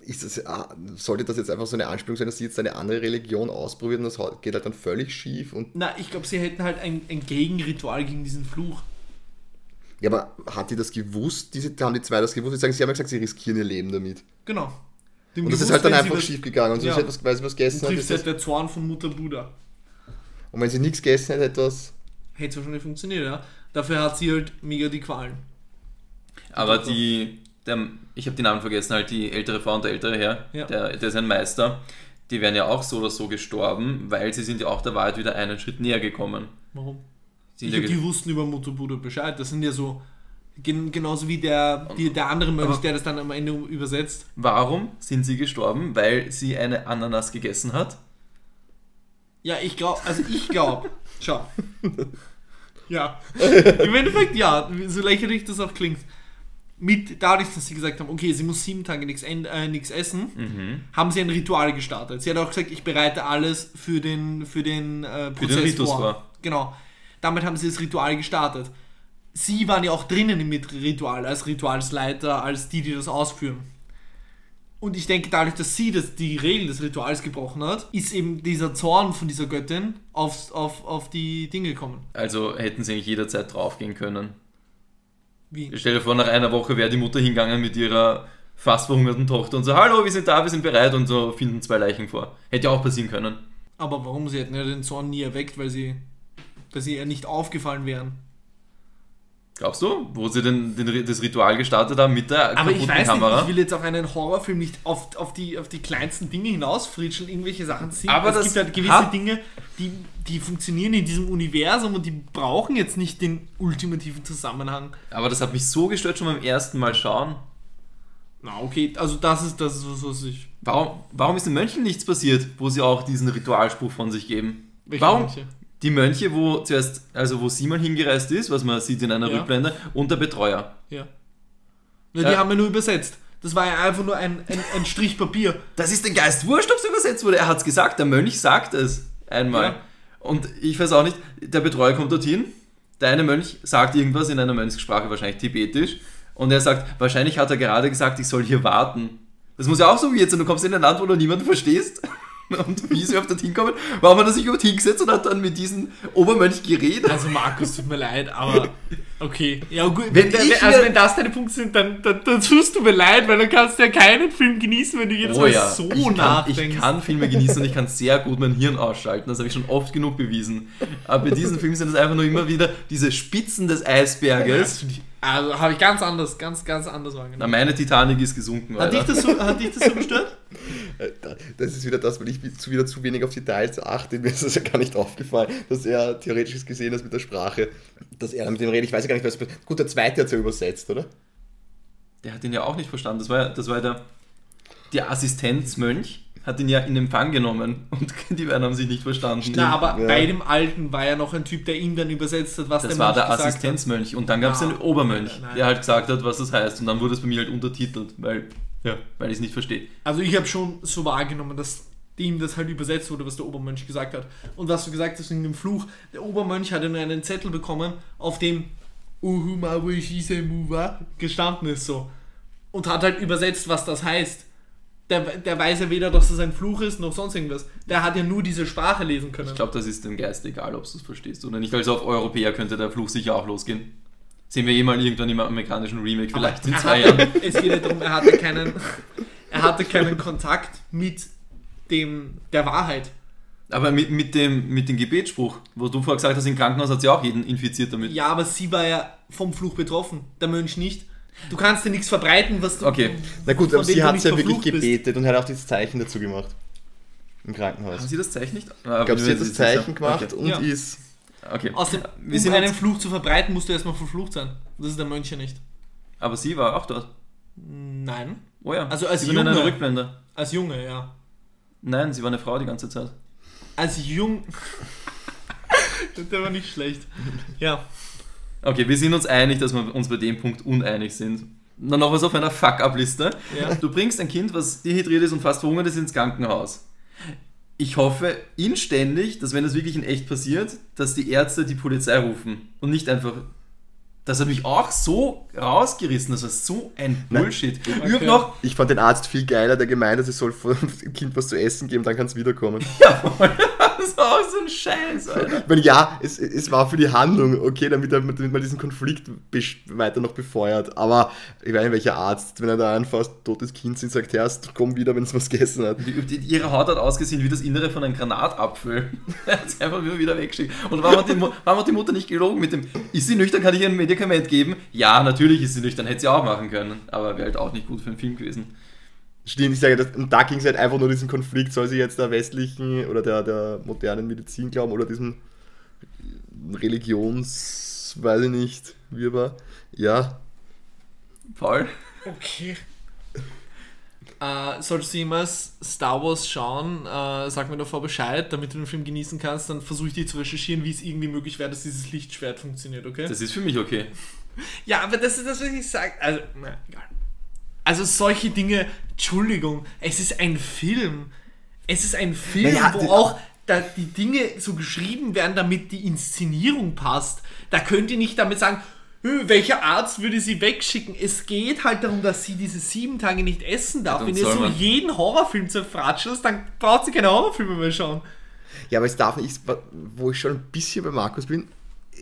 Ist das, ah, sollte das jetzt einfach so eine Anspielung sein, dass sie jetzt eine andere Religion ausprobiert und das geht halt dann völlig schief? Und Na, ich glaube, sie hätten halt ein, ein Gegenritual gegen diesen Fluch. ja, aber hat die das gewusst? Diese, haben die zwei das gewusst? Sie sagen, sie haben ja gesagt, sie riskieren ihr Leben damit. Genau. Dem Und das ist gewusst, halt dann einfach schief gegangen. Und sie Ja. hat was, weil sie was gegessen hat, trifft ist halt der Zorn von Mutter Buddha. Und wenn sie nichts gegessen hätte, etwas. Hätte wahrscheinlich funktioniert, ja. Dafür hat sie halt mega die Qualen. Aber die, der, ich habe die Namen vergessen, halt die ältere Frau und der ältere Herr, Ja. der, der ist ein Meister, die wären ja auch so oder so gestorben, weil sie sind ja auch der Wahrheit wieder einen Schritt näher gekommen. Warum? Sie Ich sind ja die wussten über Mutter Buddha Bescheid. Das sind ja so. gen- Genauso wie der, die, der andere Mönch, der das dann am Ende übersetzt. Warum sind sie gestorben? Weil sie eine Ananas gegessen hat? Ja, ich glaube, also ich glaube, schau. Ja. Im Endeffekt ja, so lächerlich das auch klingt. Mit, dadurch, dass sie gesagt haben, okay, sie muss sieben Tage nichts äh, essen, Mhm. haben sie ein Ritual gestartet. Sie hat auch gesagt, ich bereite alles für den, für den äh, Prozess Ritus vor. vor. Genau. Damit haben sie das Ritual gestartet. Sie waren ja auch drinnen im Ritual, als Ritualsleiter, als die, die das ausführen. Und ich denke, dadurch, dass sie das, die Regeln des Rituals gebrochen hat, ist eben dieser Zorn von dieser Göttin aufs, auf, auf die Dinge gekommen. Also hätten sie eigentlich jederzeit draufgehen können. Wie? Stell dir vor, nach einer Woche wäre die Mutter hingegangen mit ihrer fast verhungerten Tochter und so, hallo, wir sind da, wir sind bereit und so finden zwei Leichen vor. Hätte ja auch passieren können. Aber warum? Sie hätten ja den Zorn nie erweckt, weil sie, weil sie ja nicht aufgefallen wären. Glaubst du? Wo sie denn den, das Ritual gestartet haben mit der Aber ich weiß Kamera? nicht, ich will jetzt auch einen Horrorfilm nicht auf, auf, die, auf die kleinsten Dinge hinausfritscheln, irgendwelche Sachen ziehen. Aber es gibt halt gewisse Dinge, die, die funktionieren in diesem Universum und die brauchen jetzt nicht den ultimativen Zusammenhang. Aber das hat mich so gestört schon beim ersten Mal schauen. Na, okay, also das ist das, ist was, was ich. Warum, warum ist den Mönchen nichts passiert, wo sie auch diesen Ritualspruch von sich geben? Welche warum? Mönche? Die Mönche, wo zuerst, also wo Simon hingereist ist, was man sieht in einer Ja. Rückblende, und der Betreuer. Ja. Na, die Ja. haben wir nur übersetzt. Das war ja einfach nur ein, ein, ein Strich Papier. Das ist den Geist wurscht, ob es übersetzt wurde. Er hat es gesagt, der Mönch sagt es einmal. Ja. Und ich weiß auch nicht, der Betreuer kommt dorthin, der eine Mönch sagt irgendwas in einer Mönchssprache, wahrscheinlich tibetisch, und er sagt, wahrscheinlich hat er gerade gesagt, ich soll hier warten. Das muss ja auch so wie jetzt sein, du kommst in ein Land, wo du niemanden verstehst. Und wie sie auf dorthin kommen, warum hat er sich überhaupt hingesetzt und hat dann mit diesem Obermönch geredet? Also Markus, tut mir leid, aber okay. Ja gut, Wenn wenn, also wenn das deine Punkte sind, dann, dann, dann tust du mir leid, weil dann kannst du ja keinen Film genießen, wenn du jedes Mal so Oh ich kann, nachdenkst. ich kann Filme genießen und ich kann sehr gut mein Hirn ausschalten. Das habe ich schon oft genug bewiesen. Aber bei diesen Filmen sind es einfach nur immer wieder diese Spitzen des Eisberges. Also habe ich ganz anders, ganz, ganz anders Na, wahrgenommen. meine Titanic ist gesunken, Hat dich, das so, hat dich das so gestört? Das ist wieder das, weil ich zu, wieder zu wenig auf Details achte. Mir ist das ja gar nicht aufgefallen, dass er theoretisch gesehen hat mit der Sprache, dass er mit dem redet. Ich weiß ja gar nicht, was. Gut, der zweite hat es ja übersetzt, oder? Der hat ihn ja auch nicht verstanden. Das war ja, das war der, der Assistenzmönch, hat ihn ja in Empfang genommen und die beiden haben sich nicht verstanden. Na, aber Ja. bei dem Alten war ja noch ein Typ, der ihn dann übersetzt hat, was das der war Mensch der gesagt Assistenzmönch und dann gab es Ah. den Obermönch, Nein, nein. der halt gesagt hat, was das heißt und dann wurde es bei mir halt untertitelt, weil, ja, weil ich es nicht verstehe. Also ich habe schon so wahrgenommen, dass ihm das halt übersetzt wurde, was der Obermönch gesagt hat. Und was du gesagt hast in dem Fluch, der Obermönch hat ja nur einen Zettel bekommen, auf dem Uhuma Wishise Muwa gestanden ist so. Und hat halt übersetzt, was das heißt. Der, der weiß ja weder, dass das ein Fluch ist, noch sonst irgendwas. Der hat ja nur diese Sprache lesen können. Ich glaube, das ist dem Geist egal, ob du es verstehst oder nicht. Also auf Europäer könnte der Fluch sicher auch losgehen. Sehen wir eh mal irgendwann im amerikanischen Remake, vielleicht in er zwei hatte, Jahren. Es geht ja darum, er hatte keinen, er hatte keinen Kontakt mit dem, der Wahrheit. Aber mit, mit, dem, mit dem Gebetsspruch, wo du vorher gesagt hast, im Krankenhaus hat sie auch jeden infiziert damit. Ja, aber sie war ja vom Fluch betroffen, der Mönch nicht. Du kannst dir nichts verbreiten, was du. Okay. Na gut, aber sie hat ja wirklich verflucht bist. gebetet und hat auch dieses Zeichen dazu gemacht. Im Krankenhaus. Haben Sie das Zeichen nicht? Ich glaube, sie hat das Zeichen gemacht und Ja. ist. Okay. Außerdem, Wir um sind einen Fluch zu verbreiten, musst du erstmal verflucht sein. Das ist der Mönch ja nicht. Aber sie war auch dort. Nein. Oh ja. Also als sie war in einer Junge. Rückblende. Als Junge, ja. Nein, sie war eine Frau die ganze Zeit. Als Jung. der war nicht schlecht. Ja. Okay, wir sind uns einig, dass wir uns bei dem Punkt uneinig sind. Dann noch was auf einer Fuck-Up-Liste. Ja. Du bringst ein Kind, was dehydriert ist und fast verhungert ist, ins Krankenhaus. ich hoffe inständig, dass wenn das wirklich in echt passiert, dass die Ärzte die Polizei rufen und nicht einfach. Das hat mich auch so rausgerissen, das war so ein Bullshit. Ich hab Okay. noch, Ich fand den Arzt viel geiler, der gemeint hat, es soll dem Kind was zu essen geben, dann kann es wiederkommen. das war auch so ein Scheiß, Alter. Meine, ja, es, es war für die Handlung, okay, damit, damit man diesen Konflikt weiter noch befeuert. Aber ich weiß nicht, welcher Arzt, wenn er da ein fast totes Kind sieht, sagt, Herrst, komm wieder, wenn es was gegessen hat. Die, ihre Haut hat ausgesehen wie das Innere von einem Granatapfel. Er hat es einfach wieder, wieder weggeschickt. Und warum hat, die, warum hat die Mutter nicht gelogen mit dem, ist sie nüchtern, kann ich ihr ein Medikament geben? Ja, natürlich ist sie nüchtern, hätte sie auch machen können. Aber wäre halt auch nicht gut für einen Film gewesen. Stimmt, ich sage, das, und da ging es halt einfach nur diesen Konflikt, soll sie jetzt der westlichen oder der, der modernen Medizin glauben oder diesem Religions, weiß ich nicht, wie war. Ja, Paul? Okay. Äh, solltest du jemals Star Wars schauen, äh, sag mir davor Bescheid, damit du den Film genießen kannst, dann versuche ich dir zu recherchieren, wie es irgendwie möglich wäre, dass dieses Lichtschwert funktioniert, okay? Das ist für mich okay. ja, aber das ist das, was ich sage. Also, na, egal. Also solche Dinge, Entschuldigung, es ist ein Film. Es ist ein Film, Naja, wo auch da die Dinge so geschrieben werden, damit die Inszenierung passt. Da könnt ihr nicht damit sagen, "Hö, welcher Arzt würde sie wegschicken? Es geht halt darum, dass sie diese sieben Tage nicht essen darf. Ja, Wenn ihr so man. jeden Horrorfilm zerfratschelt, dann braucht sie keine Horrorfilme mehr schauen. Ja, aber es darf nicht, wo ich schon ein bisschen bei Markus bin,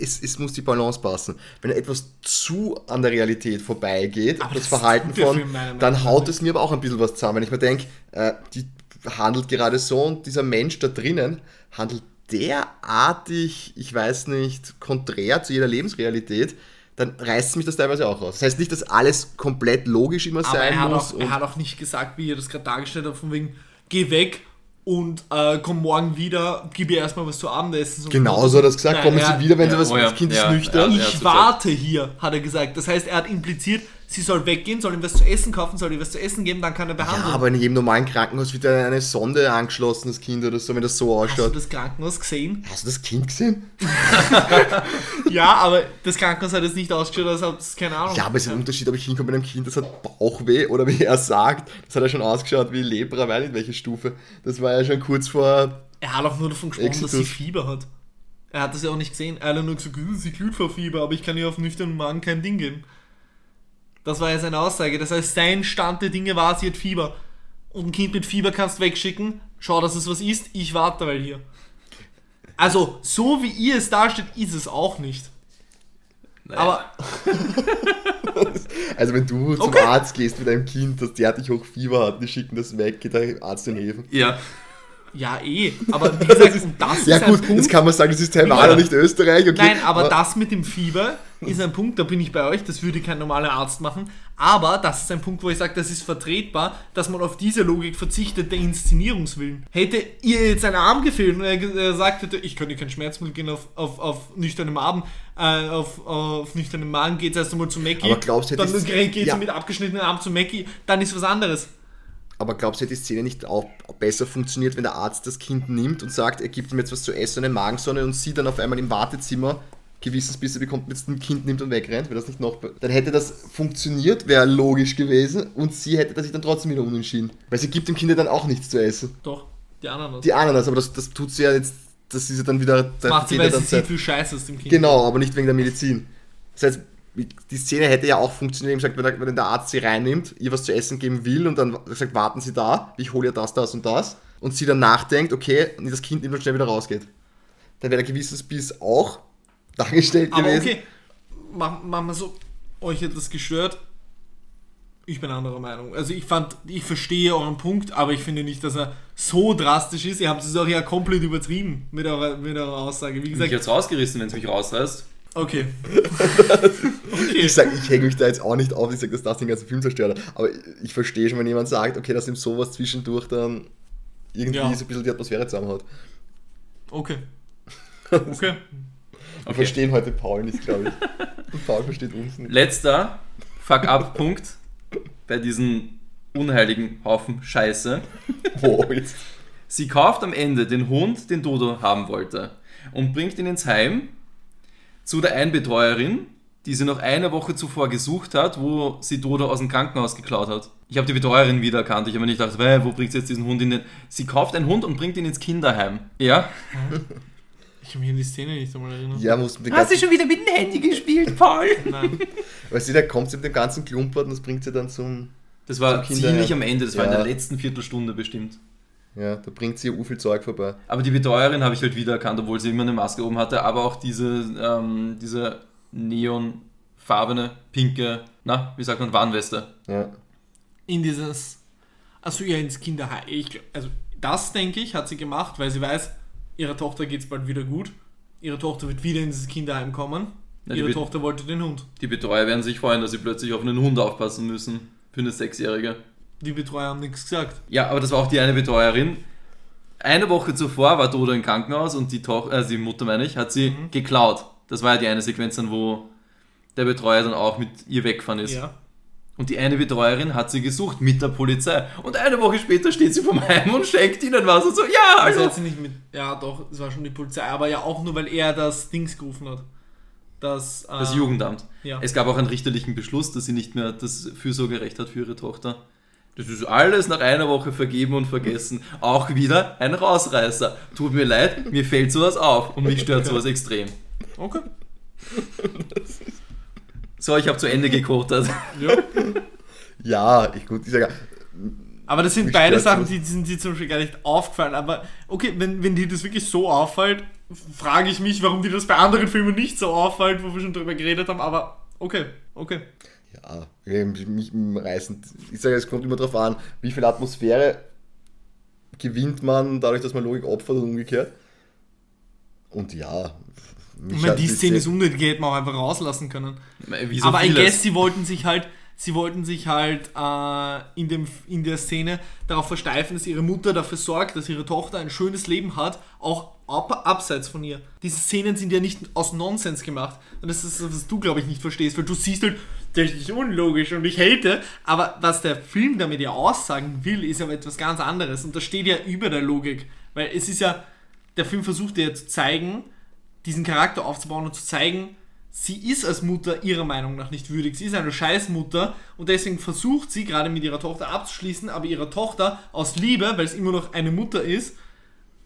es, es muss die Balance passen. Wenn etwas zu an der Realität vorbeigeht, Aber das, das Verhalten von, dann haut es mir aber auch ein bisschen was zusammen. Wenn ich mir denke, äh, die handelt gerade so und dieser Mensch da drinnen handelt derartig, ich weiß nicht, konträr zu jeder Lebensrealität, dann reißt mich das teilweise auch raus. Das heißt nicht, dass alles komplett logisch immer Aber sein er muss. auch, er hat auch nicht gesagt, wie ihr das gerade dargestellt habt, von wegen, geh weg und äh, komm morgen wieder, gib ihr erstmal was zu Abendessen. So Genauso hat er gesagt, kommen er Sie wieder, wenn ja, Sie was, oh ja, das Kind ja, ist nüchtern. ja, ja. Ich warte hier, hat er gesagt. Das heißt, er hat impliziert, sie soll weggehen, soll ihm was zu essen kaufen, soll ihr was zu essen geben, dann kann er Ja, behandeln. aber in jedem normalen Krankenhaus wird ja eine Sonde angeschlossen, das Kind oder so, wenn das so Hast du ausschaut. das Krankenhaus gesehen? Hast du das Kind gesehen? Ja, aber das Krankenhaus hat jetzt nicht ausgeschaut, als ob es keine Ahnung. Ja, aber es ist ein Unterschied, ob ich hinkomme mit einem Kind, das hat Bauchweh oder wie er sagt, das hat ja schon ausgeschaut wie Lepra, weiß nicht welche Stufe. Das war ja schon kurz vor. Er hat auch nur davon gesprochen, dass sie Exitus. Fieber hat. Er hat das ja auch nicht gesehen. Er hat nur gesagt, "Hm, sie glüht vor Fieber, aber ich kann ihr auf nüchternen Magen kein Ding geben. Das war ja seine Aussage. Das heißt, sein Stand der Dinge war, sie hat Fieber. Und ein Kind mit Fieber kannst du wegschicken. Schau, dass es was isst. Ich warte weil hier. Also, so wie ihr es darstellt, ist es auch nicht. Naja. Aber Also, wenn du zum Okay. Arzt gehst mit einem Kind, das derartig hoch Fieber hat, die schicken das weg, geht der Arzt den helfen. Ja, ja, eh. Aber wie gesagt, und das Ja, ist gut, ein Punkt. jetzt kann man sagen, das ist Taiwan Ja. nicht Österreich, okay. Nein, aber das mit dem Fieber ist ein Punkt, da bin ich bei euch, das würde kein normaler Arzt machen. Aber das ist ein Punkt, wo ich sage, das ist vertretbar, dass man auf diese Logik verzichtet, der Inszenierungswillen. Hätte ihr jetzt ein Arm gefehlt und er ge- er sagt hätte, ich dir kein Schmerzmittel geben auf, auf, auf nüchternem Abend, äh, auf, auf nüchternem Magen geht es erst einmal zu Mackie. Aber glaubst du, dann geht es ja. mit abgeschnittenem Arm zu Mackie, dann ist was anderes. Aber glaubst du, hätte die Szene nicht auch besser funktioniert, wenn der Arzt das Kind nimmt und sagt, er gibt ihm jetzt was zu essen, eine Magensonne und sie dann auf einmal im Wartezimmer Gewissensbisse bekommt, jetzt ein Kind nimmt und wegrennt? Wäre das nicht noch. Dann hätte das funktioniert, wäre logisch gewesen und sie hätte sich dann trotzdem wieder unentschieden. Weil sie gibt dem Kind dann auch nichts zu essen. Doch, die anderen. Die Ananas, aber das, das tut sie ja jetzt, das ist ja dann wieder. da macht sie, weil sie sieht viel Scheiße aus dem Kind. Genau, aber nicht wegen der Medizin. Das heißt, die Szene hätte ja auch funktioniert, wie gesagt, wenn der, wenn der Arzt sie reinnimmt, ihr was zu essen geben will und dann sagt, warten Sie da, ich hole ihr das, das und das. Und sie dann nachdenkt, okay, und das Kind nimmt und schnell wieder rausgeht. Dann wäre der Gewissensbiss auch dargestellt Aber gewesen. okay, machen mach wir so, euch hat das gestört. Ich bin anderer Meinung. Also ich fand, ich verstehe euren Punkt, aber ich finde nicht, dass er so drastisch ist. Ihr habt es auch ja komplett übertrieben mit eurer, mit eurer Aussage. Wie gesagt, jetzt rausgerissen, wenn es mich rausreißt. Okay. okay. Ich sage, ich hänge mich da jetzt auch nicht auf, ich sage, dass das den ganzen Film zerstört. Aber ich verstehe schon, wenn jemand sagt, okay, dass ihm sowas zwischendurch dann irgendwie Ja. so ein bisschen die Atmosphäre zusammenhaut. Okay. Okay. Wir verstehen heute Paul nicht, glaube ich. Und Paul versteht uns nicht. Letzter Fuck-up-Punkt bei diesem unheiligen Haufen Scheiße. Wo jetzt? Sie kauft am Ende den Hund, den Dodo haben wollte, und bringt ihn ins Heim zu der Einbetreuerin, die sie noch eine Woche zuvor gesucht hat, wo sie Dodo aus dem Krankenhaus geklaut hat. Ich habe die Betreuerin wiedererkannt. Ich habe mir nicht gedacht, "Weh, wo bringt sie jetzt diesen Hund in den... Sie kauft einen Hund und bringt ihn ins Kinderheim. Ja? Ich kann mich an die Szene nicht einmal erinnern. Ja, musst mit dem Hast du schon wieder mit dem Handy gespielt, Paul? Nein. weißt du, da kommt sie mit dem ganzen Klumpert und das bringt sie dann zum, Das war ziemlich am Ende, das war in Ja. der letzten Viertelstunde bestimmt. Ja, da bringt sie u viel Zeug vorbei. Aber die Betreuerin habe ich halt wiedererkannt, obwohl sie immer eine Maske oben hatte, aber auch diese, ähm, diese neonfarbene, pinke, na, wie sagt man, Warnweste. Ja. In dieses. Also ja, ins Kinderheim. Ich, also das, denke ich, hat sie gemacht, weil sie weiß, ihrer Tochter geht es bald wieder gut. Ihre Tochter wird wieder in dieses Kinderheim kommen. Ja, Ihre wird- Tochter wollte den Hund. Die Betreuer werden sich freuen, dass sie plötzlich auf einen Hund aufpassen müssen. Für eine Sechsjährige. Die Betreuer haben nichts gesagt. Ja, aber das war auch die eine Betreuerin. Eine Woche zuvor war Dodo im Krankenhaus und die, Toch äh, die Mutter, meine ich, hat sie Mhm. geklaut. Das war ja die eine Sequenz dann, wo der Betreuer dann auch mit ihr weggefahren ist. Ja. Und die eine Betreuerin hat sie gesucht mit der Polizei. Und eine Woche später steht sie vom Heim und schenkt ihnen was und so, ja, Also also. hat sie nicht mit. Ja, doch, es war schon die Polizei, aber ja auch nur, weil er das Dings gerufen hat. Das, äh, Das Jugendamt. Ja. Es gab auch einen richterlichen Beschluss, dass sie nicht mehr das Fürsorgerecht hat für ihre Tochter. Das ist alles nach einer Woche vergeben und vergessen. Auch wieder ein Rausreißer. Tut mir leid, mir fällt sowas auf und mich stört sowas extrem. Okay. So, ich habe zu Ende gekotet. Ja. Ja, ich gut, ich sage, Aber das sind beide Sachen, die sind dir zum Beispiel gar nicht aufgefallen. Aber okay, wenn, wenn dir das wirklich so auffällt, frage ich mich, warum dir das bei anderen Filmen nicht so auffällt, wo wir schon drüber geredet haben. Aber okay, okay. Ja, mich reißen. Ich sage, es kommt immer darauf an, wie viel Atmosphäre gewinnt man dadurch, dass man Logik opfert und umgekehrt. Und ja, Ich meine, die Szene ist unnötig, die hätten wir auch einfach rauslassen können. Wie so aber I vieles. guess, sie wollten sich halt, sie wollten sich halt äh, in, dem, in der Szene darauf versteifen, dass ihre Mutter dafür sorgt, dass ihre Tochter ein schönes Leben hat, auch ab, abseits von ihr. Diese Szenen sind ja nicht aus Nonsens gemacht. Und das ist, was du, glaube ich, nicht verstehst, weil du siehst halt, das ist unlogisch und ich hate, aber was der Film damit ja aussagen will, ist aber etwas ganz anderes. Und das steht ja über der Logik. Weil es ist ja, der Film versucht ja zu zeigen, diesen Charakter aufzubauen und zu zeigen, sie ist als Mutter ihrer Meinung nach nicht würdig. Sie ist eine Scheißmutter und deswegen versucht sie gerade mit ihrer Tochter abzuschließen, aber ihrer Tochter aus Liebe, weil es immer noch eine Mutter ist,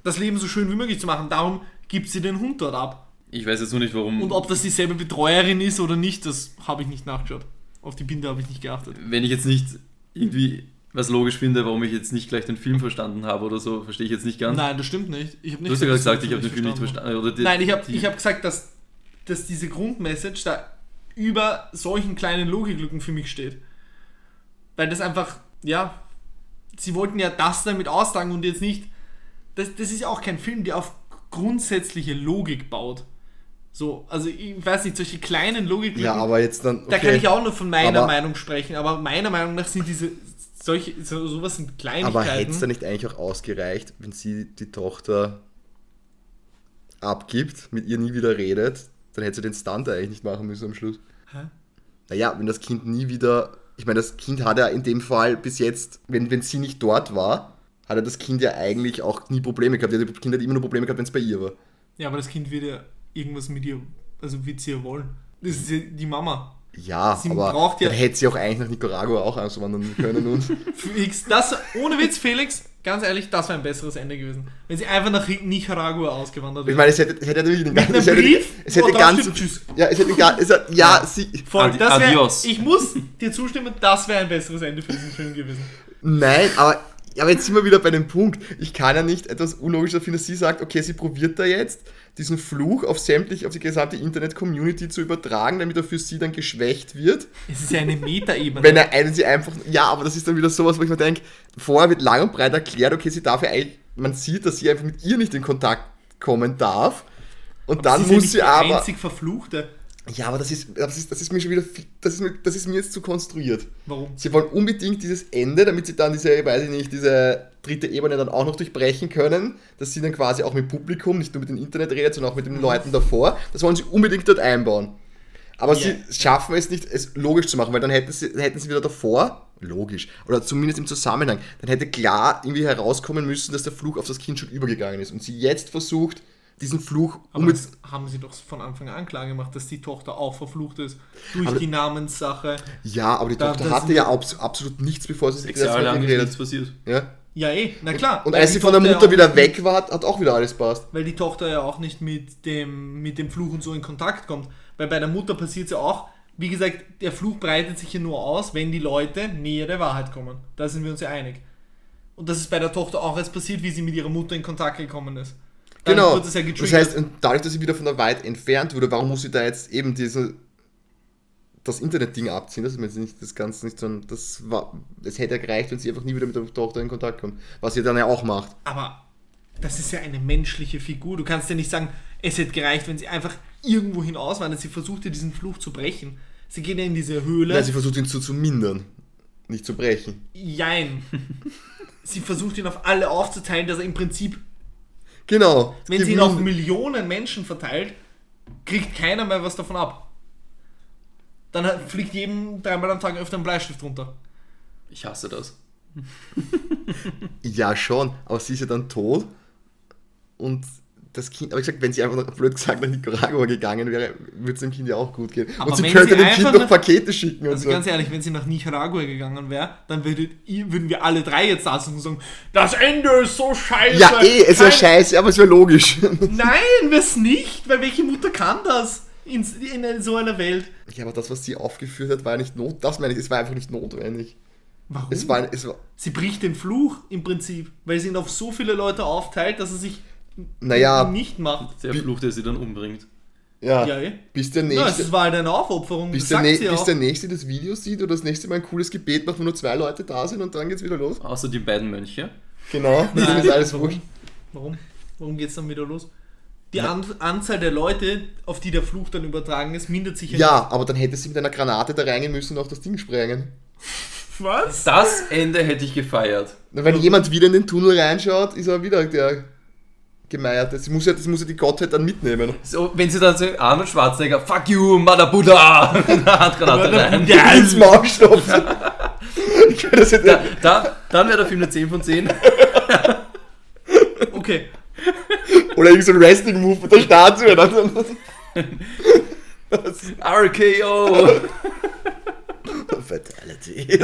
das Leben so schön wie möglich zu machen. Darum gibt sie den Hund dort ab. Ich weiß jetzt nur nicht, warum. Und ob das dieselbe Betreuerin ist oder nicht, das habe ich nicht nachgeschaut. Auf die Binde habe ich nicht geachtet. wenn ich jetzt nicht irgendwie was logisch finde, warum ich jetzt nicht gleich den Film verstanden habe oder so, verstehe ich jetzt nicht ganz. Nein, das stimmt nicht. Ich habe du nicht hast ja gerade gesagt, ich habe den Film nicht verstanden. Oder die, Nein, ich habe hab gesagt, dass, dass diese Grundmessage da über solchen kleinen Logiklücken für mich steht. Weil das einfach, ja, sie wollten ja das damit aussagen und jetzt nicht. Das, das ist ja auch kein Film, der auf grundsätzliche Logik baut. So, also ich weiß nicht, solche kleinen Logiklücken. Ja, aber jetzt dann. Da kann ich auch nur von meiner Aber- Meinung sprechen, aber meiner Meinung nach sind diese solche so, sowas sind Kleinigkeiten. Aber hätte es da nicht eigentlich auch ausgereicht, wenn sie die Tochter abgibt, mit ihr nie wieder redet, dann hätte sie den Stunt eigentlich nicht machen müssen am Schluss. Hä? Naja, wenn das Kind nie wieder. Ich meine, das Kind hat ja in dem Fall bis jetzt, wenn, wenn sie nicht dort war, hat ja das Kind ja eigentlich auch nie Probleme gehabt. Das Kind hat immer nur Probleme gehabt, wenn es bei ihr war. Ja, aber das Kind wird ja irgendwas mit ihr, also wird sie ja wollen. Das ist ja die Mama. Ja, Sie aber braucht ja- dann hätte sie auch eigentlich nach Nicaragua auch auswandern können und. Felix, das, ohne Witz, Felix, ganz ehrlich, das wäre ein besseres Ende gewesen. Wenn sie einfach nach Nicaragua ausgewandert Ich wäre. meine, es hätte, es hätte wirklich den ganzen. Es hätte, Brief, es hätte wo den ganzen. Tschüss. Ja, es hätte. Es hat, ja, sie. Voll, wär, adios. ich muss dir zustimmen, das wäre ein besseres Ende für diesen Film gewesen. Nein, aber, aber jetzt sind wir wieder bei dem Punkt. Ich kann ja nicht etwas unlogischer finden, dass sie sagt, okay, sie probiert da jetzt diesen Fluch auf sämtlich, auf die gesamte Internet-Community zu übertragen, damit er für sie dann geschwächt wird. Es ist ja eine Metaebene. Wenn er einen sie einfach, ja, aber das ist dann wieder sowas, wo ich mir denke, vorher wird lang und breit erklärt, okay, sie darf ja eigentlich, man sieht, dass sie einfach mit ihr nicht in Kontakt kommen darf. Und dann sie muss sie aber. einzig Verfluchte. Ja, aber das ist, das ist, das ist mir schon wieder, das ist mir, das ist mir jetzt zu konstruiert. Warum? Sie wollen unbedingt dieses Ende, damit sie dann diese, weiß ich nicht, diese dritte Ebene dann auch noch durchbrechen können, dass sie dann quasi auch mit Publikum, nicht nur mit dem Internet redet, sondern auch mit den Leuten davor. Das wollen sie unbedingt dort einbauen. Aber Ja. sie schaffen es nicht, es logisch zu machen, weil dann hätten sie, hätten sie wieder davor, logisch, oder zumindest im Zusammenhang, dann hätte klar irgendwie herauskommen müssen, dass der Fluch auf das Kind schon übergegangen ist. Und sie jetzt versucht, diesen Fluch Aber um das haben sie doch von Anfang an klar gemacht, dass die Tochter auch verflucht ist. Durch Aber- die Namenssache. Ja, aber die Da- Tochter hatte ja abs absolut nichts, bevor sie sich Sechs das geredet nichts passiert. ja? Ja, eh, na klar. Und Weil als sie von der Mutter wieder weg war, hat, hat auch wieder alles passt. Weil die Tochter ja auch nicht mit dem, mit dem Fluch und so in Kontakt kommt. Weil bei der Mutter passiert es ja auch, wie gesagt, der Fluch breitet sich ja nur aus, wenn die Leute näher der Wahrheit kommen. Da sind wir uns ja einig. Und das ist bei der Tochter auch erst passiert, wie sie mit ihrer Mutter in Kontakt gekommen ist. Dann Genau. wird es ja Das heißt, dadurch, dass sie wieder von der Wahrheit entfernt wurde, warum muss sie da jetzt eben diese das Internet-Ding abziehen? Das ist mir jetzt nicht das Ganze nicht so ein, das war, es hätte ja gereicht, wenn sie einfach nie wieder mit der Tochter in Kontakt kommt. Was sie dann ja auch macht. Aber das ist ja eine menschliche Figur. Du kannst ja nicht sagen, es hätte gereicht, wenn sie einfach irgendwo hinauswandert. Sie versuchte diesen Fluch zu brechen. Sie geht ja in diese Höhle. Nein, sie versucht ihn zu, zu mindern, nicht zu brechen. Jein. sie versucht ihn auf alle aufzuteilen, dass er im Prinzip, Genau. wenn sie ihn auf Millionen Menschen verteilt, kriegt keiner mehr was davon ab. Dann fliegt jedem dreimal am Tag öfter ein Bleistift runter. Ich hasse das. Ja, schon, aber sie ist ja dann tot und das Kind, aber ich gesagt, wenn sie einfach, nach- blöd gesagt, nach Nicaragua gegangen wäre, würde es dem Kind ja auch gut gehen. Aber und sie könnte sie dem Kind noch Pakete schicken und Also so. ganz ehrlich, wenn sie nach Nicaragua gegangen wäre, dann würdet würden wir alle drei jetzt sitzen und sagen, das Ende ist so scheiße. Ja, eh, es wäre scheiße, aber es wäre logisch. Nein, wär's nicht, weil welche Mutter kann das in, in so einer Welt? ja, aber das, was sie aufgeführt hat, war ja nicht not, das meine ich, es war einfach nicht notwendig. Warum? Es war, es war, Sie bricht den Fluch im Prinzip, weil sie ihn auf so viele Leute aufteilt, dass er sich naja, nicht macht. Der Fluch, der sie dann umbringt. ja, Ja, eh. bis der Ja, nächste, es war halt eine Aufopferung, bis das der, ne, sie bis auch. der nächste das Video sieht oder das nächste Mal ein cooles Gebet macht, wo nur zwei Leute da sind und dann geht's wieder los. Außer die beiden Mönche. Genau, dann Nein, ist alles warum? wurscht. Warum? Warum geht's dann wieder los? Die An Anzahl der Leute, auf die der Fluch dann übertragen ist, mindert sich Ja, aber dann hätte sie mit einer Granate da reingehen müssen und auf das Ding sprengen. Was? Das Ende hätte ich gefeiert. Na, Wenn jemand wieder in den Tunnel reinschaut, ist er wieder der Gemeierte. Sie muss ja, das muss ja die Gottheit dann mitnehmen. So, wenn sie dann so Arnold Schwarzenegger, fuck you, Mother Buddha, Handgranate rein. Ja, Ins Maul stopfen. ich kann das jetzt Da, da, dann wäre der Film eine 10 von 10. Okay. Oder irgend so ein Wrestling-Move mit der Statue. Dann, RKO. Fatality.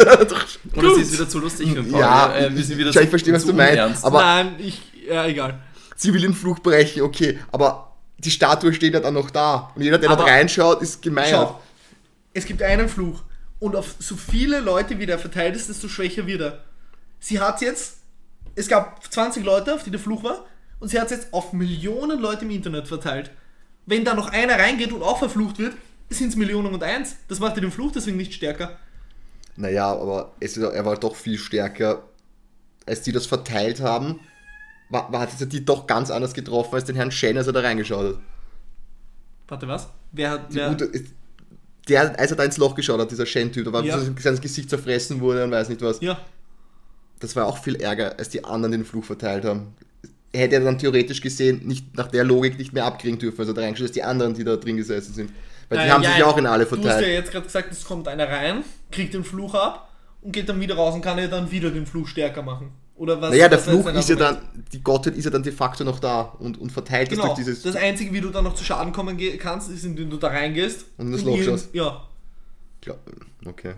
Oder sie ist wieder zu lustig für ein paar. ja, äh, wir sind wieder ich, zu, ich verstehe, was du meinst. Aber Nein, ich. Ja, egal. Sie will den Fluch brechen, okay. Aber die Statue steht ja dann noch da. Und jeder, der da Aber- reinschaut, ist gemeiert. Schau, es gibt einen Fluch. Und auf so viele Leute, wie der verteilt ist, desto schwächer wird er. Sie hat jetzt. Es gab 20 Leute, auf die der Fluch war. Und sie hat es jetzt auf Millionen Leute im Internet verteilt. Wenn da noch einer reingeht und auch verflucht wird, sind es Millionen und eins. Das macht ja den Fluch deswegen nicht stärker. Naja, aber es, er war doch viel stärker. Als die das verteilt haben, war, war, hat es die doch ganz anders getroffen als den Herrn Shen, als er da reingeschaut hat. Warte, was? Wer hat. Die Wer, Mutter- der, als er da ins Loch geschaut hat, dieser Shen-Typ, da war Ja. so sein Gesicht zerfressen wurde und weiß nicht was. ja, Das war auch viel Ärger, als die anderen den Fluch verteilt haben. Er hätte ja dann theoretisch gesehen nicht nach der Logik nicht mehr abkriegen dürfen, also da reingeschaut, dass die anderen, die da drin gesessen sind. Weil die Nein, haben ja, sich ja auch in alle Du hast verteilt. ja jetzt gerade gesagt, es kommt einer rein, kriegt den Fluch ab und geht dann wieder raus und kann ja dann wieder den Fluch stärker machen. Oder was? naja, der ist Fluch ist ja dann, die Gottheit ist ja dann de facto noch da und, und verteilt das Genau. durch dieses. Das Einzige, wie du dann noch zu Schaden kommen kannst, ist, indem du da reingehst. Und das Loch schaust. Ja, Klar, okay.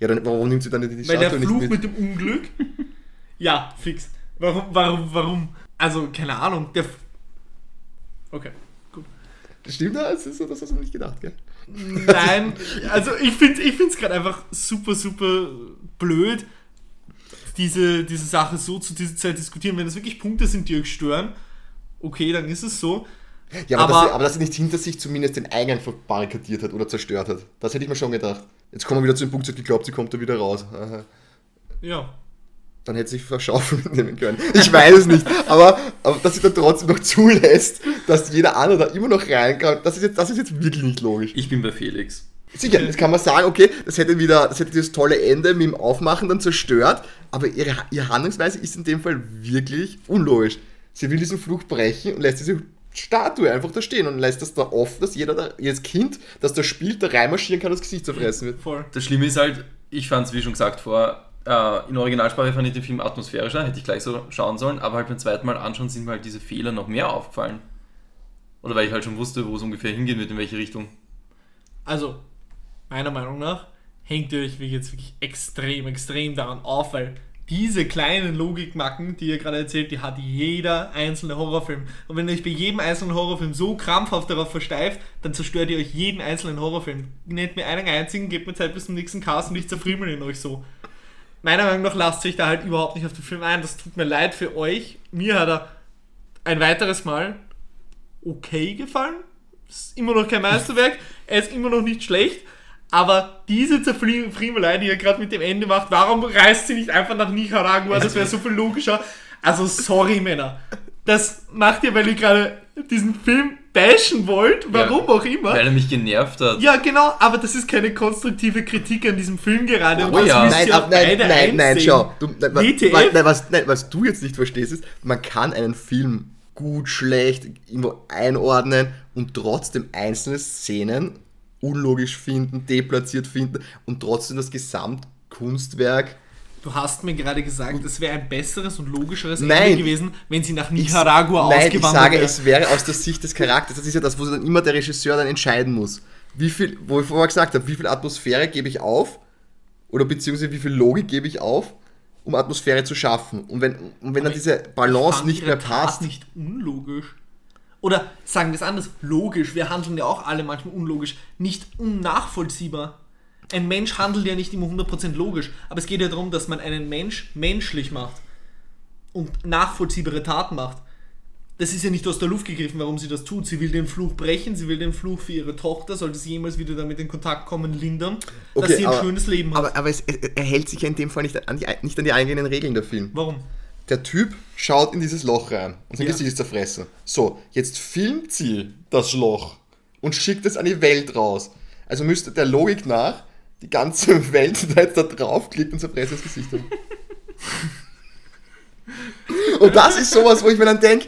Ja, dann warum nimmt sie dann die, die weil der Fluch mit. mit? dem Unglück. ja, fix. Warum, warum, warum? Also, keine Ahnung. Der. F okay, gut. Stimmt das? Das das hast du nicht gedacht, gell? Nein, also ich finde es ich gerade einfach super, super blöd, diese, diese Sache so zu dieser Zeit diskutieren. Wenn es wirklich Punkte sind, die euch stören, okay, dann ist es so. Ja, aber, Aber- dass, sie, aber dass sie nicht hinter sich zumindest den Eingang verbarrikadiert hat oder zerstört hat. Das hätte ich mir schon gedacht. Jetzt kommen wir wieder zu dem Punkt, ich glaube, sie kommt da wieder raus. Aha. Ja. Dann hätte sie verschaufeln mitnehmen können. Ich weiß es nicht. Aber, aber dass sie dann trotzdem noch zulässt, dass jeder andere da immer noch rein kann, das ist jetzt, das ist jetzt wirklich nicht logisch. Ich bin bei Felix. Sicher, jetzt kann man sagen, okay, das hätte wieder, das hätte dieses tolle Ende mit dem Aufmachen dann zerstört, aber ihre, ihre Handlungsweise ist in dem Fall wirklich unlogisch. Sie will diesen Fluch brechen und lässt diese Statue einfach da stehen und lässt das da offen, dass jeder da, jedes Kind, das da spielt, da reinmarschieren kann, das Gesicht zerfressen wird. Voll. Das Schlimme ist halt, ich fand es, wie schon gesagt, vor, äh, in Originalsprache fand ich den Film atmosphärischer, hätte ich gleich so schauen sollen, aber halt beim zweiten Mal anschauen sind mir halt diese Fehler noch mehr aufgefallen. Oder weil ich halt schon wusste, wo es ungefähr hingehen wird, in welche Richtung. Also, meiner Meinung nach hängt ihr euch jetzt wirklich extrem, extrem daran auf, weil diese kleinen Logikmacken, die ihr gerade erzählt, die hat jeder einzelne Horrorfilm. Und wenn ihr euch bei jedem einzelnen Horrorfilm so krampfhaft darauf versteift, dann zerstört ihr euch jeden einzelnen Horrorfilm. Nennt mir einen einzigen, gebt mir Zeit bis zum nächsten Cast und ich zerfriemel ihn euch so. Meiner Meinung nach lasst euch da halt überhaupt nicht auf den Film ein. Das tut mir leid für euch. Mir hat er ein weiteres Mal okay gefallen. Ist immer noch kein Meisterwerk. Er ist immer noch nicht schlecht. Aber diese Zerfriemelei, die ihr gerade mit dem Ende macht, warum reist sie nicht einfach nach Nicaragua? Das wäre so viel logischer. Also, sorry, Männer. Das macht ihr, weil ihr gerade diesen Film bashen wollt, warum Ja, auch immer. Weil er mich genervt hat. Ja, genau, aber das ist keine konstruktive Kritik an diesem Film gerade. Oh ja. Nein, ab, nein, nein, nein, schau. Du, nein, wa- WTF? wa- nein, was, nein, was du jetzt nicht verstehst, ist, man kann einen Film gut, schlecht, irgendwo einordnen und trotzdem einzelne Szenen unlogisch finden, deplatziert finden und trotzdem das Gesamtkunstwerk. Du hast mir gerade gesagt, es wäre ein besseres und logischeres Nein. Ende gewesen, wenn sie nach Nicaragua Nein, ich ausgewandert sage, wäre. es wäre aus der Sicht des Charakters. Das ist ja das, wo dann immer der Regisseur dann entscheiden muss. Wie viel, wo ich vorher gesagt habe, wie viel Atmosphäre gebe ich auf? Oder beziehungsweise wie viel Logik gebe ich auf, um Atmosphäre zu schaffen? Und wenn, und wenn dann diese Balance nicht mehr passt. nicht unlogisch. Oder sagen wir es anders, logisch. Wir handeln ja auch alle manchmal unlogisch, nicht unnachvollziehbar. Ein Mensch handelt ja nicht immer 100% logisch, aber es geht ja darum, dass man einen Mensch menschlich macht und nachvollziehbare Taten macht. Das ist ja nicht aus der Luft gegriffen, warum sie das tut. Sie will den Fluch brechen, sie will den Fluch für ihre Tochter, sollte sie jemals wieder damit in Kontakt kommen, lindern, dass Okay, sie ein aber- schönes Leben hat. Aber, aber es, er hält sich ja in dem Fall nicht an die, nicht an die eingehenden Regeln der Film. warum? Der Typ schaut in dieses Loch rein und sein Ja. Gesicht ist zerfressen. So, jetzt filmt sie das Loch und schickt es an die Welt raus. Also müsste der Logik nach die ganze Welt da jetzt da draufklickt und zerfressen das Gesicht haben. und das ist sowas, wo ich mir dann denke,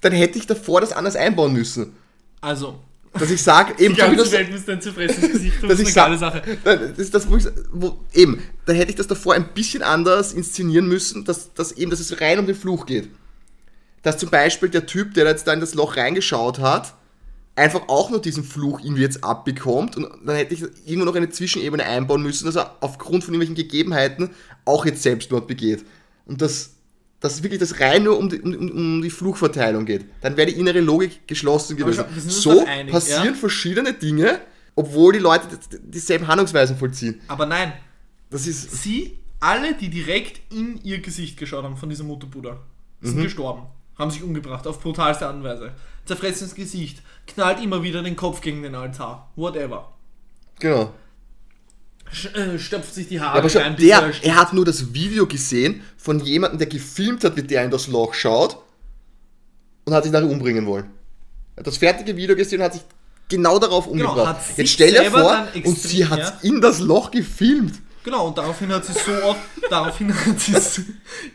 dann hätte ich davor das anders einbauen müssen. Also, Dass ich sage, eben die ganze das- Welt müsste ein zerfressenes Gesicht das ist eine geile Sache. Nein, das ist das, wo ich, wo, eben, da hätte ich das davor ein bisschen anders inszenieren müssen, dass, dass eben, dass es rein um den Fluch geht. Dass zum Beispiel der Typ, der jetzt da in das Loch reingeschaut hat, einfach auch nur diesen Fluch irgendwie jetzt abbekommt und dann hätte ich irgendwo noch eine Zwischenebene einbauen müssen, dass er aufgrund von irgendwelchen Gegebenheiten auch jetzt Selbstmord begeht. Und dass, dass wirklich das rein nur um die, um, um- die Fluchverteilung geht. Dann wäre die innere Logik geschlossen gewesen. So einig, passieren ja? verschiedene Dinge, obwohl die Leute dieselben Handlungsweisen vollziehen. Aber nein, Das ist. sie, alle, die direkt in ihr Gesicht geschaut haben von diesem Mutterbruder, sind gestorben. Haben sich umgebracht, auf brutalste Art und Weise. Zerfressen ins Gesicht, knallt immer wieder den Kopf gegen den Altar. Whatever. Genau. Äh, stöpft sich die Ja, Haare aber schau, rein, der, er hat nur das Video gesehen von jemandem, der gefilmt hat, wie der in das Loch schaut und hat sich nachher umbringen wollen. Er hat das fertige Video gesehen und hat sich genau darauf umgebracht. Genau, hat sich Jetzt stell dir vor, extrem- und sie hat ja. in das Loch gefilmt. Genau, und daraufhin hat sie so oft, daraufhin hat sie so,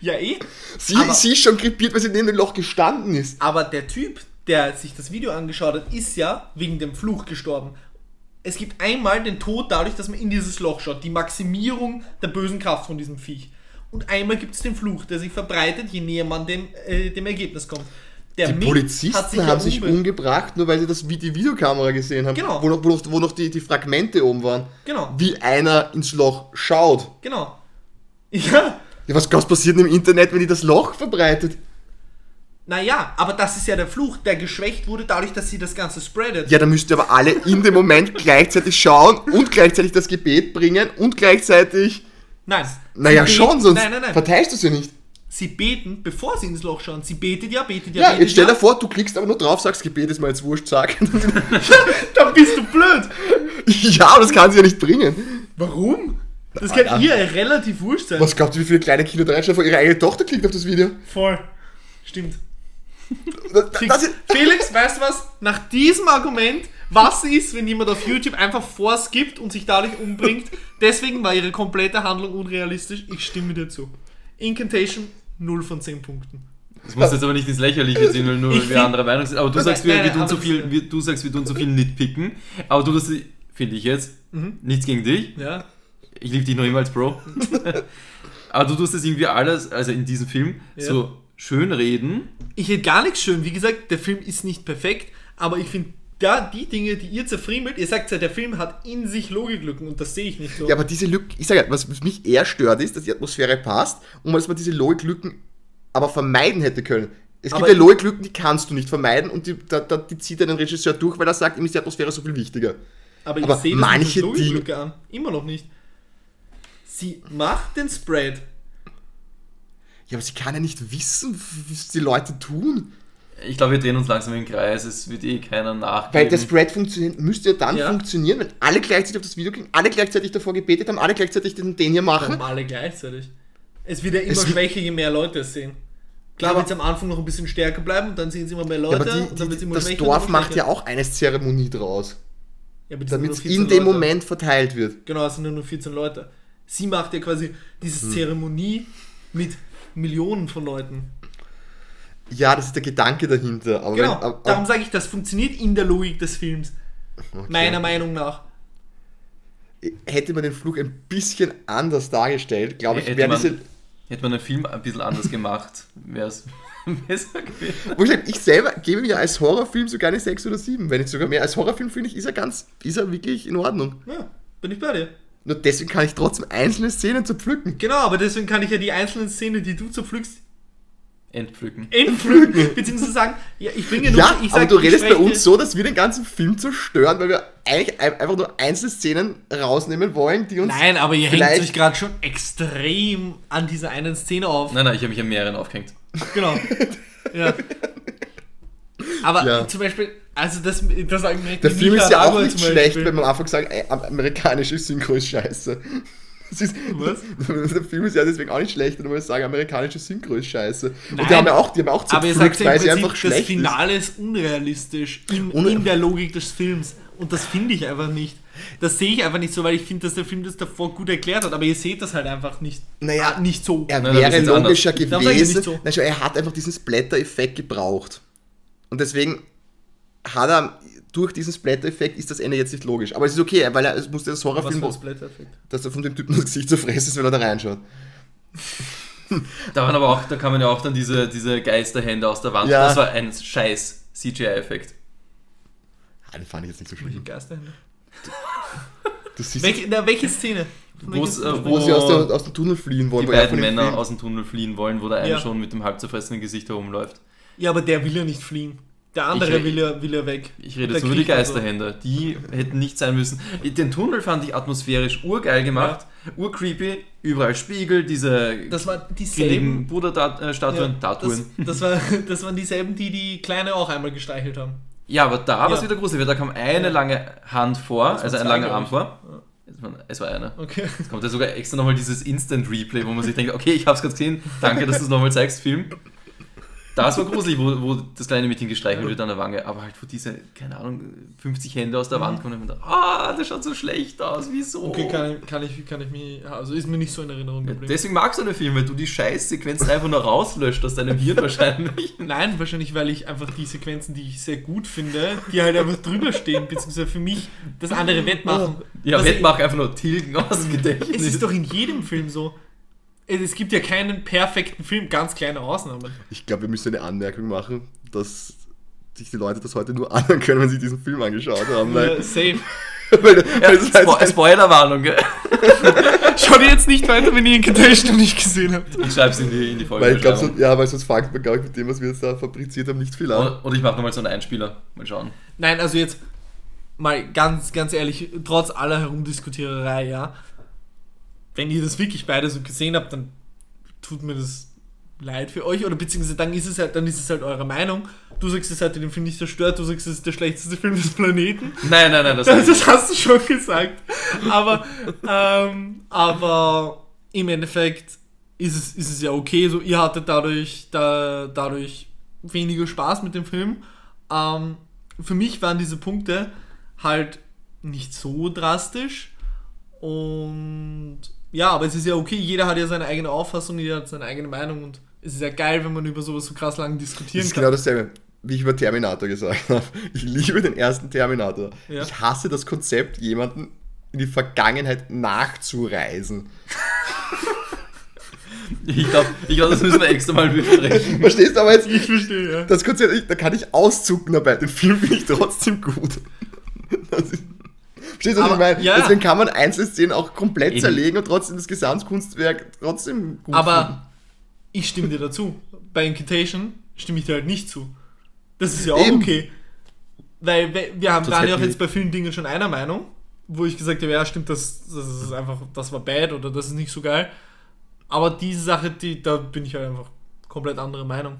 ja eh. Sie, Aber- sie ist schon krepiert, weil sie neben dem Loch gestanden ist. Aber der Typ, der sich das Video angeschaut hat, ist ja wegen dem Fluch gestorben. Es gibt einmal den Tod dadurch, dass man in dieses Loch schaut. Die Maximierung der bösen Kraft von diesem Viech. Und einmal gibt es den Fluch, der sich verbreitet, je näher man dem, äh, dem Ergebnis kommt. Der Die Mick Polizisten ja haben sich umbe- umgebracht, nur weil sie das, wie die Videokamera gesehen haben, Genau. wo noch, wo noch, wo noch die, die Fragmente oben waren. Genau, Wie einer ins Loch schaut. genau. Ja, Ja, was, was passiert denn im Internet, wenn die das Loch verbreitet? Naja, aber das ist ja der Fluch, der geschwächt wurde dadurch, dass sie das Ganze spreadet. Ja, da müsst ihr aber alle in dem Moment gleichzeitig schauen und gleichzeitig das Gebet bringen und gleichzeitig. Nein. Naja, schon, sonst Nein, nein, nein. verteilst du es ja nicht. Sie beten, bevor sie ins Loch schauen. Sie betet ja, betet ja, Ja, betet jetzt stell ja. dir vor, du klickst aber nur drauf, sagst Gebet ist mal jetzt wurscht, sag. Dann bist du blöd. ja, aber das kann sie ja nicht bringen. Warum? Das kann Ah, ihr relativ wurscht sein. Was glaubt ihr, wie viele kleine Kinder da reinschauen, vor ihre eigene Tochter klickt auf das Video? Voll. Stimmt. Das, Felix, weißt du was? Nach diesem Argument, was ist, wenn jemand auf YouTube einfach vorskippt und sich dadurch umbringt? Deswegen war ihre komplette Handlung unrealistisch. Ich stimme dir zu. Incantation 0 von 10 Punkten. Das muss jetzt aber nicht ins Lächerliche ziehen, weil nur Ich wir anderer Meinung sind. Aber du sagst, wir, nein, wir tun das- viel, wir, du sagst, wir tun zu viel nitpicken. Aber du, das finde ich jetzt, Mhm. nichts gegen dich. Ja. Ich liebe dich noch immer als Bro. aber du tust das irgendwie alles, also in diesem Film, Ja. so schönreden. Ich hätte gar nichts schön. Wie gesagt, der Film ist nicht perfekt, aber ich finde, da die Dinge, die ihr zerfriemelt, ihr sagt ja, der Film hat in sich Logiklücken und das sehe ich nicht so. Ja, aber diese Lücken, ich sage ja, was mich eher stört, ist, dass die Atmosphäre passt und dass man diese Logiklücken aber vermeiden hätte können. Es Aber- gibt ja Logiklücken, die kannst du nicht vermeiden und die, da, da, die zieht einen Regisseur durch, weil er sagt, ihm ist die Atmosphäre so viel wichtiger. aber ich aber sehe das manche Logiklücke an. Immer noch nicht. Sie macht den Spread. Ja, aber sie kann ja nicht wissen, was die Leute tun. Ich glaube, wir drehen uns langsam im Kreis. Es wird eh keiner nachgeben. Weil der Spread funktioniert, müsste ja dann Ja. funktionieren, wenn alle gleichzeitig auf das Video gehen, alle gleichzeitig davor gebetet haben, alle gleichzeitig den, den hier machen. Warum alle gleichzeitig? Es wird ja immer Es schwächer, je mehr Leute es sehen. Klar Ja, wird es am Anfang noch ein bisschen stärker bleiben und dann sehen sie immer mehr Ja, Leute aber die, und dann wird die, immer das schwächer. Dorf macht ja auch eine Zeremonie draus, ja, damit es 14 in dem Leute. Moment verteilt wird. Genau, es sind nur 14 Leute. Sie macht ja quasi diese Hm. Zeremonie mit Millionen von Leuten. Ja, das ist der Gedanke dahinter. Aber Genau, wenn, ab- ab- darum sage ich, das funktioniert in der Logik des Films. okay. Meiner Meinung nach. hätte man den Flug ein bisschen anders dargestellt, glaube ich, Hätte wäre man- diese. Hätte man den Film ein bisschen anders gemacht, wäre es besser gewesen. Wo ich, ich selber gebe mir als Horrorfilm sogar eine 6 oder 7. Wenn nicht sogar mehr. Als Horrorfilm finde ich, ist er ganz, ist er wirklich in Ordnung. Ja, bin ich bei dir. Nur deswegen kann ich trotzdem einzelne Szenen zerpflücken. Genau, aber deswegen kann ich ja die einzelnen Szenen, die du zerpflückst, Entpflücken. entpflücken. Beziehungsweise sagen, ja, ich bringe nur. Ja, ich aber sag, du ich redest bei uns so, dass wir den ganzen Film zerstören, weil wir eigentlich ein- einfach nur einzelne Szenen rausnehmen wollen, die uns. Nein, aber ihr hängt euch gerade schon extrem an dieser einen Szene auf. Nein, nein, ich habe mich an mehreren aufgehängt. Genau. ja. Aber Ja. zum Beispiel, also das, das Argument Der Film ist ja auch nicht schlecht, wenn man am Anfang sagt, ey, amerikanische Synchro ist scheiße. Das ist, Was? Der Film ist ja deswegen auch nicht schlecht, wenn wir sagen, amerikanische Synchro ist scheiße. Nein. Und die haben ja auch, die haben auch Aber ihr zerpflückt, sagt ja weil im sie Prinzip, einfach das schlecht Finale ist unrealistisch in, Ohne- in der Logik des Films. Und das finde ich einfach nicht. Das sehe ich einfach nicht so, weil ich finde, dass der Film das davor gut erklärt hat. Aber ihr seht das halt einfach nicht, Naja, ah, nicht so. ist. Er das wäre ist anders. logischer ich gewesen. so. Nein, schau, er hat einfach diesen Splatter-Effekt gebraucht. Und deswegen hat er, durch diesen Splatter-Effekt ist das Ende jetzt nicht logisch. Aber es ist okay, weil er, es musste das Was Horrorfilm, für ein wo- Splatter-Effekt. dass er von dem Typen das Gesicht zerfressen ist, wenn er da reinschaut. Da waren aber auch, da kamen ja auch dann diese, diese Geisterhände aus der Wand. Ja. Das war ein scheiß CGI-Effekt. Ah, den fand ich jetzt nicht so Welche schlimm. Geisterhände? Du siehst, Welche, na, welche Szene? Äh, wo wo- sie aus, der, aus dem Tunnel fliehen wollen. Die wo beiden Männer Film- aus dem Tunnel fliehen wollen, wo der eine Ja. schon mit dem halb zerfressenen Gesicht herumläuft. Ja, aber der will ja nicht fliehen. Der andere Ich- will, ja, will ja weg. Ich rede jetzt nur über die kriecht also. Geisterhände. Die hätten nicht sein müssen. Den Tunnel fand ich atmosphärisch urgeil gemacht. Urcreepy. Überall Spiegel, diese Das war dieselben. Buddha-Statuen. Ja, das, Statuen. das, war, das waren dieselben, die die Kleine auch einmal gestreichelt haben. Ja, aber da war es Ja. wieder gruselig, da kam eine Ja. lange Hand vor, Das also ein langer Arm vor. Ja. Es war, es war eine. Okay. Jetzt kommt ja sogar extra nochmal dieses Instant Replay, wo man sich denkt, okay, ich hab's gerade gesehen, danke, dass du es nochmal zeigst, Film. Das war gruselig, wo, wo das kleine Mädchen gestreichelt wird an der Wange, aber halt wo diese, keine Ahnung, 50 Hände aus der Wand kommen und man dachte, ah, das schaut so schlecht aus, wieso? Okay, kann, ich- kann, ich, kann ich mich. Also ist mir nicht so in Erinnerung geblieben. deswegen magst du den Film, weil du die Scheißsequenzen einfach nur rauslöscht aus deinem Hirn wahrscheinlich. Nein, wahrscheinlich, weil ich einfach die Sequenzen, die ich sehr gut finde, die halt einfach drüber stehen, beziehungsweise für mich das andere wettmachen. Ja, Was Wettmach einfach nur tilgen aus dem Gedächtnis. Es ist doch in jedem Film so. Es gibt ja keinen perfekten Film, ganz kleine Ausnahmen. Ich glaube, wir müssen eine Anmerkung machen, dass sich die Leute das heute nur anhören können, wenn sie diesen Film angeschaut haben. Weil, Ja, safe. weil, ja, Spo heißt, Spoilerwarnung, gell? Schaut jetzt nicht weiter, wenn ihr Incantation noch nicht gesehen habt. Ich schreib's in die, in die Folge. weil ich glaube, so, ja, weil sonst fängt man, glaube ich, mit dem, was wir jetzt da fabriziert haben, nicht viel an. oder, oder ich mache nochmal so einen Einspieler. Mal schauen. Nein, also jetzt mal ganz, ganz ehrlich, trotz aller Herumdiskutiererei, ja. Wenn ihr das wirklich beide so gesehen habt, dann tut mir das leid für euch. Oder beziehungsweise dann ist es halt, dann ist es halt eure Meinung. Du sagst, es hat den Film nicht zerstört, du sagst, es ist der schlechteste Film des Planeten. Nein, nein, nein, das, Das, das hast du schon gesagt. Aber, ähm, aber im Endeffekt ist es, ist es ja okay. So, ihr hattet dadurch, da, dadurch weniger Spaß mit dem Film. Ähm, für mich waren diese Punkte halt nicht so drastisch. Und ja, aber es ist ja okay, jeder hat ja seine eigene Auffassung, jeder hat seine eigene Meinung und es ist ja geil, wenn man über sowas so krass lang Das diskutieren ist kann. genau dasselbe, wie ich über Terminator gesagt habe. Ich liebe den ersten Terminator. Ja. Ich hasse das Konzept, jemanden in die Vergangenheit nachzureisen. Ich glaube, ich glaub, das müssen wir extra mal besprechen. Verstehst du aber jetzt? Ich verstehe, ja. Das Konzert, ich, da kann ich auszucken dabei. Den Film finde ich trotzdem gut. Das ist, verstehst du, was Aber- ich meine? ja. Deswegen kann man einzelne Szenen auch komplett Eben. zerlegen und trotzdem das Gesamtkunstwerk trotzdem gut finden. Aber ich stimme dir dazu. Bei Incantation stimme ich dir halt nicht zu. Das ist ja auch Eben. okay. Weil wir haben waren ja auch jetzt bei vielen Dingen schon einer Meinung, wo ich gesagt habe, ja stimmt, das, das ist einfach, das war bad oder das ist nicht so geil. Aber diese Sache, die, da bin ich halt einfach komplett andere Meinung.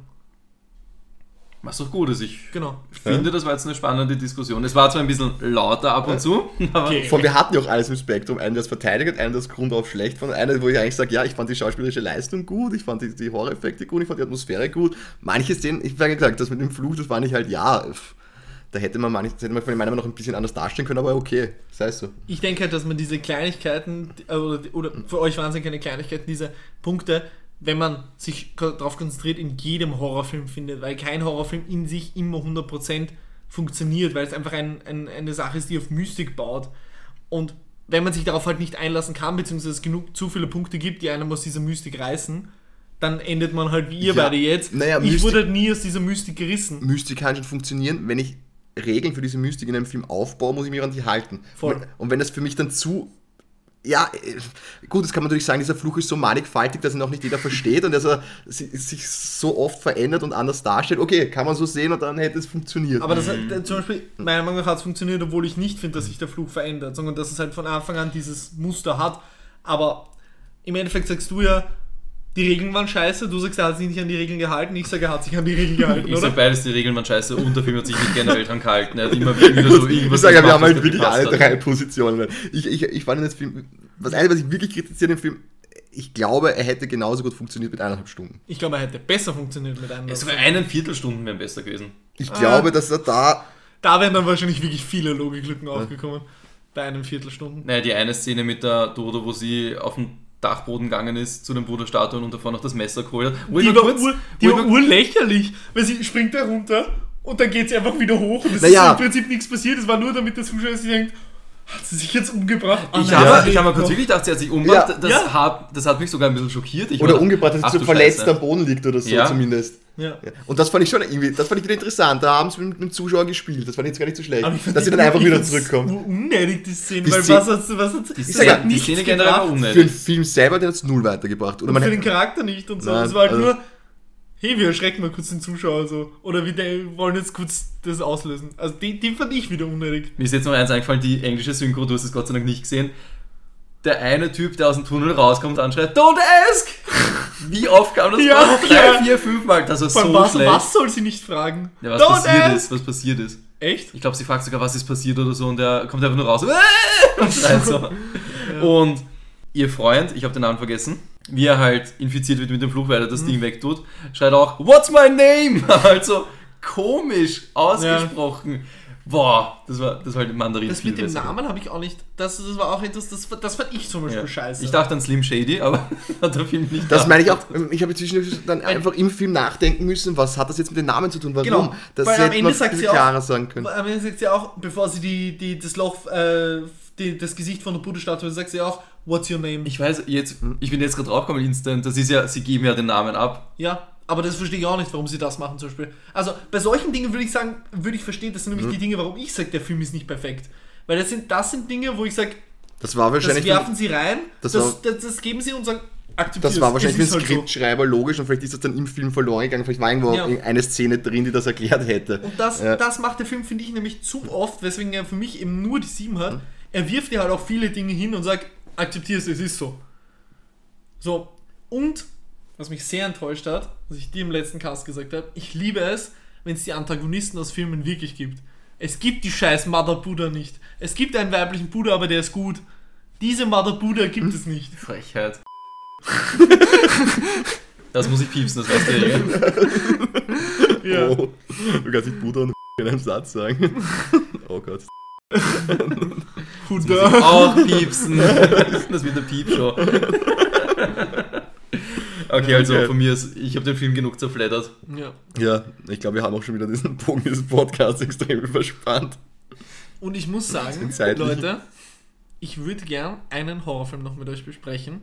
Was doch gut ist. Ich Genau. finde, das war jetzt eine spannende Diskussion. Es war zwar ein bisschen lauter ab und zu, aber Okay. Von wir hatten ja auch alles im Spektrum. Einen, der es verteidigt hat, einen, der es grundauf schlecht fand. Einer, wo ich eigentlich sage, ja, ich fand die schauspielerische Leistung gut, ich fand die, die Horror-Effekte gut, ich fand die Atmosphäre gut. Manche Szenen, ich habe gesagt, das mit dem Fluch, das fand ich halt, ja, da hätte man manche, das hätte man von meiner Meinung nach noch ein bisschen anders darstellen können, aber okay, sei es so. Ich denke halt, dass man diese Kleinigkeiten, äh, oder, oder für euch waren es ja keine Kleinigkeiten, diese Punkte, wenn man sich darauf konzentriert, in jedem Horrorfilm findet, weil kein Horrorfilm in sich immer 100% funktioniert, weil es einfach ein, ein, eine Sache ist, die auf Mystik baut. Und wenn man sich darauf halt nicht einlassen kann, beziehungsweise es genug zu viele Punkte gibt, die einem aus dieser Mystik reißen, dann endet man halt wie ihr Ja, beide jetzt. naja, ich Mystik- wurde halt nie aus dieser Mystik gerissen. Mystik kann schon funktionieren, wenn ich Regeln für diese Mystik in einem Film aufbaue, muss ich mich an die halten. Voll. Und wenn das für mich dann zu. Ja, äh, gut, das kann man natürlich sagen, dieser Fluch ist so mannigfaltig, dass ihn auch nicht jeder versteht und dass er si- sich so oft verändert und anders darstellt. Okay, kann man so sehen und dann hätte es funktioniert. Aber das hat, äh, zum Beispiel, meiner Meinung nach hat es funktioniert, obwohl ich nicht finde, dass sich der Fluch verändert, sondern dass es halt von Anfang an dieses Muster hat. Aber im Endeffekt sagst du ja, die Regeln waren scheiße, du sagst, er hat sich nicht an die Regeln gehalten, ich sage, er hat sich an die Regeln gehalten, ich oder? sag beides, die Regeln waren scheiße und der Film hat sich nicht generell dran gehalten. Er hat immer wieder so irgendwas ich sage ja, wir haben halt wirklich alle drei Positionen. Ich, ich, ich fand den Film, was eine, was ich wirklich kritisiere im Film, ich glaube, er hätte genauso gut funktioniert mit eineinhalb Stunden. Ich glaube, er hätte besser funktioniert mit einem. Ja, Sogar einen Viertelstunden wären besser gewesen. Ich Ah. glaube, dass er da Da wären dann wahrscheinlich wirklich viele Logiklücken aufgekommen. Bei einem Viertelstunde. Naja, die eine Szene mit der Dodo, wo sie auf den Dachboden gegangen ist zu den Bruderstatuen und davor noch das Messer geholt hat. Wo Die war, kurz- ur, die war urlächerlich, weil sie springt da runter und dann geht sie einfach wieder hoch und es Naja. ist im Prinzip nichts passiert. Es war nur damit der Zuschauer sich denkt, hat sie sich jetzt umgebracht? Ah, Ich habe sie ich hab mal kurz noch. wirklich gedacht, sie hat sich umgebracht. Ja. Das, Ja. Hat, das hat mich sogar ein bisschen schockiert. Ich oder umgebracht, dass er so verletzt Scheiße. am Boden liegt oder so Ja. zumindest. Ja. Und das fand ich schon irgendwie, das fand ich wieder interessant. Da haben sie mit dem Zuschauer gespielt. Das fand ich jetzt gar nicht so schlecht. Aber ich fand dass sie dann einfach wieder zurückkommen. ur- Unnötig, die Szene, Die weil Szene- was hat was hat Die das Szene, hat die Szene generell war gebracht. Für den unnötig. Film selber, der hat es null weitergebracht. Oder Und für den Charakter nicht und so. Nein, Es war halt also- nur, hey, wir erschrecken mal kurz den Zuschauer so. Oder wir wollen jetzt kurz das auslösen. Also die, die fand ich wieder unnötig. Mir ist jetzt noch eins eingefallen, die englische Synchro, du hast es Gott sei Dank nicht gesehen. Der eine Typ, der aus dem Tunnel rauskommt, anschreit, Don't ask! Wie oft kam das Ja, vor? Drei, ja. vier, fünf Mal. Das allem, so was, schlecht. was soll sie nicht fragen? Ja, was Don't passiert ask! ist, was passiert ist. Echt? Ich glaube, sie fragt sogar, was ist passiert oder so, und der kommt einfach nur raus und schreit so. Und ihr Freund, ich habe den Namen vergessen, wie er halt infiziert wird mit dem Fluch, weil er das Ding wegtut, schreit auch, What's my name? also komisch ausgesprochen. Boah, das war, das war halt im Mandarin Das mit dem besser. Namen habe ich auch nicht. Das, das war auch etwas, das, das fand ich zum Beispiel Ja. scheiße. Ich dachte an Slim Shady, aber hat der Film nicht das da. meine ich auch. Ich habe zwischendurch dann einfach im Film nachdenken müssen, was hat das jetzt mit den Namen zu tun? Warum? Genau, Das weil am hätte Ende man sagt sie auch- klarer sagen können. Am Ende sagt sie auch, bevor sie die, die, das Loch, äh, die, das Gesicht von der Buddha-Statue, sagt sie auch, What's your name? Ich weiß, jetzt, ich bin jetzt gerade draufgekommen, instant, das ist ja, sie geben ja den Namen ab. Ja, aber das verstehe ich auch nicht, warum sie das machen zum Beispiel. Also bei solchen Dingen würde ich sagen, würde ich verstehen, das sind nämlich Mhm. die Dinge, warum ich sage, der Film ist nicht perfekt. Weil das sind, das sind Dinge, wo ich sage, Das war das wahrscheinlich. werfen sie rein, das das, das, das, geben sie und sagen, akzeptiert Das war wahrscheinlich für den ist halt so. Skriptschreiber logisch und vielleicht ist das dann im Film verloren gegangen. Vielleicht war irgendwo Ja. eine Szene drin, die das erklärt hätte. Und das, Ja. das macht der Film, finde ich, nämlich zu oft, weswegen er für mich eben nur die 7 Mhm. hat. Er wirft dir halt auch viele Dinge hin und sagt, akzeptier es, es ist so. So, und, was mich sehr enttäuscht hat, was ich dir im letzten Cast gesagt habe, ich liebe es, wenn es die Antagonisten aus Filmen wirklich gibt. Es gibt die scheiß Mother Buddha nicht. Es gibt einen weiblichen Buddha, aber der ist gut. Diese Mother Buddha gibt es nicht. Frechheit. das muss ich piepsen, das weißt du ja. Ja. Oh, du kannst nicht Buddha und in einem Satz sagen. Oh Gott. Das muss ich Buddha. auch piepsen. Das wird eine Piepshow. Okay, also Okay. von mir ist, ich habe den Film genug zerfleddert. Ja. Ja, ich glaube, wir haben auch schon wieder diesen Bogen dieses Podcasts extrem überspannt. Und ich muss sagen. Leute, ich würde gern einen Horrorfilm noch mit euch besprechen,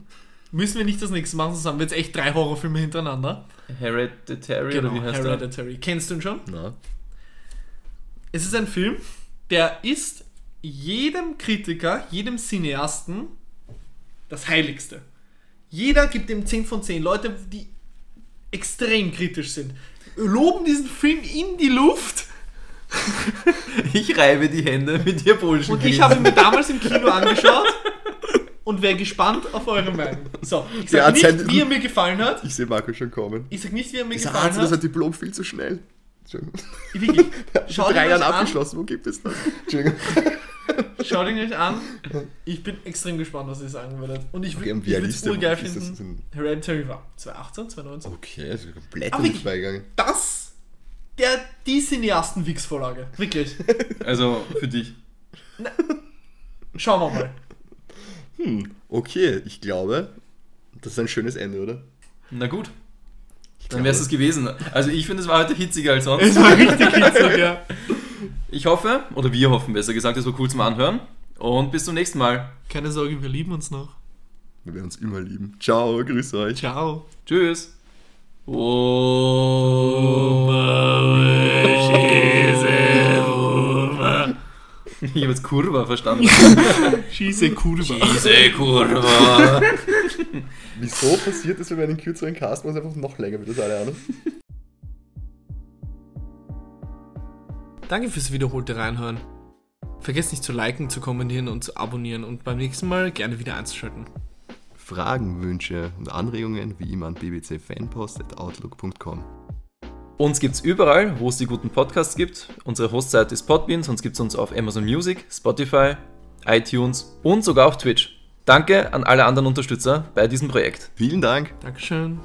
Müssen wir nicht das nächste machen, sonst haben wir jetzt echt drei Horrorfilme hintereinander. Hereditary Genau, oder wie heißt der? Hereditary. Kennst du ihn schon? Na, Es ist ein Film, der ist jedem Kritiker, jedem Cineasten das Heiligste. Jeder gibt ihm 10 von 10. Leute, die extrem kritisch sind, loben diesen Film in die Luft. Ich reibe die Hände mit dir Bullshit. Und ich habe ihn mir damals im Kino angeschaut und wäre gespannt auf eure Meinung. So, ich sage nicht, Akzent- wie er mir gefallen hat. ich sehe Marco schon kommen. Ich sage nicht, wie er mir Dieser gefallen Arzt hat das hat. Diplom viel zu schnell. Entschuldigung. Wirklich. Schon Schaut drei Jahren abgeschlossen, wo gibt es das? Entschuldigung. Schaut ihn euch an. Ich bin extrem gespannt, was ihr sagen würdet. Und ich, Okay, ich würde es ist der? urgeil das finden. Hereditary war 2018, 2019. Okay, das ist komplett Aber. Das, der, die Cineasten-Wix-Vorlage. Wirklich. Also für dich. Schauen wir mal. Hm, okay, ich glaube, das ist ein schönes Ende, oder? Na gut. Dann wäre es gewesen. Also ich finde, es war heute hitziger als sonst. Es war richtig hitzig, ja. Ich hoffe, oder wir hoffen besser gesagt, es war cool zum Anhören. Und bis zum nächsten Mal. Keine Sorge, wir lieben uns noch. Wir werden uns immer lieben. Ciao, grüß euch. Ciao. Tschüss. Ich habe jetzt Kurva verstanden. Schieße Kurva. Diese Kurva. Wieso passiert das, wenn wir einen kürzeren Cast machen, einfach noch länger, wie das alle anderen? Danke fürs wiederholte Reinhören. Vergesst nicht zu liken, zu kommentieren und zu abonnieren und beim nächsten Mal gerne wieder einzuschalten. Fragen, Wünsche und Anregungen wie immer an bbcfanpost.outlook.com. Uns gibt's überall, wo es die guten Podcasts gibt. Unsere Hostseite ist Podbean, sonst gibt's uns auf Amazon Music, Spotify, iTunes und sogar auf Twitch. Danke an alle anderen Unterstützer bei diesem Projekt. Vielen Dank. Dankeschön.